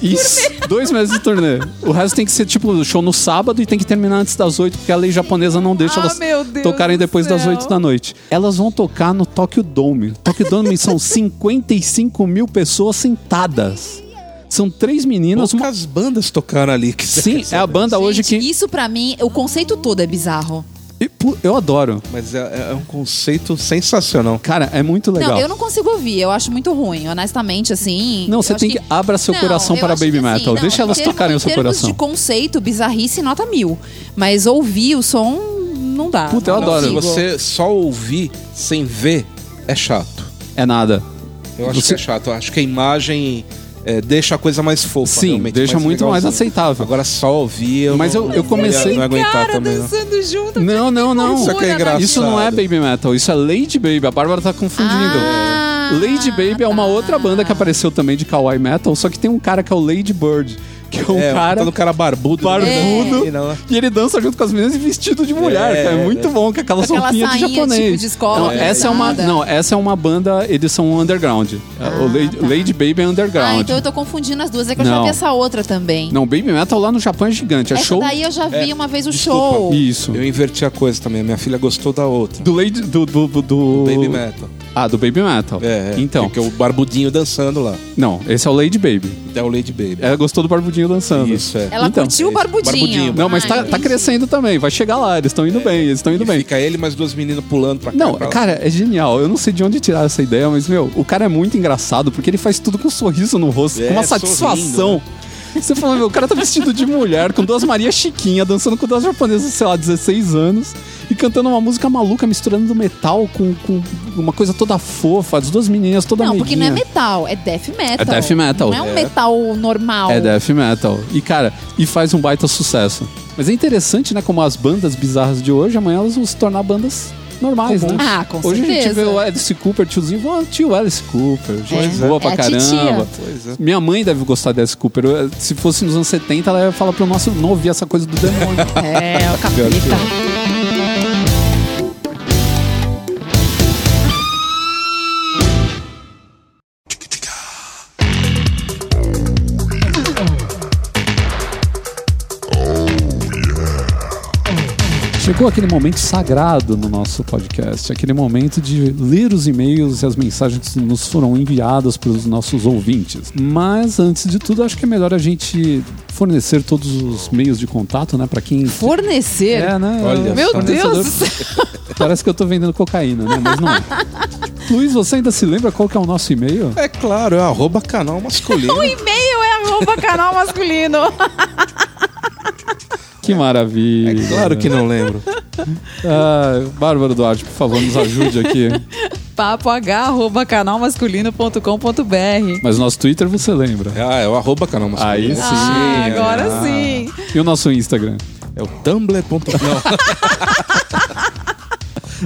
[SPEAKER 2] de
[SPEAKER 1] Isso, dois meses de turnê. O resto tem que ser tipo show no sábado e tem que terminar antes das 8, porque a lei japonesa não deixa
[SPEAKER 2] Ah,
[SPEAKER 1] elas tocarem depois das. 8 da noite. Elas vão tocar no Tokyo Dome. Tokyo Dome são 55 mil pessoas sentadas. São três meninas. uma-
[SPEAKER 3] Poucas bandas tocaram ali. Que
[SPEAKER 1] Sim, é a banda hoje
[SPEAKER 2] Gente,
[SPEAKER 1] que.
[SPEAKER 2] Isso pra mim, o conceito todo é bizarro.
[SPEAKER 1] E, Eu adoro.
[SPEAKER 3] Mas é, é um conceito sensacional.
[SPEAKER 1] Cara, é muito legal.
[SPEAKER 2] Não, eu não consigo ouvir, eu acho muito ruim, honestamente, assim.
[SPEAKER 1] Não,
[SPEAKER 2] eu
[SPEAKER 1] você tem que- abra seu coração
[SPEAKER 2] eu
[SPEAKER 1] para Baby
[SPEAKER 2] que, assim,
[SPEAKER 1] Metal.
[SPEAKER 2] não,
[SPEAKER 1] Deixa elas
[SPEAKER 2] em termos-
[SPEAKER 1] tocarem o seu coração.
[SPEAKER 2] de conceito, bizarrice, nota mil. Mas ouvir o som, não dá.
[SPEAKER 1] Puta, eu
[SPEAKER 2] não
[SPEAKER 1] adoro.
[SPEAKER 3] Se
[SPEAKER 2] consigo.
[SPEAKER 3] você só ouvir sem ver, é chato.
[SPEAKER 1] É nada.
[SPEAKER 3] Eu acho
[SPEAKER 1] Você-
[SPEAKER 3] que é chato. Eu acho que a imagem é, deixa a coisa mais fofa.
[SPEAKER 1] Sim,
[SPEAKER 3] realmente,
[SPEAKER 1] deixa muito mais aceitável.
[SPEAKER 3] Agora só ouvir. Eu
[SPEAKER 1] Mas
[SPEAKER 3] não,
[SPEAKER 1] eu- eu comecei-
[SPEAKER 3] Não aguentar também. Não.
[SPEAKER 2] dançando junto.
[SPEAKER 1] Não, não, não.
[SPEAKER 3] Isso aqui é engraçado.
[SPEAKER 1] Isso não é Baby Metal, isso é Lady Baby. A Bárbara tá confundindo.
[SPEAKER 2] Ah,
[SPEAKER 1] Lady Baby é uma
[SPEAKER 2] tá.
[SPEAKER 1] outra banda que apareceu também de Kawaii Metal, só que tem um cara que é o Lady Bird, que é um
[SPEAKER 3] É,
[SPEAKER 1] cara
[SPEAKER 3] todo cara barbudo.
[SPEAKER 1] barbudo
[SPEAKER 3] É. Não,
[SPEAKER 1] e ele dança junto com as meninas e vestido de mulher,
[SPEAKER 3] É,
[SPEAKER 1] cara. É
[SPEAKER 3] é,
[SPEAKER 1] muito
[SPEAKER 3] é.
[SPEAKER 1] bom, com aquelas
[SPEAKER 2] Com aquela
[SPEAKER 1] roupinhas de
[SPEAKER 2] sainha,
[SPEAKER 1] japonês.
[SPEAKER 2] tipo, de escola,
[SPEAKER 1] não,
[SPEAKER 2] né?
[SPEAKER 1] essa é uma, não, essa é uma banda, eles são underground. É, o Lady,
[SPEAKER 2] tá.
[SPEAKER 1] Lady Baby é
[SPEAKER 2] Ah,
[SPEAKER 1] underground.
[SPEAKER 2] então eu tô confundindo as duas. É que eu já
[SPEAKER 1] Não.
[SPEAKER 2] vi essa outra também.
[SPEAKER 1] Não, Baby Metal lá no Japão é gigante. É
[SPEAKER 2] essa
[SPEAKER 1] show
[SPEAKER 2] daí eu já vi
[SPEAKER 3] É,
[SPEAKER 2] uma vez o
[SPEAKER 3] desculpa.
[SPEAKER 2] show.
[SPEAKER 1] Isso.
[SPEAKER 3] Eu inverti a coisa também. A minha filha gostou da outra.
[SPEAKER 1] Do Lady do, do, do, do-
[SPEAKER 3] Baby Metal.
[SPEAKER 1] Ah, do Baby Metal.
[SPEAKER 3] É, é.
[SPEAKER 1] Então,
[SPEAKER 3] Que é o barbudinho dançando lá.
[SPEAKER 1] não, esse é o Lady Baby.
[SPEAKER 3] É o Lady Baby.
[SPEAKER 1] Ela gostou do barbudinho dançando.
[SPEAKER 3] Isso, é.
[SPEAKER 2] Ela
[SPEAKER 1] Então,
[SPEAKER 2] curtiu o barbudinho.
[SPEAKER 3] barbudinho.
[SPEAKER 1] Não, mas
[SPEAKER 2] Ah,
[SPEAKER 1] tá, tá crescendo também. Vai chegar lá. Eles estão indo bem. Eles estão indo bem.
[SPEAKER 3] Fica ele e mais duas meninas pulando pra cá.
[SPEAKER 1] Não,
[SPEAKER 3] pra
[SPEAKER 1] cara, é genial. Eu não sei de onde tirar essa ideia, mas, meu, o cara é muito engraçado porque ele faz tudo com um sorriso no rosto,
[SPEAKER 3] É,
[SPEAKER 1] com uma satisfação.
[SPEAKER 3] sorrindo,
[SPEAKER 1] Você falou, meu, o cara tá vestido de mulher, com duas Maria Chiquinha, dançando com duas japonesas, sei lá, 16 anos, e cantando uma música maluca, misturando metal com, com uma coisa toda fofa, as duas meninas toda
[SPEAKER 2] Não, porque não é
[SPEAKER 1] amiguinha.
[SPEAKER 2] metal, é death metal.
[SPEAKER 1] É death metal.
[SPEAKER 2] Não é um
[SPEAKER 1] É.
[SPEAKER 2] metal normal.
[SPEAKER 1] É death metal. E, cara, e faz um baita sucesso. Mas é interessante, né, como as bandas bizarras de hoje, amanhã elas vão se tornar bandas normais, né?
[SPEAKER 2] Ah, com
[SPEAKER 1] Hoje a gente
[SPEAKER 2] certeza.
[SPEAKER 1] vê o Alice Cooper, tiozinho, ó, tio Alice Cooper, gente
[SPEAKER 2] É.
[SPEAKER 1] boa pra
[SPEAKER 2] É a
[SPEAKER 1] caramba.
[SPEAKER 3] é.
[SPEAKER 1] Minha mãe deve gostar de Alice Cooper. Se fosse nos anos 70, ela ia falar pro nosso não ouvir essa coisa do demônio.
[SPEAKER 2] É, o capeta.
[SPEAKER 1] Chegou aquele momento sagrado no nosso podcast, aquele momento de ler os e-mails e as mensagens que nos foram enviadas para os nossos ouvintes. Mas antes de tudo, acho que é melhor a gente fornecer todos os meios de contato, né, para quem
[SPEAKER 2] Fornecer.
[SPEAKER 1] é, né?
[SPEAKER 3] Olha
[SPEAKER 2] Meu. Deus!
[SPEAKER 1] Parece que eu tô vendendo cocaína, né? Mas não é. Luiz, você ainda se lembra qual que é o nosso e-mail?
[SPEAKER 3] É claro, é arroba canal masculino.
[SPEAKER 2] O e-mail é arroba canal masculino.
[SPEAKER 1] Que maravilha.
[SPEAKER 3] É claro que não lembro.
[SPEAKER 1] Ah, Bárbara Duarte, por favor, nos ajude aqui.
[SPEAKER 2] Papo H, arroba canalmasculino.com.br.
[SPEAKER 1] Mas nosso Twitter você lembra.
[SPEAKER 3] Ah, é o arroba canal masculino.
[SPEAKER 1] Aí sim.
[SPEAKER 2] Ah, agora
[SPEAKER 3] Ah.
[SPEAKER 2] sim.
[SPEAKER 1] E o nosso Instagram?
[SPEAKER 3] É o tumblr.com.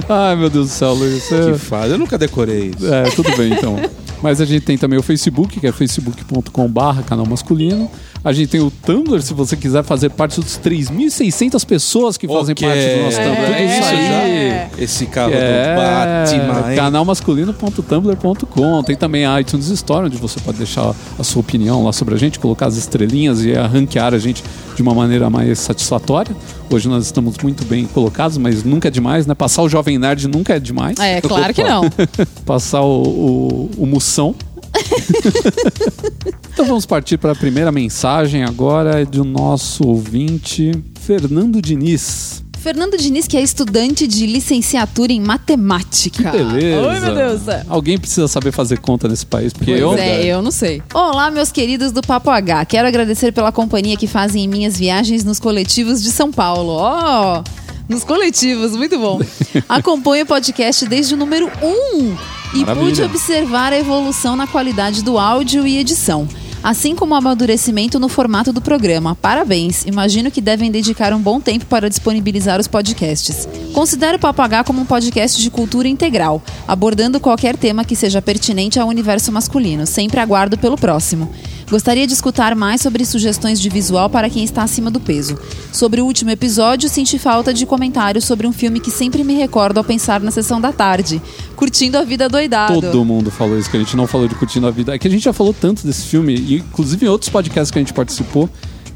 [SPEAKER 1] Ai, meu Deus do céu, Luiz.
[SPEAKER 3] que
[SPEAKER 1] É,
[SPEAKER 3] faz. Eu nunca decorei isso.
[SPEAKER 1] é, tudo bem então. Mas a gente tem também o Facebook, que é facebook.com/barra canal masculino. A gente tem o Tumblr, se você quiser fazer parte dos 3.600 pessoas que fazem
[SPEAKER 3] Ok.
[SPEAKER 1] parte do nosso Tumblr.
[SPEAKER 3] É,
[SPEAKER 1] isso aí.
[SPEAKER 2] É.
[SPEAKER 3] Esse carro
[SPEAKER 1] É,
[SPEAKER 3] do Batman,
[SPEAKER 1] canalmasculino.tumblr.com Tem também a iTunes Store, onde você pode deixar a sua opinião lá sobre a gente, colocar as estrelinhas e ranquear a gente de uma maneira mais satisfatória. Hoje nós estamos muito bem colocados, mas nunca é demais, né? Passar o Jovem Nerd nunca é demais.
[SPEAKER 2] É, claro que não.
[SPEAKER 1] Passar o, o, o Moção. então vamos partir para a primeira mensagem agora do nosso ouvinte, Fernando Diniz.
[SPEAKER 2] Fernando Diniz, que é estudante de licenciatura em matemática.
[SPEAKER 1] Que beleza.
[SPEAKER 2] Ai, meu Deus.
[SPEAKER 1] Alguém precisa saber fazer conta nesse país, porque
[SPEAKER 2] Pois
[SPEAKER 1] eu.
[SPEAKER 2] é, eu não sei. Olá, meus queridos do Papo H. Quero agradecer pela companhia que fazem em minhas viagens nos coletivos de São Paulo. Ó, nos coletivos, muito bom. Acompanho o podcast desde o número 1 e
[SPEAKER 1] Maravilha.
[SPEAKER 2] pude observar a evolução na qualidade do áudio e edição. Assim como o amadurecimento no formato do programa. Parabéns! Imagino que devem dedicar um bom tempo para disponibilizar os podcasts. Considero o Papo H como um podcast de cultura integral, abordando qualquer tema que seja pertinente ao universo masculino. Sempre aguardo pelo próximo. Gostaria de escutar mais sobre sugestões de visual para quem está acima do peso. Sobre o último episódio, senti falta de comentários sobre um filme que sempre me recordo ao pensar na sessão da tarde. Curtindo a vida doidado.
[SPEAKER 1] Todo mundo falou isso, que a gente não falou de Curtindo a Vida. É que a gente já falou tanto desse filme, e inclusive em outros podcasts que a gente participou,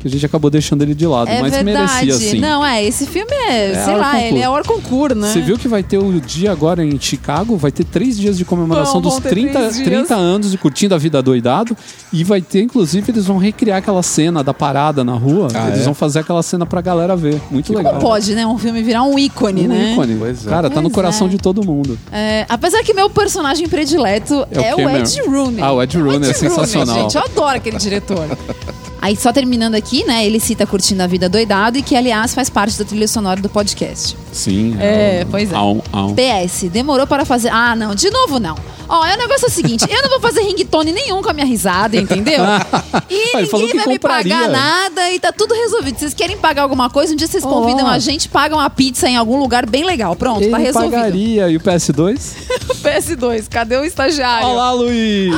[SPEAKER 1] que a gente acabou deixando ele de lado.
[SPEAKER 2] É
[SPEAKER 1] mas
[SPEAKER 2] verdade.
[SPEAKER 1] merecia sim.
[SPEAKER 2] Não, é, esse filme é,
[SPEAKER 1] É
[SPEAKER 2] sei
[SPEAKER 1] hora
[SPEAKER 2] lá,
[SPEAKER 1] concurso.
[SPEAKER 2] ele é hora concurso, né?
[SPEAKER 1] Você viu que vai ter o dia agora em Chicago? Vai ter três dias de comemoração
[SPEAKER 2] Vão,
[SPEAKER 1] dos
[SPEAKER 2] vão ter
[SPEAKER 1] 30,
[SPEAKER 2] três dias.
[SPEAKER 1] 30 anos de Curtindo a Vida Doidado. E vai ter, inclusive, eles vão recriar aquela cena da parada na rua.
[SPEAKER 3] Ah,
[SPEAKER 1] eles
[SPEAKER 3] é?
[SPEAKER 1] vão fazer aquela cena pra galera ver. Muito legal.
[SPEAKER 2] Como pode, né? Um filme virar um ícone,
[SPEAKER 1] Um
[SPEAKER 2] né?
[SPEAKER 1] ícone.
[SPEAKER 3] Pois é.
[SPEAKER 1] Cara, tá no
[SPEAKER 2] Pois
[SPEAKER 1] coração
[SPEAKER 2] é.
[SPEAKER 1] de todo mundo.
[SPEAKER 2] É, apesar que meu personagem predileto
[SPEAKER 1] É o
[SPEAKER 2] é, o Ed? Rooney.
[SPEAKER 1] Ah, o Ed Rooney é
[SPEAKER 2] Ed
[SPEAKER 1] sensacional.
[SPEAKER 2] gente. Eu adoro aquele diretor. Aí, só terminando aqui, né? Ele cita Curtindo a Vida Doidado e que, aliás, faz parte da trilha sonora do podcast.
[SPEAKER 1] Sim.
[SPEAKER 2] É, pois é.
[SPEAKER 1] Au, au.
[SPEAKER 2] PS, demorou para fazer. Ah, não, de novo não. Ó, é o negócio é o seguinte: eu não vou fazer ringtone nenhum com a minha risada, entendeu? E
[SPEAKER 1] ele
[SPEAKER 2] ninguém
[SPEAKER 1] que
[SPEAKER 2] vai me
[SPEAKER 1] compraria.
[SPEAKER 2] pagar nada e tá tudo resolvido. Vocês querem pagar alguma coisa? Um dia vocês convidam
[SPEAKER 1] Olá.
[SPEAKER 2] a gente, pagam a pizza em algum lugar bem legal. Pronto,
[SPEAKER 1] Ele
[SPEAKER 2] tá resolvido.
[SPEAKER 1] pagaria. E o PS2?
[SPEAKER 2] PS2, cadê o estagiário?
[SPEAKER 1] Olá, Luiz!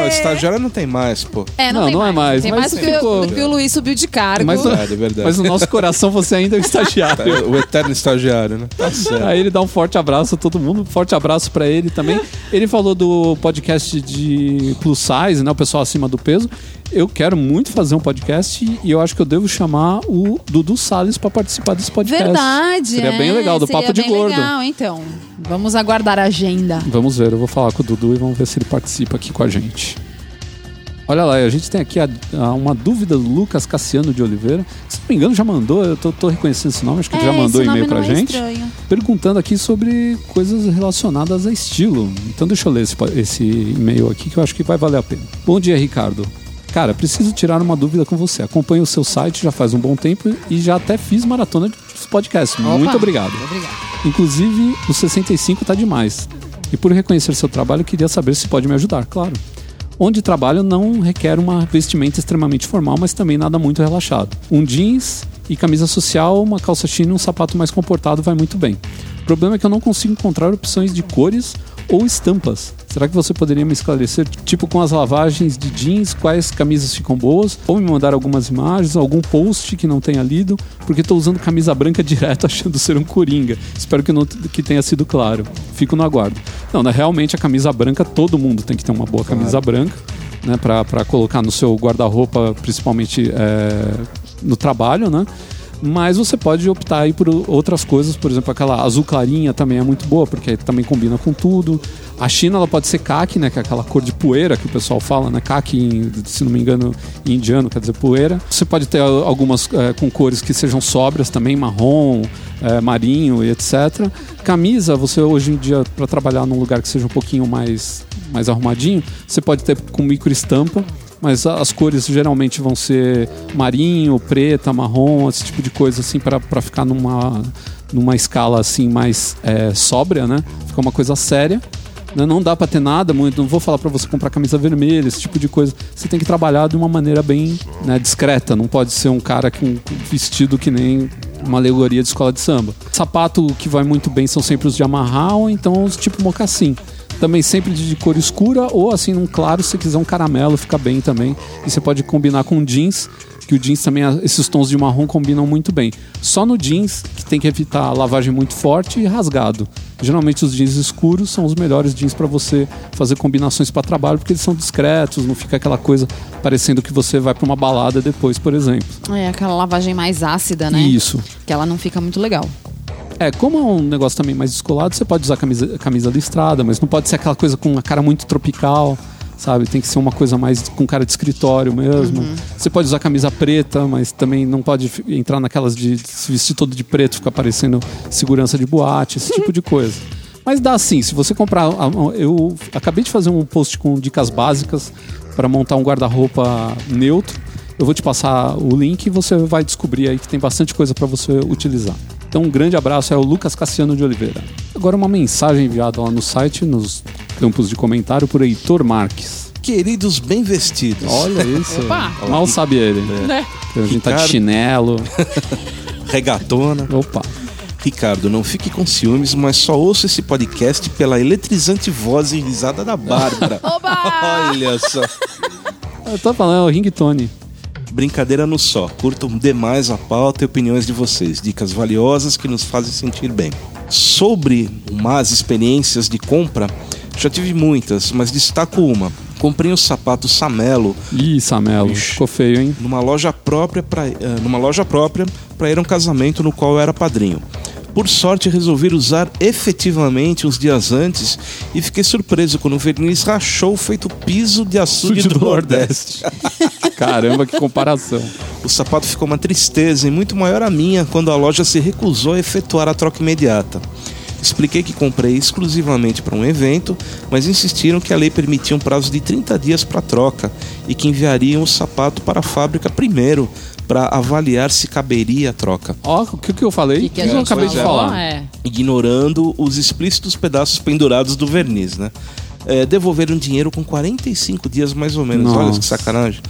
[SPEAKER 3] Não, estagiário não tem mais, pô.
[SPEAKER 2] É, não,
[SPEAKER 1] Não,
[SPEAKER 2] tem
[SPEAKER 1] não é mais,
[SPEAKER 2] Tem
[SPEAKER 1] mas
[SPEAKER 2] mais porque,
[SPEAKER 1] ficou-
[SPEAKER 2] porque o Luiz subiu de cargo.
[SPEAKER 1] Mas,
[SPEAKER 3] É verdade, é verdade.
[SPEAKER 1] mas no nosso coração você ainda é o estagiário.
[SPEAKER 3] O eterno estagiário, né? Tá certo.
[SPEAKER 1] Aí ele dá um forte abraço a todo mundo, um forte abraço pra ele também. Ele falou do podcast de plus size, né, o pessoal acima do peso. Eu quero muito fazer um podcast e eu acho que eu devo chamar o Dudu Salles pra participar desse podcast.
[SPEAKER 2] Verdade.
[SPEAKER 1] Seria
[SPEAKER 2] é,
[SPEAKER 1] bem legal, do Papo de
[SPEAKER 2] bem
[SPEAKER 1] Gordo.
[SPEAKER 2] legal, então. Vamos aguardar a agenda.
[SPEAKER 1] Vamos ver, eu vou falar com o Dudu e vamos ver se ele participa aqui com a gente. Olha lá, a gente tem aqui a- a- uma dúvida do Lucas Cassiano de Oliveira. Se não me engano, já mandou, eu tô, tô reconhecendo esse nome, acho que ele já mandou
[SPEAKER 2] É,
[SPEAKER 1] e-mail pra
[SPEAKER 2] é
[SPEAKER 1] gente.
[SPEAKER 2] estranho.
[SPEAKER 1] perguntando aqui sobre coisas relacionadas a estilo. Então deixa eu ler esse, esse e-mail aqui que eu acho que vai valer a pena. Bom dia, Ricardo. Cara, preciso tirar uma dúvida com você. Acompanho o seu site já faz um bom tempo e já até fiz maratona de podcast.
[SPEAKER 2] Opa.
[SPEAKER 1] Muito obrigado.
[SPEAKER 2] Obrigado.
[SPEAKER 1] Inclusive, o 65 tá demais. E por reconhecer seu trabalho, queria saber se pode me ajudar, claro. Onde trabalho não requer uma vestimenta extremamente formal, mas também nada muito relaxado. Um jeans e camisa social, uma calça china e um sapato mais comportado vai muito bem. O problema é que eu não consigo encontrar opções de cores ou estampas. Será que você poderia me esclarecer, tipo com as lavagens de jeans, quais camisas ficam boas? Ou me mandar algumas imagens, algum post que não tenha lido? Porque estou usando camisa branca direto achando ser um coringa. Espero que, não, que tenha sido claro. Fico no aguardo. Não, né, realmente a camisa branca, todo mundo tem que ter uma boa camisa branca, né? Para colocar no seu guarda-roupa, principalmente é, no trabalho, né? Mas você pode optar aí por outras coisas, por exemplo, aquela azul clarinha também é muito boa, porque também combina com tudo. A China ela pode ser kaki, né, que é aquela cor de poeira que o pessoal fala, né, em- se não me engano, em indiano quer dizer poeira. Você pode ter al- algumas eh, com cores que sejam sóbrias também, marrom, eh, marinho e etc. Camisa, você hoje em dia para trabalhar num lugar que seja um pouquinho mais mais arrumadinho, você pode ter com micro estampa mas as cores geralmente vão ser marinho, preta, marrom, esse tipo de coisa assim para ficar numa, numa escala assim mais é, sóbria, né? Ficar uma coisa séria. né? Não dá para ter nada muito, não vou falar para você comprar camisa vermelha, esse tipo de coisa. Você tem que trabalhar de uma maneira bem né, discreta, não pode ser um cara com com vestido que nem uma alegoria de escola de samba. Sapato que vai muito bem são sempre os de amarrar ou então os tipo mocassim também sempre de cor escura ou assim num claro, se quiser um caramelo fica bem também. E você pode combinar com jeans, que o jeans também, esses tons de marrom combinam muito bem. Só no jeans, que tem que evitar lavagem muito forte e rasgado. Geralmente os jeans escuros são os melhores jeans para você fazer combinações para trabalho, porque eles são discretos, não fica aquela coisa parecendo que você vai para uma balada depois, por exemplo.
[SPEAKER 2] É aquela lavagem mais ácida, né?
[SPEAKER 1] Isso.
[SPEAKER 2] Que ela não fica muito legal.
[SPEAKER 1] É, como é um negócio também mais descolado, você pode usar camisa, camisa listrada, mas não pode ser aquela coisa com uma cara muito tropical, sabe? Tem que ser uma coisa mais com cara de escritório mesmo. Você pode usar camisa preta, mas também não pode entrar naquelas de se vestir todo de preto, ficar parecendo segurança de boate, esse tipo de coisa. Mas dá sim, se você comprar. Eu acabei de fazer um post com dicas básicas para montar um guarda-roupa neutro. Eu vou te passar o link e você vai descobrir aí que tem bastante coisa para você utilizar. Então, um grande abraço, é o Lucas Cassiano de Oliveira. Agora, uma mensagem enviada lá no site, nos campos de comentário, por Heitor Marques.
[SPEAKER 3] Queridos bem vestidos.
[SPEAKER 1] Olha isso.
[SPEAKER 2] Opa!
[SPEAKER 1] Mal sabe ele.
[SPEAKER 2] Né?
[SPEAKER 1] A gente tá de
[SPEAKER 3] Ricardo.
[SPEAKER 1] chinelo.
[SPEAKER 3] Regatona.
[SPEAKER 1] Opa.
[SPEAKER 3] Ricardo, não fique com ciúmes, mas só ouço esse podcast pela eletrizante voz e risada da Bárbara.
[SPEAKER 2] Oba!
[SPEAKER 3] Olha só.
[SPEAKER 1] Eu tô falando, é o ringtone.
[SPEAKER 3] Brincadeira no só. Curto demais a pauta e opiniões de vocês. Dicas valiosas que nos fazem sentir bem. Sobre más experiências de compra, já tive muitas, mas destaco uma. Comprei um sapato Samelo
[SPEAKER 1] Ih, Samelo,
[SPEAKER 3] Ixi.
[SPEAKER 1] ficou feio, hein?
[SPEAKER 3] numa loja própria para numa loja própria para ir a um casamento no qual eu era padrinho. Por sorte, resolvi usar efetivamente uns dias antes e fiquei surpreso quando o verniz rachou feito piso de açude do, Nordeste.
[SPEAKER 1] Caramba, que comparação.
[SPEAKER 3] O sapato ficou uma tristeza e muito maior a minha quando a loja se recusou a efetuar a troca imediata. Expliquei que comprei exclusivamente para um evento, mas insistiram que a lei permitia um prazo de 30 dias para troca e que enviariam o sapato para a fábrica primeiro para avaliar se caberia a troca,
[SPEAKER 1] Ó, o que, que eu falei?
[SPEAKER 2] Que que
[SPEAKER 1] eu acabei de falar.
[SPEAKER 2] É.
[SPEAKER 3] ignorando os explícitos pedaços pendurados do verniz, né? É, devolveram dinheiro com 45 dias mais ou menos. Olha
[SPEAKER 1] Nossa.
[SPEAKER 3] que sacanagem.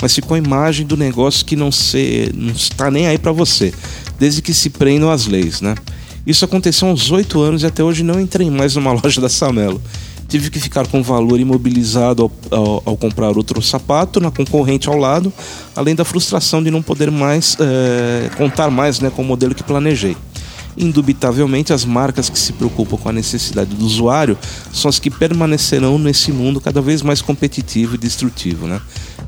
[SPEAKER 3] Mas ficou a imagem do negócio que não, se, não está nem aí para você, desde que se prendam as leis, né? Isso aconteceu há uns 8 anos e até hoje não entrei mais numa loja da Samelo. Tive que ficar com o valor imobilizado ao, ao- ao comprar outro sapato na concorrente ao lado, além da frustração de não poder mais é, contar mais né, com o modelo que planejei. Indubitavelmente, as marcas que se preocupam com a necessidade do usuário são as que permanecerão nesse mundo cada vez mais competitivo e destrutivo, né?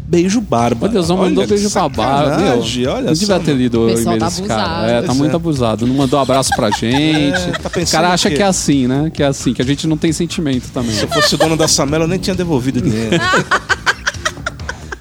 [SPEAKER 3] Beijo Bárbara.
[SPEAKER 1] Meu Deus, não mandou
[SPEAKER 3] Olha,
[SPEAKER 1] beijo pra barba. Meu,
[SPEAKER 3] Olha
[SPEAKER 1] não devia
[SPEAKER 3] só,
[SPEAKER 1] ter lido
[SPEAKER 2] O
[SPEAKER 1] o
[SPEAKER 2] pessoal
[SPEAKER 1] e-mail
[SPEAKER 2] tá
[SPEAKER 1] desse cara. É, tá muito
[SPEAKER 3] é.
[SPEAKER 1] abusado. Não mandou um abraço pra gente.
[SPEAKER 3] tá
[SPEAKER 1] o cara acha que é assim, né? Que é assim, que a gente não tem sentimento também.
[SPEAKER 3] Se eu fosse o dono da Samela, eu nem tinha devolvido o dinheiro.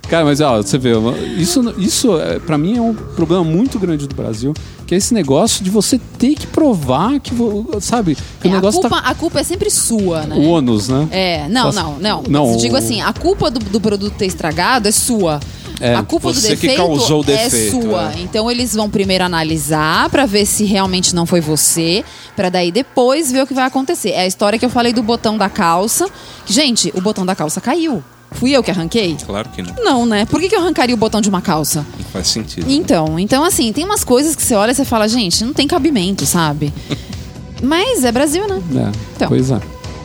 [SPEAKER 1] Cara, mas ó, você vê, isso, isso é, para mim é um problema muito grande do Brasil, que é esse negócio de você ter que provar que, sabe, que
[SPEAKER 2] É,
[SPEAKER 1] o
[SPEAKER 2] a,
[SPEAKER 1] negócio
[SPEAKER 2] culpa,
[SPEAKER 1] tá
[SPEAKER 2] a culpa é sempre sua, né?
[SPEAKER 1] o ônus, né?
[SPEAKER 2] É, não, não, não.
[SPEAKER 1] Não,
[SPEAKER 2] Eu digo
[SPEAKER 1] o-
[SPEAKER 2] assim, a culpa do, do produto ter estragado é sua.
[SPEAKER 1] É,
[SPEAKER 2] a culpa do
[SPEAKER 3] você que
[SPEAKER 2] defeito
[SPEAKER 3] causou o
[SPEAKER 2] é
[SPEAKER 3] defeito,
[SPEAKER 2] sua.
[SPEAKER 3] é.
[SPEAKER 2] Então eles vão primeiro analisar pra ver se realmente não foi você, Pra daí depois ver o que vai acontecer. É a história que eu falei do botão da calça. Gente, o botão da calça caiu. Fui eu que arranquei?
[SPEAKER 3] Claro que não.
[SPEAKER 2] Não, né? Por que, que eu arrancaria o botão de uma calça?
[SPEAKER 3] Não faz sentido.
[SPEAKER 2] Então, então assim, tem umas coisas que você olha e você fala, gente, não tem cabimento, sabe? Mas é Brasil, né?
[SPEAKER 1] É,
[SPEAKER 2] Então.
[SPEAKER 1] Pois é.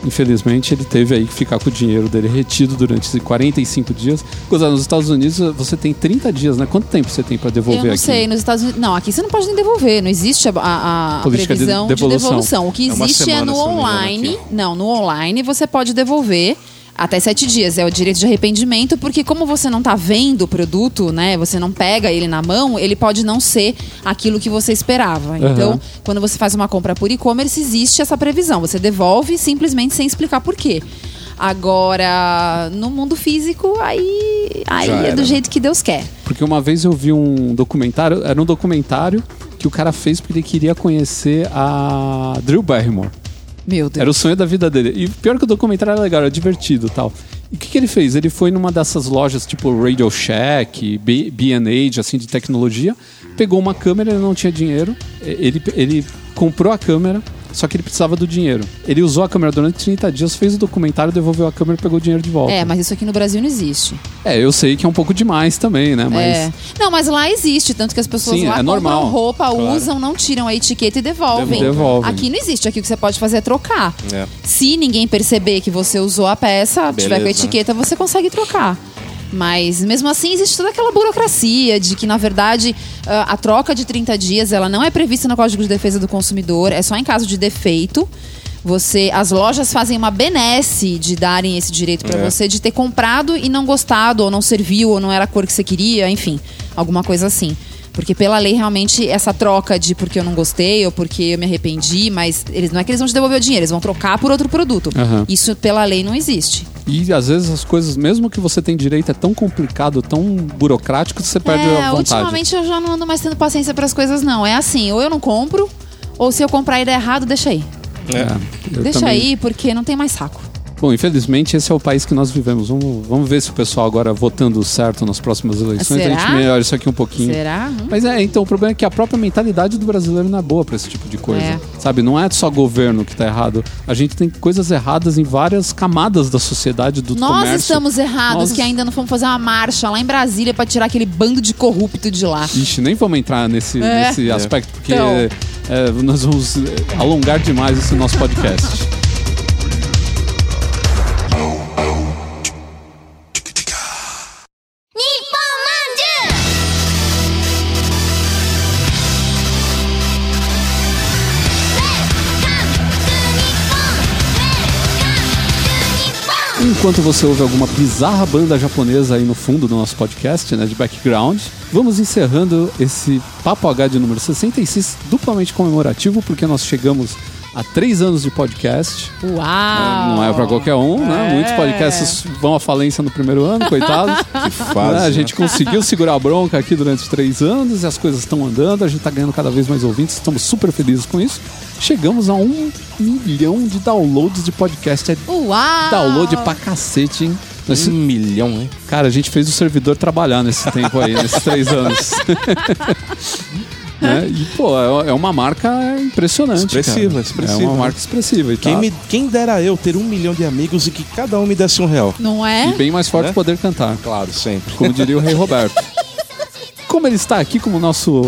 [SPEAKER 1] Infelizmente, ele teve aí que ficar com o dinheiro dele retido durante esses 45 dias. Coisa, nos Estados Unidos você tem 30 dias, né? Quanto tempo você tem pra devolver
[SPEAKER 2] Eu não
[SPEAKER 1] aqui?
[SPEAKER 2] sei, nos Estados Unidos. Não, aqui você não pode nem devolver. Não existe a, a- a
[SPEAKER 1] Política de
[SPEAKER 2] previsão de
[SPEAKER 1] devolução.
[SPEAKER 2] devolução. O que
[SPEAKER 3] É
[SPEAKER 2] existe é,
[SPEAKER 3] semana,
[SPEAKER 2] no online.
[SPEAKER 3] aqui.
[SPEAKER 2] Não, no online você pode devolver. Até sete dias, é o direito de arrependimento, porque como você não tá vendo o produto, né? Você não pega ele na mão, ele pode não ser aquilo que você esperava. Então, quando você faz uma compra por e-commerce, existe essa previsão. Você devolve simplesmente sem explicar por quê. Agora, no mundo físico, aí, aí é do jeito que Deus quer.
[SPEAKER 1] Porque uma vez eu vi um documentário, era um documentário que o cara fez porque ele queria conhecer a Drew Barrymore.
[SPEAKER 2] Meu Deus.
[SPEAKER 1] Era o sonho da vida dele. E pior que o documentário era legal, era divertido tal. E o que, que ele fez? Ele foi numa dessas lojas tipo Radio Shack, B- B&H, assim, de tecnologia, pegou uma câmera, ele não tinha dinheiro, ele, ele comprou a câmera, só que ele precisava do dinheiro. Ele usou a câmera durante 30 dias, fez o documentário, devolveu a câmera e pegou o dinheiro de volta.
[SPEAKER 2] É, mas isso aqui no Brasil não existe.
[SPEAKER 1] É, eu sei que é um pouco demais também, né? Mas
[SPEAKER 2] É. Não, mas lá existe, tanto que as pessoas
[SPEAKER 1] Sim,
[SPEAKER 2] lá
[SPEAKER 1] é
[SPEAKER 2] compram
[SPEAKER 1] normal,
[SPEAKER 2] roupa,
[SPEAKER 3] claro.
[SPEAKER 2] usam, não tiram a etiqueta e devolvem.
[SPEAKER 1] Devolvem.
[SPEAKER 2] Aqui não existe, aqui o que você pode fazer é trocar.
[SPEAKER 3] É.
[SPEAKER 2] Se ninguém perceber que você usou a peça, tiver com a
[SPEAKER 3] Beleza.
[SPEAKER 2] etiqueta, você consegue trocar. Mas mesmo assim existe toda aquela burocracia de que, na verdade, ah, a troca de 30 dias ela não é prevista no Código de Defesa do Consumidor, é só em caso de defeito. Você, as lojas fazem uma benesse de darem esse direito para
[SPEAKER 3] É.
[SPEAKER 2] você de ter comprado e não gostado, ou não serviu, ou não era a cor que você queria, enfim, alguma coisa assim. Porque pela lei, realmente, essa troca de porque eu não gostei ou porque eu me arrependi, mas eles não é que eles vão te devolver o dinheiro, eles vão trocar por outro produto.
[SPEAKER 1] Aham.
[SPEAKER 2] Isso pela lei não existe.
[SPEAKER 1] E às vezes as coisas, mesmo que você tem direito, é tão complicado, tão burocrático, que você perde
[SPEAKER 2] é,
[SPEAKER 1] a vontade.
[SPEAKER 2] ultimamente eu já não ando mais tendo paciência para as coisas, não. É assim, ou eu não compro, ou se eu comprar e der errado, deixa aí.
[SPEAKER 3] É.
[SPEAKER 1] eu
[SPEAKER 2] deixa
[SPEAKER 1] também-
[SPEAKER 2] aí, porque não tem mais saco.
[SPEAKER 1] Bom, infelizmente esse é o país que nós vivemos. Vamos, vamos ver se o pessoal agora votando certo nas próximas eleições, a
[SPEAKER 2] Será?
[SPEAKER 1] gente melhora isso aqui um pouquinho.
[SPEAKER 2] Será? Hum.
[SPEAKER 1] Mas é, então o problema é que a própria mentalidade do brasileiro não é boa pra esse tipo de coisa.
[SPEAKER 2] É.
[SPEAKER 1] Sabe, não é só governo que tá errado. A gente tem coisas erradas em várias camadas da sociedade, do
[SPEAKER 2] Nós
[SPEAKER 1] comércio.
[SPEAKER 2] estamos errados,
[SPEAKER 1] Nós-
[SPEAKER 2] que ainda não fomos fazer uma marcha lá em Brasília para tirar aquele bando de corrupto de lá.
[SPEAKER 1] Ixi, nem vamos entrar nesse,
[SPEAKER 2] É.
[SPEAKER 1] nesse aspecto, porque
[SPEAKER 2] Então.
[SPEAKER 1] é, nós vamos é, alongar demais esse nosso podcast. Enquanto você ouve alguma bizarra banda japonesa aí no fundo do nosso podcast, né, de background, vamos encerrando esse Papo H de número 66, duplamente comemorativo, porque nós chegamos a três anos de podcast.
[SPEAKER 2] Uau!
[SPEAKER 1] Não é pra qualquer um, né?
[SPEAKER 2] É.
[SPEAKER 1] Muitos podcasts vão à falência no primeiro ano, coitados.
[SPEAKER 3] Que fase.
[SPEAKER 1] Né? A
[SPEAKER 3] né?
[SPEAKER 1] gente conseguiu segurar a bronca aqui durante três anos e as coisas estão andando, a gente tá ganhando cada vez mais ouvintes, estamos super felizes com isso. Chegamos a um milhão de downloads de podcast. É
[SPEAKER 2] Uau!
[SPEAKER 1] download pra cacete, hein? Nós-
[SPEAKER 3] Um milhão, hein?
[SPEAKER 1] Cara, a gente fez o servidor trabalhar nesse tempo aí, nesses três anos. Né? E, pô, é é uma marca impressionante.
[SPEAKER 3] Expressiva,
[SPEAKER 1] cara.
[SPEAKER 3] expressiva,
[SPEAKER 1] É uma
[SPEAKER 3] né?
[SPEAKER 1] marca expressiva. E,
[SPEAKER 3] Quem,
[SPEAKER 1] tá-
[SPEAKER 3] me, quem dera eu ter um milhão de amigos e que cada um me desse um real.
[SPEAKER 2] Não é?
[SPEAKER 1] e bem mais forte
[SPEAKER 3] Né?
[SPEAKER 1] poder cantar.
[SPEAKER 3] Claro, sempre.
[SPEAKER 1] como diria o Rei Roberto. Como ele está aqui como nosso.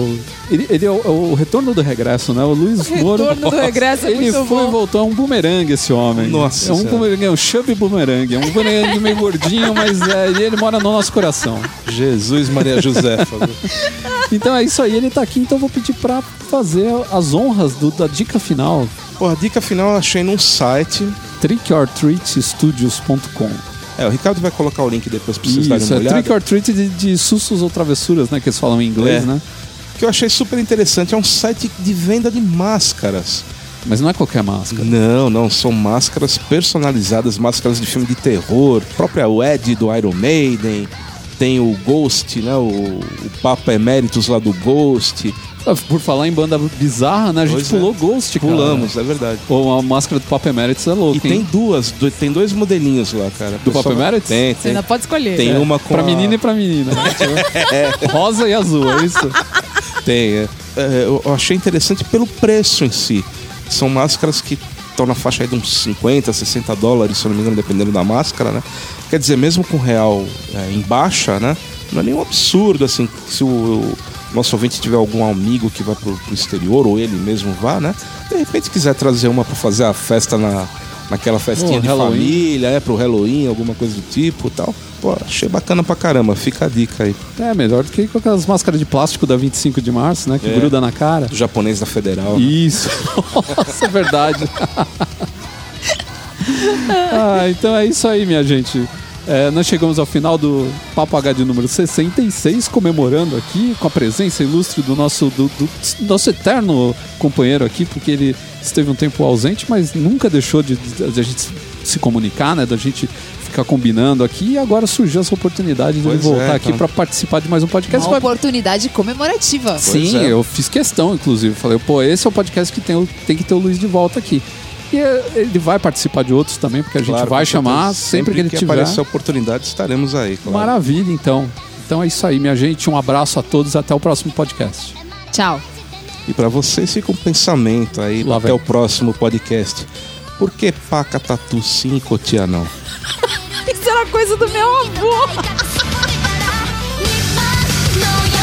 [SPEAKER 1] Ele, ele é o, o retorno do regresso, né? O Luiz Moro.
[SPEAKER 2] Retorno do regresso é
[SPEAKER 1] Ele
[SPEAKER 2] muito
[SPEAKER 1] foi e
[SPEAKER 2] bom.
[SPEAKER 1] voltou. É um bumerangue esse homem.
[SPEAKER 3] Nossa
[SPEAKER 1] É um bumerangue, é um chubby bumerangue. É um bumerangue meio gordinho, mas é, e ele mora no nosso coração.
[SPEAKER 3] Jesus Maria Josefa.
[SPEAKER 1] Então é isso aí, ele tá aqui, então eu vou pedir pra fazer as honras do- da dica final.
[SPEAKER 3] Pô, a dica final eu achei num site.
[SPEAKER 1] trickortreatstudios.com
[SPEAKER 3] É, o Ricardo vai colocar o link depois pra vocês darem uma
[SPEAKER 1] é
[SPEAKER 3] olhada.
[SPEAKER 1] trick or treat de, de sustos ou travessuras, né? Que eles falam em inglês,
[SPEAKER 3] É.
[SPEAKER 1] né?
[SPEAKER 3] Que eu achei super interessante. É um site de venda de máscaras.
[SPEAKER 1] Mas não é qualquer máscara.
[SPEAKER 3] Não, não, são máscaras personalizadas, máscaras de filme de terror, própria Ed do Iron Maiden, tem o Ghost, né? O, o Papa Emeritus lá do Ghost.
[SPEAKER 1] Por falar em banda bizarra, né? A gente
[SPEAKER 3] Pois é.
[SPEAKER 1] pulou Ghost, cara.
[SPEAKER 3] Pulamos, é verdade.
[SPEAKER 1] Pô, a máscara do Papa Emeritus é
[SPEAKER 3] E
[SPEAKER 1] louca,
[SPEAKER 3] tem
[SPEAKER 1] hein?
[SPEAKER 3] duas, do- tem dois modelinhos lá, cara.
[SPEAKER 1] Do Papa Emeritus?
[SPEAKER 3] Tem,
[SPEAKER 2] Você
[SPEAKER 3] tem.
[SPEAKER 2] ainda pode escolher.
[SPEAKER 3] Tem
[SPEAKER 1] É,
[SPEAKER 3] uma com
[SPEAKER 1] pra
[SPEAKER 3] a-
[SPEAKER 1] menina e pra menina. né? Rosa e azul, é isso?
[SPEAKER 3] Tem, é. É, eu achei interessante pelo preço em si. São máscaras que estão na faixa aí de uns 50, 60 dólares, se eu não me engano, dependendo da máscara, né? Quer dizer, mesmo com o real é, em baixa, né? Não é nenhum absurdo, assim, se o, o nosso ouvinte tiver algum amigo que vai pro, pro exterior, ou ele mesmo vá, né? De repente quiser trazer uma pra fazer a festa na, naquela festinha
[SPEAKER 1] Oh,
[SPEAKER 3] de
[SPEAKER 1] Halloween.
[SPEAKER 3] família, é, pro Halloween, alguma coisa do tipo e tal. Pô, achei bacana pra caramba, fica a dica aí.
[SPEAKER 1] É, melhor do que com aquelas máscaras de plástico da 25 de março, né? Que
[SPEAKER 3] É.
[SPEAKER 1] gruda na cara.
[SPEAKER 3] Do japonês da Federal. né?
[SPEAKER 1] Isso. Nossa, é verdade. ah, então é isso aí, minha gente. É, nós chegamos ao final do Papo H de número 66, comemorando aqui com a presença ilustre do nosso, do, do nosso eterno companheiro aqui, porque ele esteve um tempo ausente, mas nunca deixou de, de- de a gente se comunicar, né? Da gente ficar combinando aqui e agora surgiu essa oportunidade de ele
[SPEAKER 3] Pois é,
[SPEAKER 1] voltar aqui
[SPEAKER 3] então.
[SPEAKER 1] para participar de mais um podcast.
[SPEAKER 2] Uma oportunidade comemorativa.
[SPEAKER 1] Sim,
[SPEAKER 3] é.
[SPEAKER 1] eu fiz questão, inclusive. Falei, pô, esse é o podcast que tem, tem que ter o Luiz de volta aqui. E eh, ele vai participar de outros também, porque a
[SPEAKER 3] claro,
[SPEAKER 1] gente
[SPEAKER 3] vai
[SPEAKER 1] chamar
[SPEAKER 3] sempre,
[SPEAKER 1] sempre que ele que tiver.
[SPEAKER 3] aparecer a oportunidade, estaremos aí. Claro.
[SPEAKER 1] Maravilha, então. Então é isso aí, minha gente. Um abraço a todos. Até o próximo podcast.
[SPEAKER 2] Tchau.
[SPEAKER 3] E para vocês fica um pensamento aí.
[SPEAKER 1] Lá
[SPEAKER 3] até
[SPEAKER 1] vem.
[SPEAKER 3] o próximo podcast. Por que paca tatu sim, cotia não?
[SPEAKER 2] Isso era coisa do meu avô.